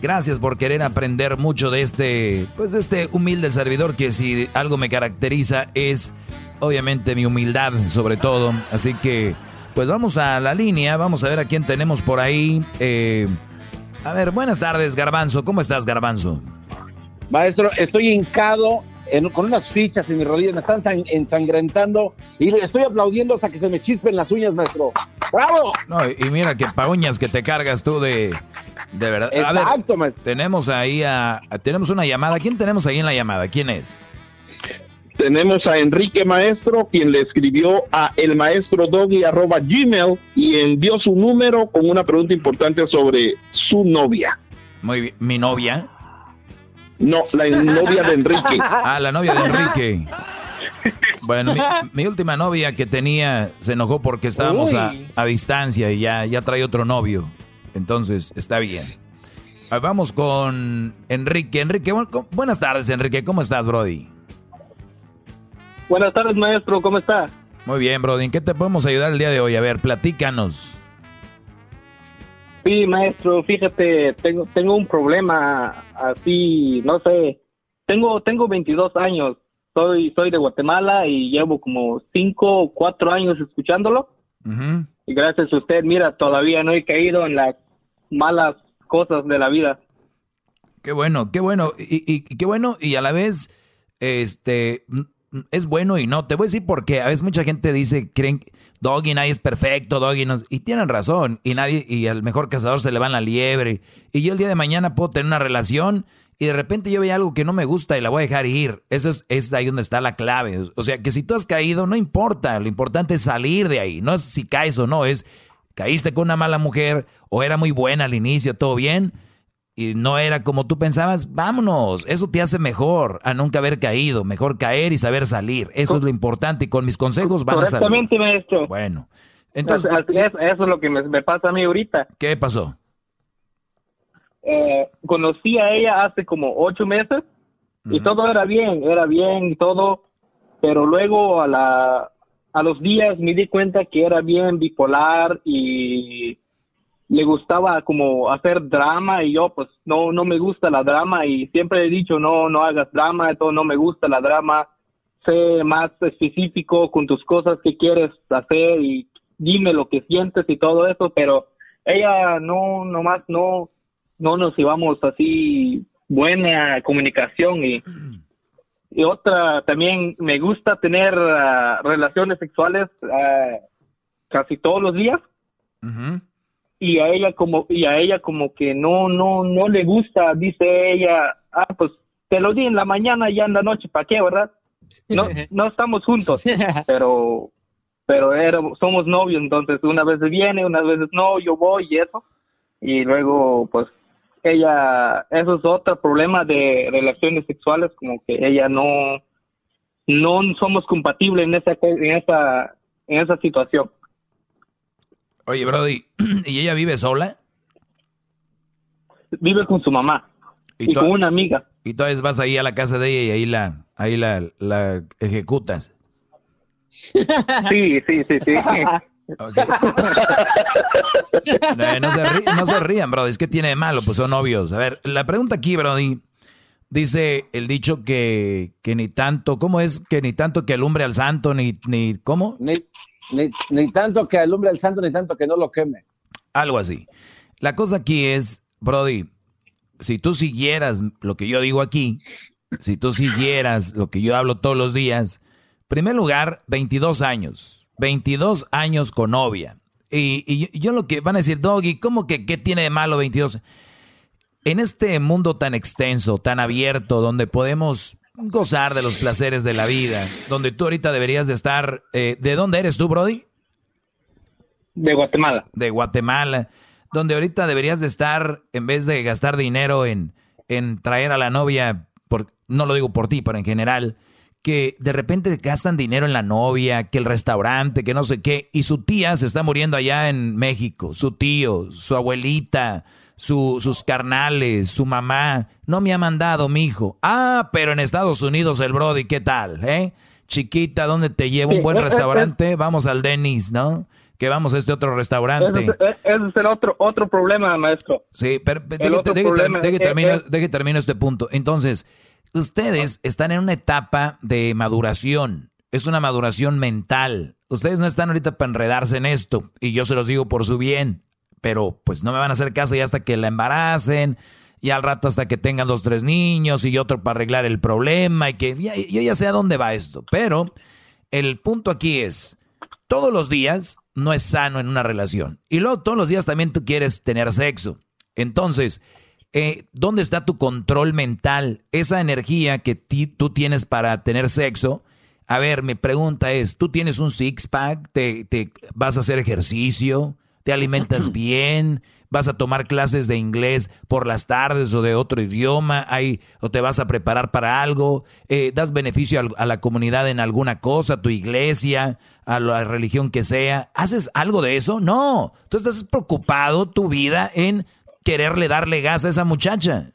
Gracias por querer aprender mucho de este, pues de este humilde servidor que si algo me caracteriza es obviamente mi humildad sobre todo. Así que, pues vamos a la línea, vamos a ver a quién tenemos por ahí. Eh, a ver, buenas tardes, Garbanzo. ¿Cómo estás, Garbanzo? Maestro, estoy hincado en- con unas fichas en mis rodillas, me están san- ensangrentando y le estoy aplaudiendo hasta que se me chispen las uñas, maestro. ¡Bravo! No, y mira que pa' uñas que te cargas tú de, de verdad. A ver, Exacto, maestro. tenemos ahí a, a- tenemos una llamada. ¿Quién tenemos ahí en la llamada? ¿Quién es? Tenemos a Enrique Maestro, quien le escribió a el maestro arroba gmail y envió su número con una pregunta importante sobre su novia. Muy bien. ¿Mi novia? No, la novia de Enrique. (laughs) Ah, la novia de Enrique. Bueno, mi, mi última novia que tenía se enojó porque estábamos a, distancia y ya, ya trae otro novio. Entonces, está bien. Ah, Vamos con Enrique. Enrique, bu- bu- buenas tardes, Enrique. ¿Cómo estás, Brody? Buenas tardes, maestro. ¿Cómo está? Muy bien, Brody. ¿En qué te podemos ayudar el día de hoy? A ver, platícanos. Sí, maestro. Fíjate, tengo tengo un problema así, no sé. Tengo tengo 22 años. Soy soy de Guatemala y llevo como 5 o 4 años escuchándolo. Y gracias a usted, mira, todavía no he caído en las malas cosas de la vida. Qué bueno, qué bueno. Y, y- qué bueno. Y a la vez, este, es bueno y no. Te voy a decir por qué. A veces mucha gente dice, creen, Doggy, nadie es perfecto, Doggy no es-". Y tienen razón. Y nadie, y al mejor cazador se le va en la liebre. Y yo el día de mañana puedo tener una relación y de repente yo veo algo que no me gusta y la voy a dejar ir. Eso es, es ahí donde está la clave. O sea, que si tú has caído, no importa. Lo importante es salir de ahí. No es si caes o no, es caíste con una mala mujer o era muy buena al inicio, todo bien y no era como tú pensabas, vámonos, eso te hace mejor a nunca haber caído, mejor caer y saber salir. Eso es lo importante y con mis consejos van a salir. Correctamente, maestro. Bueno, entonces, Así es, eso es lo que me, me pasa a mí ahorita. ¿qué pasó? Eh, conocí a ella hace como ocho meses y todo era bien, era bien y todo, pero luego a la a los días me di cuenta que era bien bipolar y le gustaba como hacer drama y yo pues no no me gusta la drama y siempre he dicho no no hagas drama, todo no me gusta la drama, sé más específico con tus cosas que quieres hacer y dime lo que sientes y todo eso, pero ella no nomás no no nos llevamos así buena comunicación y otra también me gusta tener ah, relaciones sexuales ah, casi todos los días y a ella como y a ella como que no no no le gusta dice ella ah pues te lo di en la mañana y ya en la noche para qué verdad no (laughs) no estamos juntos pero pero somos novios entonces unas veces viene unas veces no yo voy y eso y luego pues ella eso es otro problema de relaciones sexuales como que ella no no somos compatibles en esa en esa en esa situación Oye, Brody, (clears throat) ¿y ella vive sola? vive con su mamá y, con una amiga Y entonces vas ahí a la casa de ella y ahí la, ahí la, la ejecutas. (laughs) sí sí sí sí (laughs) No, no se rí- no se rían, Brody. Es que tiene de malo, pues son novios. A ver, la pregunta aquí, Brody. Dice el dicho que, que ni tanto, ¿cómo es? Que ni tanto que alumbre al santo, ni, ni ¿cómo? Ni, ni, tanto que alumbre el santo, ni tanto que no lo queme. Algo así. La cosa aquí es, Brody, si tú siguieras lo que yo digo aquí, si tú siguieras lo que yo hablo todos los días, primer lugar, 22 años, 22 años con novia. Y, y yo, yo lo que van a decir, Doggy, ¿cómo que qué tiene de malo 22? En este mundo tan extenso, tan abierto, donde podemos gozar de los placeres de la vida, donde tú ahorita deberías de estar, eh, ¿de dónde eres tú, Brody? de Guatemala de Guatemala, donde ahorita deberías de estar, en vez de gastar dinero en, en traer a la novia, por, no lo digo por ti, pero en general, que de repente gastan dinero en la novia, que el restaurante, que no sé qué, y su tía se está muriendo allá en México, su tío, su abuelita, su- sus carnales, su mamá, no me ha mandado mi hijo. Ah, pero en Estados Unidos el Brody, ¿qué tal? ¿Eh? Chiquita, ¿dónde te llevo? Un buen eh, eh, restaurante, vamos al Denis, ¿no? Que vamos a este otro restaurante. ese, es- ese es el otro otro problema maestro Sí, pero deje, deje termino este punto. Entonces, ustedes están en una etapa de maduración. Es una maduración mental. Ustedes no están ahorita para enredarse en esto. Y yo se los digo por su bien. Pero pues no me van a hacer caso ya hasta que la embaracen. Y al rato hasta que tengan dos, tres niños y otro para arreglar el problema. Y que yo ya sé a dónde va esto. Pero el punto aquí es, todos los días no es sano en una relación. Y luego todos los días también tú quieres tener sexo. Entonces, eh, ¿dónde está tu control mental? Esa energía que tú tienes para tener sexo. A ver, mi pregunta es, ¿tú tienes un six-pack? ¿Te, te vas a hacer ejercicio? ¿Te alimentas (clears throat) bien? ¿Vas a tomar clases de inglés por las tardes o de otro idioma? Hay, ¿O te vas a preparar para algo? Eh, ¿Das beneficio a la comunidad en alguna cosa, a tu iglesia, a la religión que sea? ¿Haces algo de eso? No. Tú estás preocupado tu vida en quererle darle gas a esa muchacha.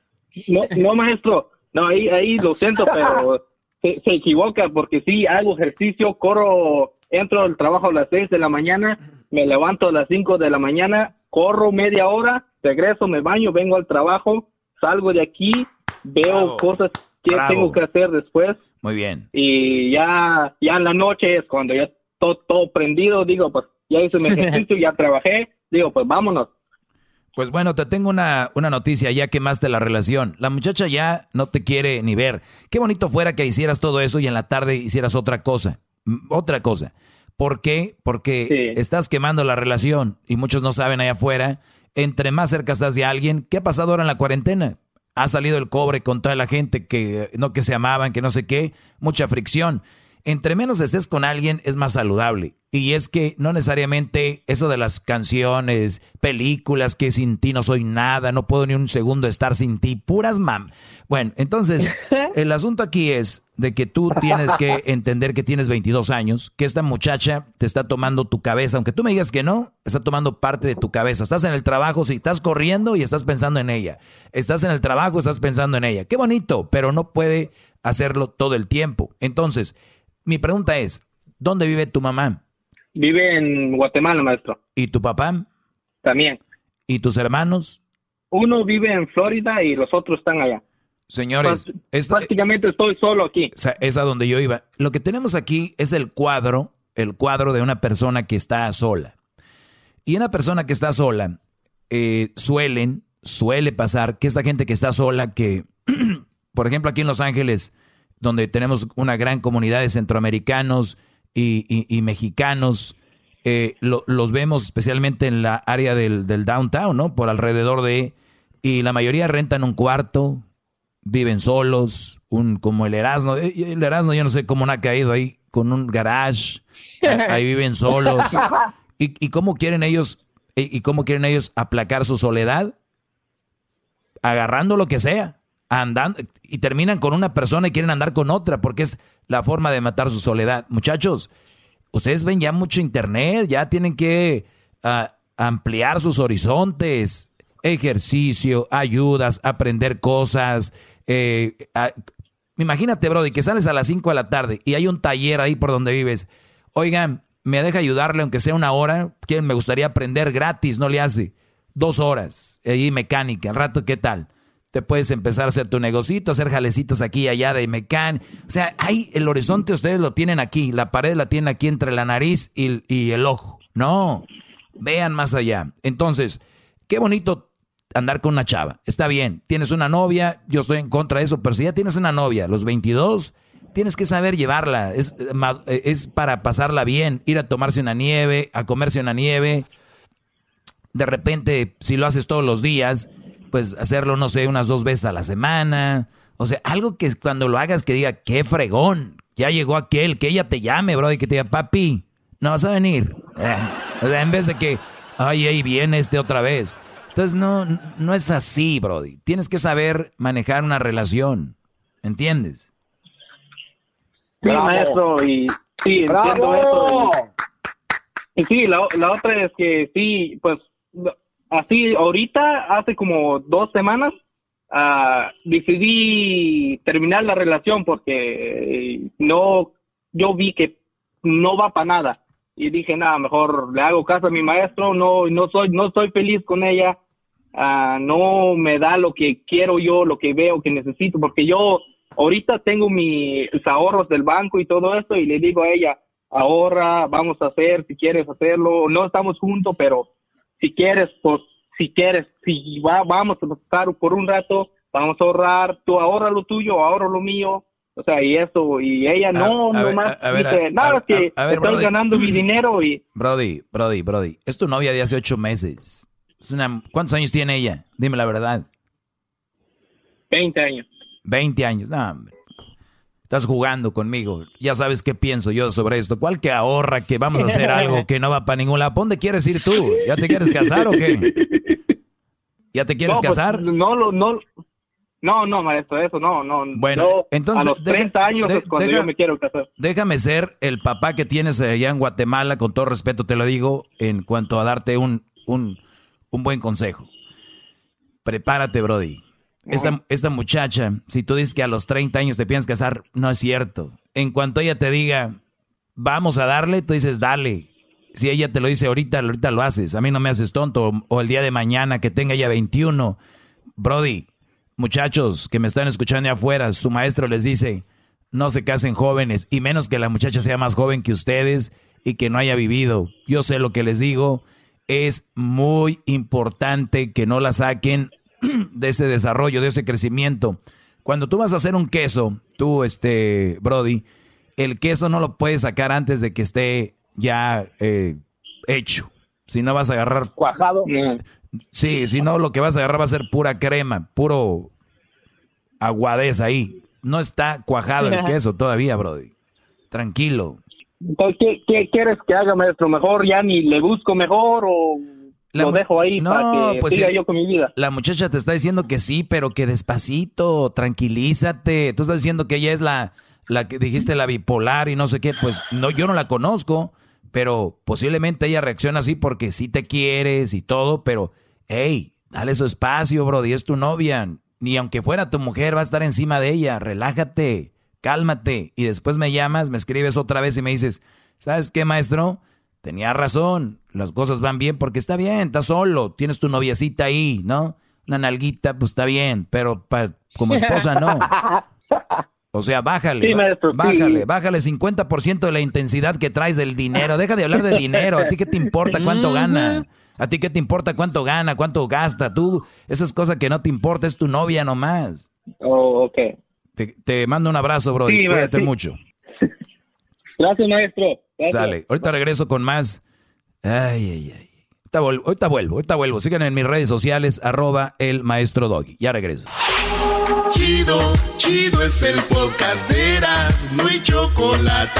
No, no maestro, no, ahí, ahí lo siento, pero (laughs) se, se equivoca porque sí, hago ejercicio, corro, entro al trabajo a las 6 de la mañana, me levanto a las 5 de la mañana, corro media hora, regreso, me baño, vengo al trabajo, salgo de aquí, veo cosas que Bravo. tengo que hacer después Muy bien. y ya, ya en la noche es cuando ya todo, todo prendido, digo, pues ya hice mi (laughs) ejercicio, ya trabajé, digo, pues vámonos. Pues bueno, te tengo una, una noticia, ya quemaste la relación. La muchacha ya no te quiere ni ver. Qué bonito fuera que hicieras todo eso y en la tarde hicieras otra cosa. Otra cosa. ¿Por qué? Porque estás quemando la relación y muchos no saben allá afuera. Entre más cerca estás de alguien, ¿qué ha pasado ahora en la cuarentena? Ha salido el cobre con toda la gente que no que se amaban, que no sé qué, mucha fricción. Entre menos estés con alguien es más saludable. Y es que no necesariamente eso de las canciones, películas, que sin ti no soy nada, no puedo ni un segundo estar sin ti, puras mam. Bueno, entonces, (laughs) el asunto aquí es de que tú tienes que (laughs) entender que tienes 22 años, que esta muchacha te está tomando tu cabeza, aunque tú me digas que no, está tomando parte de tu cabeza. Estás en el trabajo, si estás corriendo y estás pensando en ella. Estás en el trabajo, estás pensando en ella. Qué bonito, pero no puede hacerlo todo el tiempo. Entonces, mi pregunta es, ¿dónde vive tu mamá? Vive en Guatemala, maestro. ¿Y tu papá? También. ¿Y tus hermanos? Uno vive en Florida y los otros están allá. Señores, Práct- esta- prácticamente estoy solo aquí. O sea, es a donde yo iba. Lo que tenemos aquí es el cuadro, el cuadro de una persona que está sola. Y una persona que está sola, eh, suelen, suele pasar que esta gente que está sola, que, (clears throat) por ejemplo, aquí en Los Ángeles, donde tenemos una gran comunidad de centroamericanos y, y- y mexicanos, eh, lo- los vemos especialmente en la área del, del downtown, ¿no? Por alrededor de... Y la mayoría rentan un cuarto, viven solos, un como el Erasmo. Eh, El Erasmo yo no sé cómo no ha caído ahí con un garage. Ahí, ahí viven solos. (laughs) ¿Y, y cómo quieren ellos y cómo quieren ellos aplacar su soledad? Agarrando lo que sea, andando y terminan con una persona y quieren andar con otra porque es la forma de matar su soledad. Muchachos, ustedes ven ya mucho internet, ya tienen que ah, ampliar sus horizontes, ejercicio, ayudas, aprender cosas. eh, ah, imagínate, Brody, que sales a las 5 de la tarde y hay un taller ahí por donde vives. Oigan, me deja ayudarle aunque sea una hora. ¿Quién me gustaría aprender gratis? No le hace. Dos horas. Ahí mecánica. Al rato, ¿qué tal? Te puedes empezar a hacer tu negocito, hacer jalecitos aquí y allá de mecánica. O sea, hay el horizonte, ustedes lo tienen aquí. La pared la tienen aquí entre la nariz y, y el ojo. No, vean más allá. Entonces, qué bonito andar con una chava. Está bien, tienes una novia, yo estoy en contra de eso, pero si ya tienes una novia, los 22, tienes que saber llevarla. Es, eh, eh, es para pasarla bien, ir a tomarse una nieve, a comerse una nieve. De repente, si lo haces todos los días, pues hacerlo, no sé, unas dos veces a la semana. O sea, algo que cuando lo hagas que diga, qué fregón, ya llegó aquel, que ella te llame, bro, y que te diga, papi, no vas a venir. Eh, o sea, en vez de que, ay, ahí viene este otra vez. Entonces, no, no es así, Brody. Tienes que saber manejar una relación. ¿Entiendes? Sí, maestro, y sí, entiendo eso. Y, y sí, la, la otra es que sí, pues así ahorita, hace como dos semanas, ah, decidí terminar la relación porque eh, no, yo vi que no va para nada. Y dije, nada, mejor le hago caso a mi maestro, no, no soy, no soy feliz con ella, ah, no me da lo que quiero yo, lo que veo que necesito, porque yo ahorita tengo mis ahorros del banco y todo esto y le digo a ella, ahorra, vamos a hacer, si quieres hacerlo, no estamos juntos, pero si quieres, pues, si quieres, si va, vamos a estar por un rato, vamos a ahorrar, tú ahorra lo tuyo, ahorro lo mío, o sea, y eso, y ella no, a ver, nomás a- a ver, dice, a- nada, a- que a- a ver, estoy ganando mi dinero y Brody, Brody, Brody. Es tu novia de hace ocho meses. Es una- ¿Cuántos años tiene ella? Dime la verdad. 20 años. 20 años. No, hombre. Estás jugando conmigo. Ya sabes qué pienso yo sobre esto. ¿Cuál que ahorra que vamos a hacer algo que no va para ningún lado? ¿Pa' ¿Dónde quieres ir tú? ¿Ya te quieres casar o qué? ¿Ya te quieres no, pues, casar? no, lo- no, no, no, maestro, eso no, no. Bueno, Yo, entonces, a los deja- 30 años de- es cuando deja- yo me quiero casar. Déjame ser el papá que tienes allá en Guatemala, con todo respeto te lo digo, en cuanto a darte un, un, un buen consejo. prepárate, Brody. Esta, esta muchacha, si tú dices que a los 30 años te piensas casar, no es cierto. En cuanto ella te diga, vamos a darle, tú dices, dale. Si ella te lo dice ahorita, ahorita lo haces. A mí no me haces tonto. O el día de mañana que tenga ya 21. Brody, muchachos que me están escuchando afuera, su maestro les dice, no se casen jóvenes, y menos que la muchacha sea más joven que ustedes y que no haya vivido. Yo sé lo que les digo. Es muy importante que no la saquen (clears throat) de ese desarrollo, de ese crecimiento. Cuando tú vas a hacer un queso, tú, este, Brody, el queso no lo puedes sacar antes de que esté ya eh, hecho. Si no vas a agarrar... Cuajado. Sí, si no lo que vas a agarrar va a ser pura crema, puro aguadez ahí. No está cuajado el (laughs) queso todavía, Brody. Tranquilo. ¿qué, qué quieres que haga, maestro? ¿Mejor ya ni le busco mejor o lo dejo ahí para que siga sí, yo con mi vida? La muchacha te está diciendo que sí, pero que despacito, tranquilízate. Tú estás diciendo que ella es la, la que dijiste la bipolar y no sé qué. Pues no, yo no la conozco, pero posiblemente ella reacciona así porque sí te quieres y todo, pero hey, dale su espacio, Brody, es tu novia. Ni aunque fuera tu mujer, va a estar encima de ella. Relájate, cálmate. Y después me llamas, me escribes otra vez y me dices, ¿sabes qué, maestro? Tenía razón, las cosas van bien porque está bien, estás solo, tienes tu noviecita ahí, ¿no? Una nalguita, pues está bien, pero pa- como esposa no. O sea, bájale, Sí, maestro, sí. bájale, bájale 50% de la intensidad que traes del dinero. Deja de hablar de dinero. ¿A ti qué te importa cuánto gana? ¿A ti qué te importa cuánto gana, cuánto gasta? Tú, esas cosas que no te importa, es tu novia nomás. Oh, ok. Te, te mando un abrazo, bro. Sí, Cuídate sí. mucho. (laughs) Gracias, maestro. Gracias. Sale. Ahorita regreso con más. Ay, ay, ay. Ahorita vuelvo, ahorita vuelvo, ahorita vuelvo. Síganme en mis redes sociales, arroba el maestro Doggy. Ya regreso. Chido, chido es el podcast de Eras, no hay chocolate.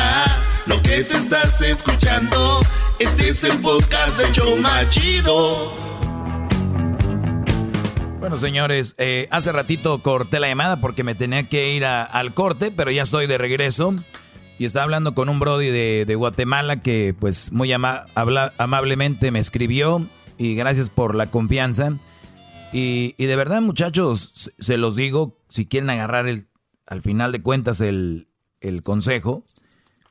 Lo que te estás escuchando, este es el podcast de Choma Chido. Bueno, señores, eh, hace ratito corté la llamada porque me tenía que ir a- al corte, pero ya estoy de regreso. Y estaba hablando con un Brody de, de Guatemala que, pues, muy ama- habla- amablemente me escribió. Y gracias por la confianza. Y, y de verdad, muchachos, se, los digo, si quieren agarrar el, al final de cuentas el, el consejo,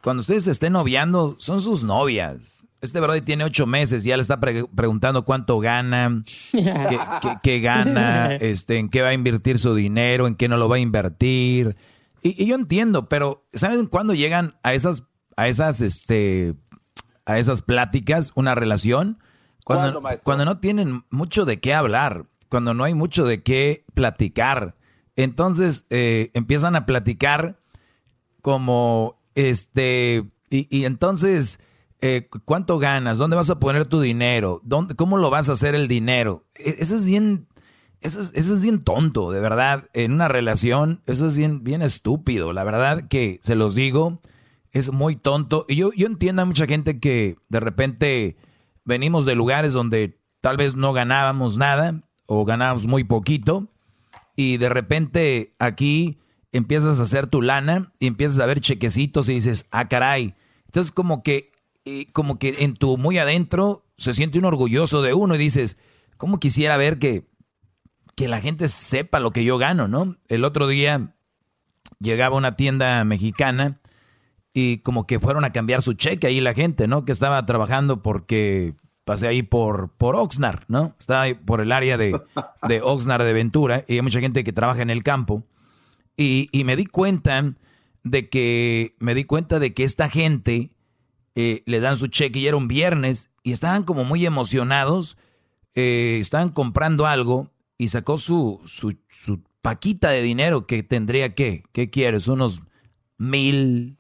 cuando ustedes se estén noviando, son sus novias. Este Brody tiene ocho meses y ya le está pre- preguntando cuánto gana, qué, qué- qué gana, (laughs) este, en qué va a invertir su dinero, en qué no lo va a invertir. Y, y yo entiendo, pero ¿saben cuándo llegan a esas, a esas, este, a esas pláticas, una relación? Cuando, cuando no tienen mucho de qué hablar, cuando no hay mucho de qué platicar. Entonces eh, empiezan a platicar como este y, y entonces eh, cuánto ganas dónde vas a poner tu dinero ¿Dónde, cómo lo vas a hacer el dinero E- eso es bien eso es, bien tonto de verdad. En una relación eso es bien bien estúpido. La verdad que se los digo es muy tonto. Y yo yo entiendo a mucha gente que de repente venimos de lugares donde tal vez no ganábamos nada o ganábamos muy poquito y de repente aquí empiezas a hacer tu lana y empiezas a ver chequecitos y dices, ah, caray. Entonces como que, como que en tu muy adentro se siente un orgulloso de uno y dices, ¿cómo quisiera ver que, que la gente sepa lo que yo gano, no? El otro día llegaba a una tienda mexicana y como que fueron a cambiar su cheque ahí la gente, ¿no? Que estaba trabajando porque pasé ahí por, por Oxnard, ¿no? Estaba ahí por el área de, de Oxnard de Ventura y hay mucha gente que trabaja en el campo. Y, y me di cuenta de que, me di cuenta de que esta gente eh, le dan su cheque y era un viernes y estaban como muy emocionados, eh, estaban comprando algo y sacó su, su, su paquita de dinero que tendría que, ¿qué quieres? Unos mil,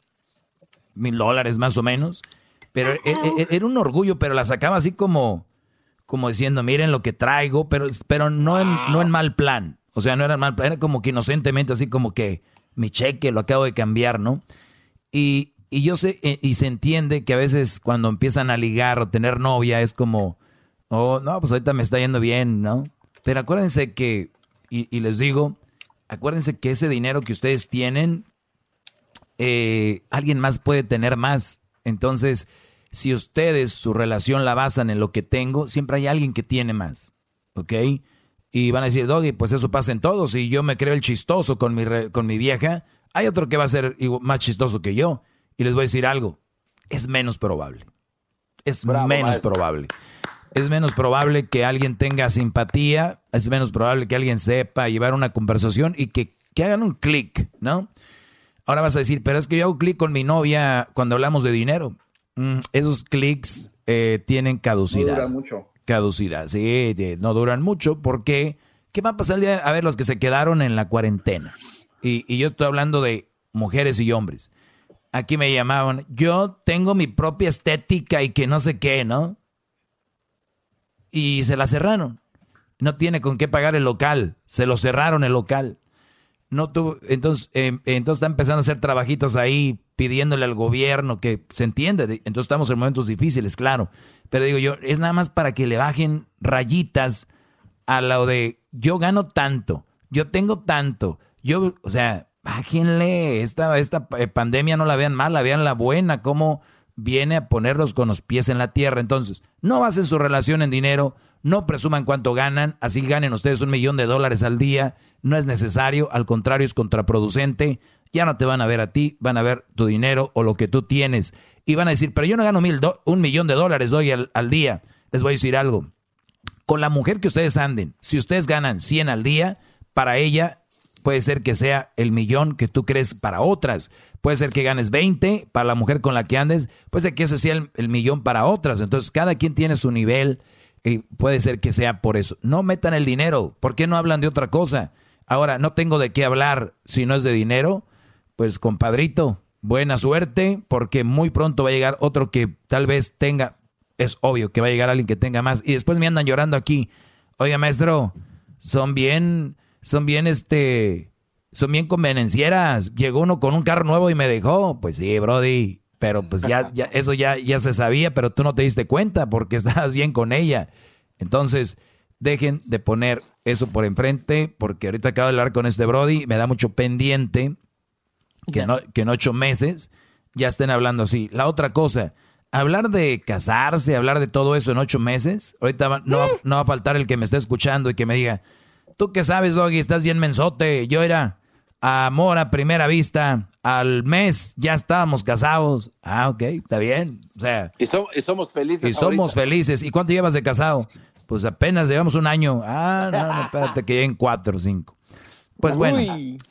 mil dólares más o menos. Pero e- e- era un orgullo, pero la sacaba así como, como diciendo, miren lo que traigo, pero, pero no, en, no en mal plan. O sea, no era en mal plan, era como que inocentemente, así como que mi cheque lo acabo de cambiar, ¿no? Y, y yo sé, eh, y se entiende que a veces cuando empiezan a ligar o tener novia es como, oh, no, pues ahorita me está yendo bien, ¿no? Pero acuérdense que, y, y les digo, acuérdense que ese dinero que ustedes tienen, eh, alguien más puede tener más. Entonces, si ustedes su relación la basan en lo que tengo, siempre hay alguien que tiene más. ¿Ok? Y van a decir, Doggy, pues eso pasa en todos. Y yo me creo el chistoso con mi, con mi vieja. Hay otro que va a ser más chistoso que yo. Y les voy a decir algo. Es menos probable. Es menos probable. Es menos probable que alguien tenga simpatía. Es menos probable que alguien sepa llevar una conversación y que, que hagan un clic, ¿no? Ahora vas a decir, pero es que yo hago clic con mi novia cuando hablamos de dinero. Mm, esos clics eh, tienen caducidad. No duran mucho. Caducidad, sí, no duran mucho porque, ¿qué va a pasar el día? A ver, los que se quedaron en la cuarentena. Y, y yo estoy hablando de mujeres y hombres. Aquí me llamaban, yo tengo mi propia estética y que no sé qué, ¿no? Y se la cerraron. No tiene con qué pagar el local. Se lo cerraron el local no tuvo, entonces, eh, entonces está empezando a hacer trabajitos ahí pidiéndole al gobierno que se entiende, entonces estamos en momentos difíciles, claro, pero digo yo, es nada más para que le bajen rayitas a lo de yo gano tanto, yo tengo tanto, yo, o sea, bájenle, esta, esta eh, pandemia no la vean mal, la vean la buena, cómo viene a ponerlos con los pies en la tierra, entonces, no basen su relación en dinero, no presuman cuánto ganan, así ganen ustedes un millón de dólares al día, no es necesario, al contrario es contraproducente. Ya no te van a ver a ti, van a ver tu dinero o lo que tú tienes. Y van a decir, pero yo no gano mil un millón de dólares hoy al, al día. Les voy a decir algo. Con la mujer que ustedes anden, si ustedes ganan 100 al día, para ella puede ser que sea el millón que tú crees para otras. Puede ser que ganes 20 para la mujer con la que andes, puede ser que ese sea el, millón para otras. Entonces, cada quien tiene su nivel y puede ser que sea por eso. No metan el dinero. ¿Por qué no hablan de otra cosa? Ahora, no tengo de qué hablar si no es de dinero. Pues, compadrito, buena suerte, porque muy pronto va a llegar otro que tal vez tenga, es obvio que va a llegar alguien que tenga más. Y después me andan llorando aquí. Oiga, maestro, son bien, son bien, este, son bien convenencieras. Llegó uno con un carro nuevo y me dejó. Pues sí, Brody. Pero pues ya, ya eso ya, ya se sabía, pero tú no te diste cuenta porque (laughs) estabas bien con ella. Entonces, dejen de poner eso por enfrente, porque ahorita acabo de hablar con este Brody, me da mucho pendiente que, no, que en ocho meses ya estén hablando así. La otra cosa, hablar de casarse, hablar de todo eso en ocho meses, ahorita no, no va a faltar el que me esté escuchando y que me diga, tú qué sabes, Doggy, estás bien mensote, yo era amor a primera vista, al mes ya estábamos casados. Ah, ok, está bien. O sea, y, somos felices. Y somos felices. ¿Y cuánto llevas de casado? Pues apenas llevamos un año. Ah, no, no, espérate que en cuatro o cinco. Pues bueno,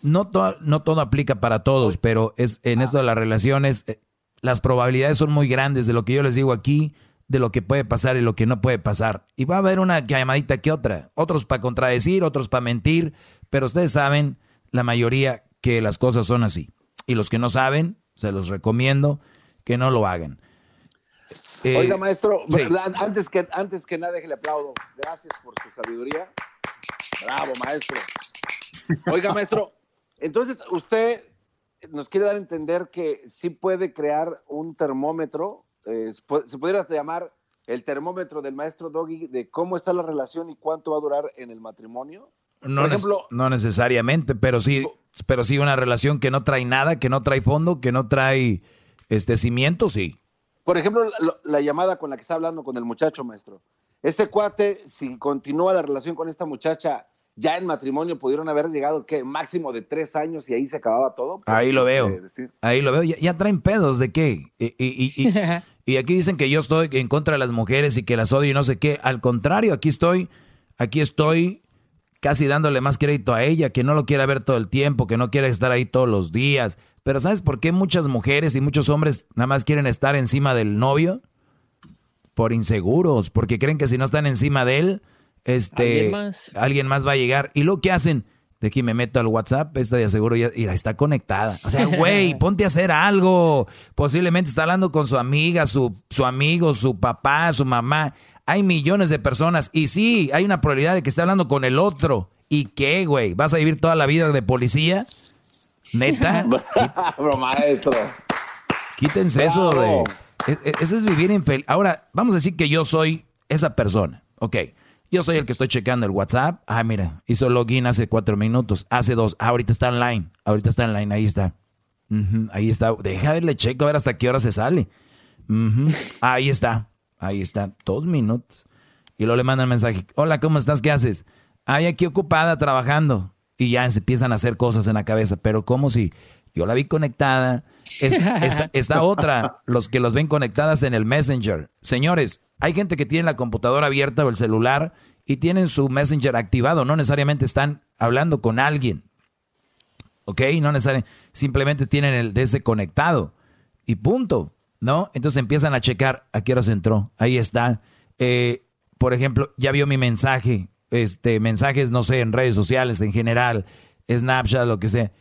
no, no todo aplica para todos, pero es en esto de las relaciones, eh, las probabilidades son muy grandes de lo que yo les digo aquí, de lo que puede pasar y lo que no puede pasar. Y va a haber una llamadita que otra, otros para contradecir, otros para mentir, pero ustedes saben, la mayoría, que las cosas son así. Y los que no saben, se los recomiendo que no lo hagan. Eh, Oiga, maestro, antes, que, antes que nada, le aplaudo. Gracias por su sabiduría. Bravo, maestro. Oiga, maestro, entonces usted nos quiere dar a entender que sí puede crear un termómetro, eh, se pudiera llamar el termómetro del maestro Doggy de cómo está la relación y cuánto va a durar en el matrimonio. No, ejemplo, no necesariamente, pero sí, pero sí una relación que no trae nada, que no trae fondo, que no trae este cimiento, sí. Por ejemplo, la, llamada con la que está hablando con el muchacho, maestro. Este cuate, si continúa la relación con esta muchacha, ya en matrimonio pudieron haber llegado, ¿qué? Máximo de tres años y ahí se acababa todo. Ahí lo veo. Ahí lo veo. Ya, traen pedos de qué. Y, y, (laughs) y, aquí dicen que yo estoy en contra de las mujeres y que las odio y no sé qué. Al contrario, aquí estoy, aquí estoy casi dándole más crédito a ella, que no lo quiere ver todo el tiempo, que no quiere estar ahí todos los días, pero ¿sabes por qué muchas mujeres y muchos hombres nada más quieren estar encima del novio? Por inseguros, porque creen que si no están encima de él, este, ¿Alguien más? va a llegar. Y lo que hacen, de aquí me meto al WhatsApp, esta de aseguro ya, está conectada. O sea, güey, (laughs) ponte a hacer algo. Posiblemente está hablando con su amiga, su, su amigo, su papá, su mamá. Hay millones de personas y sí, hay una probabilidad de que esté hablando con el otro. ¿Y qué, güey? ¿Vas a vivir toda la vida de policía? ¿Neta? (laughs) Bro, maestro. Quítense eso de... E, e, eso es vivir infeliz. Ahora, vamos a decir que yo soy esa persona. Ok. Yo soy el que estoy checando el WhatsApp. Ah, mira, hizo login hace cuatro minutos. Hace dos. Ah, ahorita está online. Ahorita está online. Ahí está. ahí está. Deja verle checo a ver hasta qué hora se sale. Ahí está. Ahí está. Dos minutos. Y luego le manda el mensaje. Hola, ¿cómo estás? ¿Qué haces? Hay aquí ocupada trabajando y ya se empiezan a hacer cosas en la cabeza, pero como si yo la vi conectada. Está (laughs) otra, los que los ven conectadas en el Messenger. Señores, hay gente que tiene la computadora abierta o el celular y tienen su Messenger activado, no necesariamente están hablando con alguien. ¿Ok? No necesariamente, simplemente tienen el ese conectado y punto, ¿no? Entonces empiezan a checar a qué hora se entró. Ahí está. Eh, por ejemplo, ya vio mi mensaje, este, mensajes, no sé, en redes sociales en general, Snapchat, lo que sea.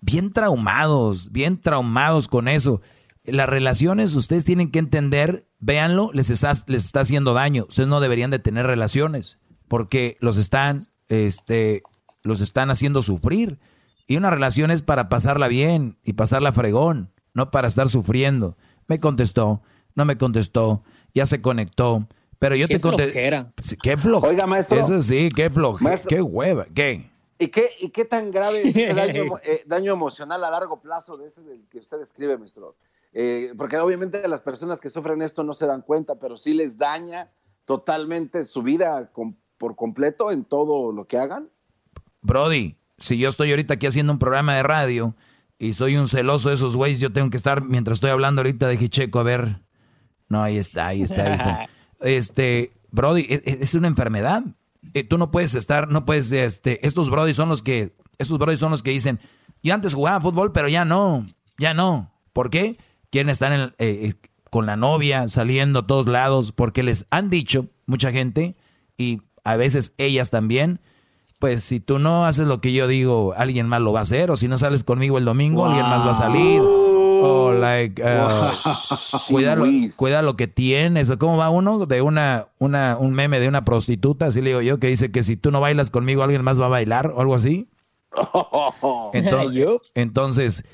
Bien traumados, bien traumados con eso. Las relaciones, ustedes tienen que entender, véanlo, les está, les está haciendo daño. Ustedes no deberían de tener relaciones porque los están, este, los están haciendo sufrir. Y una relación es para pasarla bien y pasarla fregón, no para estar sufriendo. Me contestó, no me contestó, ya se conectó, pero yo te contesté. Qué flojera. Oiga, maestro. Eso sí, qué flojera. Qué hueva. ¿Qué? ¿Y qué, ¿Y qué tan grave es el (laughs) daño, eh, daño, emocional a largo plazo de ese del que usted escribe, maestro? Eh, porque obviamente las personas que sufren esto no se dan cuenta, pero sí les daña totalmente su vida por completo en todo lo que hagan. Brody, si yo estoy ahorita aquí haciendo un programa de radio y soy un celoso de esos güeyes, yo tengo que estar, mientras estoy hablando ahorita de Hicheco, a ver. No, ahí está, ahí está, ahí está. (laughs) Este, Brody, e, e, es, una enfermedad. Eh, tú no puedes estar, no puedes, este, estos Brody son los que, estos Brody son los que dicen, yo antes jugaba fútbol, pero ya no, ya no. ¿Por qué? Quieren estar eh, eh, con la novia, saliendo a todos lados, porque les han dicho, mucha gente, y a veces ellas también, pues si tú no haces lo que yo digo, alguien más lo va a hacer, o si no sales conmigo el domingo, alguien más va a salir. O like, uh, (laughs) cuida, lo, que tienes. ¿Cómo va uno? De una, una, un meme de una prostituta, así le digo yo, que dice que si tú no bailas conmigo, alguien más va a bailar, o algo así. (laughs) Entonces, entonces,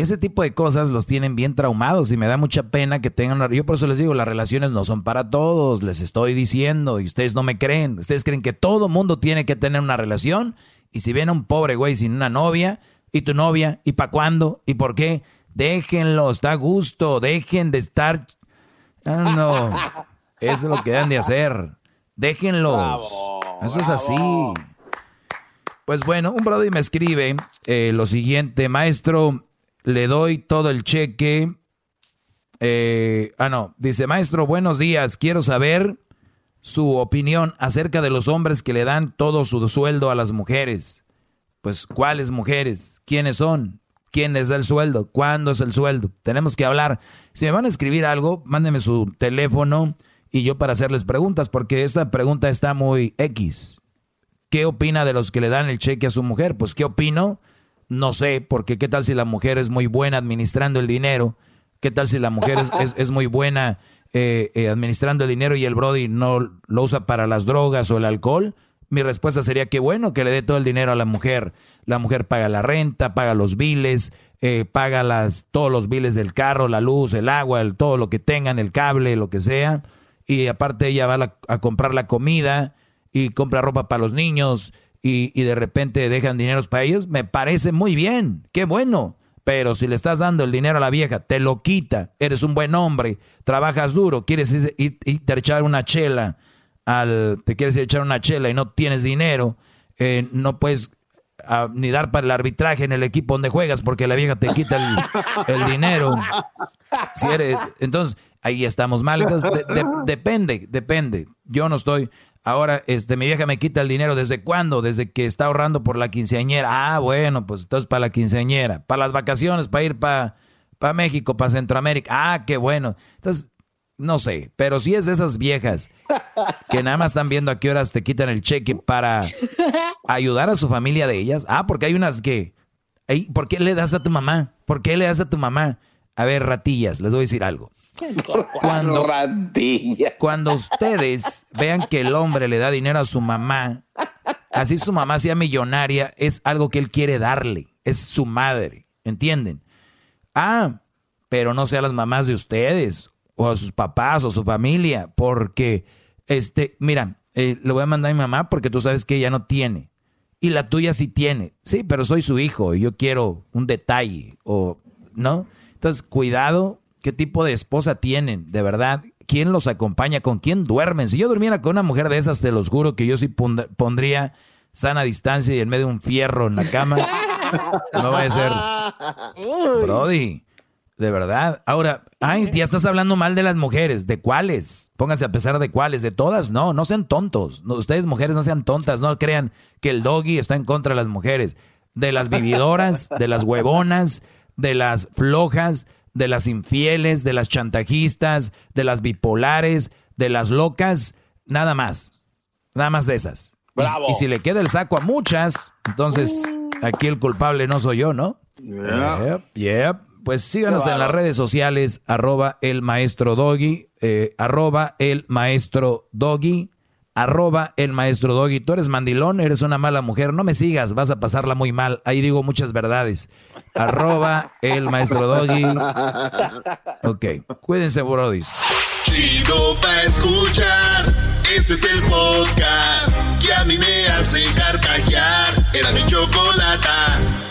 ese tipo de cosas los tienen bien traumados y me da mucha pena que tengan... Yo por eso les digo, las relaciones no son para todos, les estoy diciendo y ustedes no me creen. Ustedes creen que todo mundo tiene que tener una relación y si viene un pobre güey sin una novia y tu novia y para cuándo y por qué, déjenlo, está a gusto, dejen de estar... Ah, no, eso es lo que deben de hacer. Déjenlos. eso es así. Pues bueno, un brother me escribe eh, lo siguiente, maestro, le doy todo el cheque. Eh, ah, no, dice, maestro, buenos días, quiero saber su opinión acerca de los hombres que le dan todo su sueldo a las mujeres. Pues, ¿cuáles mujeres? ¿Quiénes son? ¿Quién les da el sueldo? ¿Cuándo es el sueldo? Tenemos que hablar. Si me van a escribir algo, mándenme su teléfono y yo para hacerles preguntas, porque esta pregunta está muy X. ¿Qué opina de los que le dan el cheque a su mujer? Pues, ¿qué opino? No sé, porque qué tal si la mujer es muy buena administrando el dinero, qué tal si la mujer es, muy buena eh, eh, administrando el dinero y el Brody no lo usa para las drogas o el alcohol. Mi respuesta sería que bueno que le dé todo el dinero a la mujer. La mujer paga la renta, paga los biles, eh, paga las, todos los biles del carro, la luz, el agua, el, todo lo que tengan, el cable, lo que sea. Y aparte ella va a comprar la comida y compra ropa para los niños y, de repente dejan dineros para ellos, me parece muy bien, qué bueno. Pero si le estás dando el dinero a la vieja, te lo quita, eres un buen hombre, trabajas duro, quieres ir, a echar una chela, al, te quieres ir a echar una chela y no tienes dinero, eh, no puedes ah, ni dar para el arbitraje en el equipo donde juegas porque la vieja te quita el, dinero. Si eres, entonces, ahí estamos mal. Entonces, depende, depende. Yo no estoy, Ahora, este, mi vieja me quita el dinero. ¿Desde cuándo? Desde que está ahorrando por la quinceañera. Ah, bueno, pues entonces para la quinceañera. Para las vacaciones, para ir para, para México, para Centroamérica. Ah, qué bueno. Entonces, no sé. Pero si es de esas viejas que nada más están viendo a qué horas te quitan el cheque para ayudar a su familia de ellas. Ah, porque hay unas que... ¿Por qué le das a tu mamá? ¿Por qué le das a tu mamá? A ver, ratillas, les voy a decir algo. Cuando, cuando ustedes vean que el hombre le da dinero a su mamá, así su mamá sea millonaria, es algo que él quiere darle, es su madre, ¿entienden? Ah, pero no sea las mamás de ustedes, o a sus papás, o su familia, porque, este, mira, eh, le voy a mandar a mi mamá porque tú sabes que ella no tiene. Y la tuya sí tiene. Sí, pero soy su hijo y yo quiero un detalle, o, ¿no? Entonces, cuidado qué tipo de esposa tienen, de verdad, quién los acompaña, con quién duermen. Si yo durmiera con una mujer de esas, te los juro que yo sí pondría sana distancia y en medio de un fierro en la cama. No va a ser. Brody, de verdad. Ahora, ay, ya estás hablando mal de las mujeres. ¿De cuáles? Pónganse a pesar de cuáles. ¿De todas? No, no sean tontos. No, ustedes, mujeres, no sean tontas. No crean que el doggy está en contra de las mujeres. De las vividoras, de las huevonas, de las flojas, de las infieles, de las chantajistas, de las bipolares, de las locas. Nada más. Nada más de esas. Y- Bravo. Y, si le queda el saco a muchas, entonces aquí el culpable no soy yo, ¿no? Yep, yep. Pues síganos en las redes sociales, arroba el maestro doggy, eh, arroba el maestro doggy, arroba el maestro doggy. Tú eres mandilón, eres una mala mujer, no me sigas, vas a pasarla muy mal. Ahí digo muchas verdades. Arroba el maestro doggy. Ok, cuídense, brodis. Chido pa' escuchar. Este es el podcast que a mí me hace carcajear. Era mi chocolata.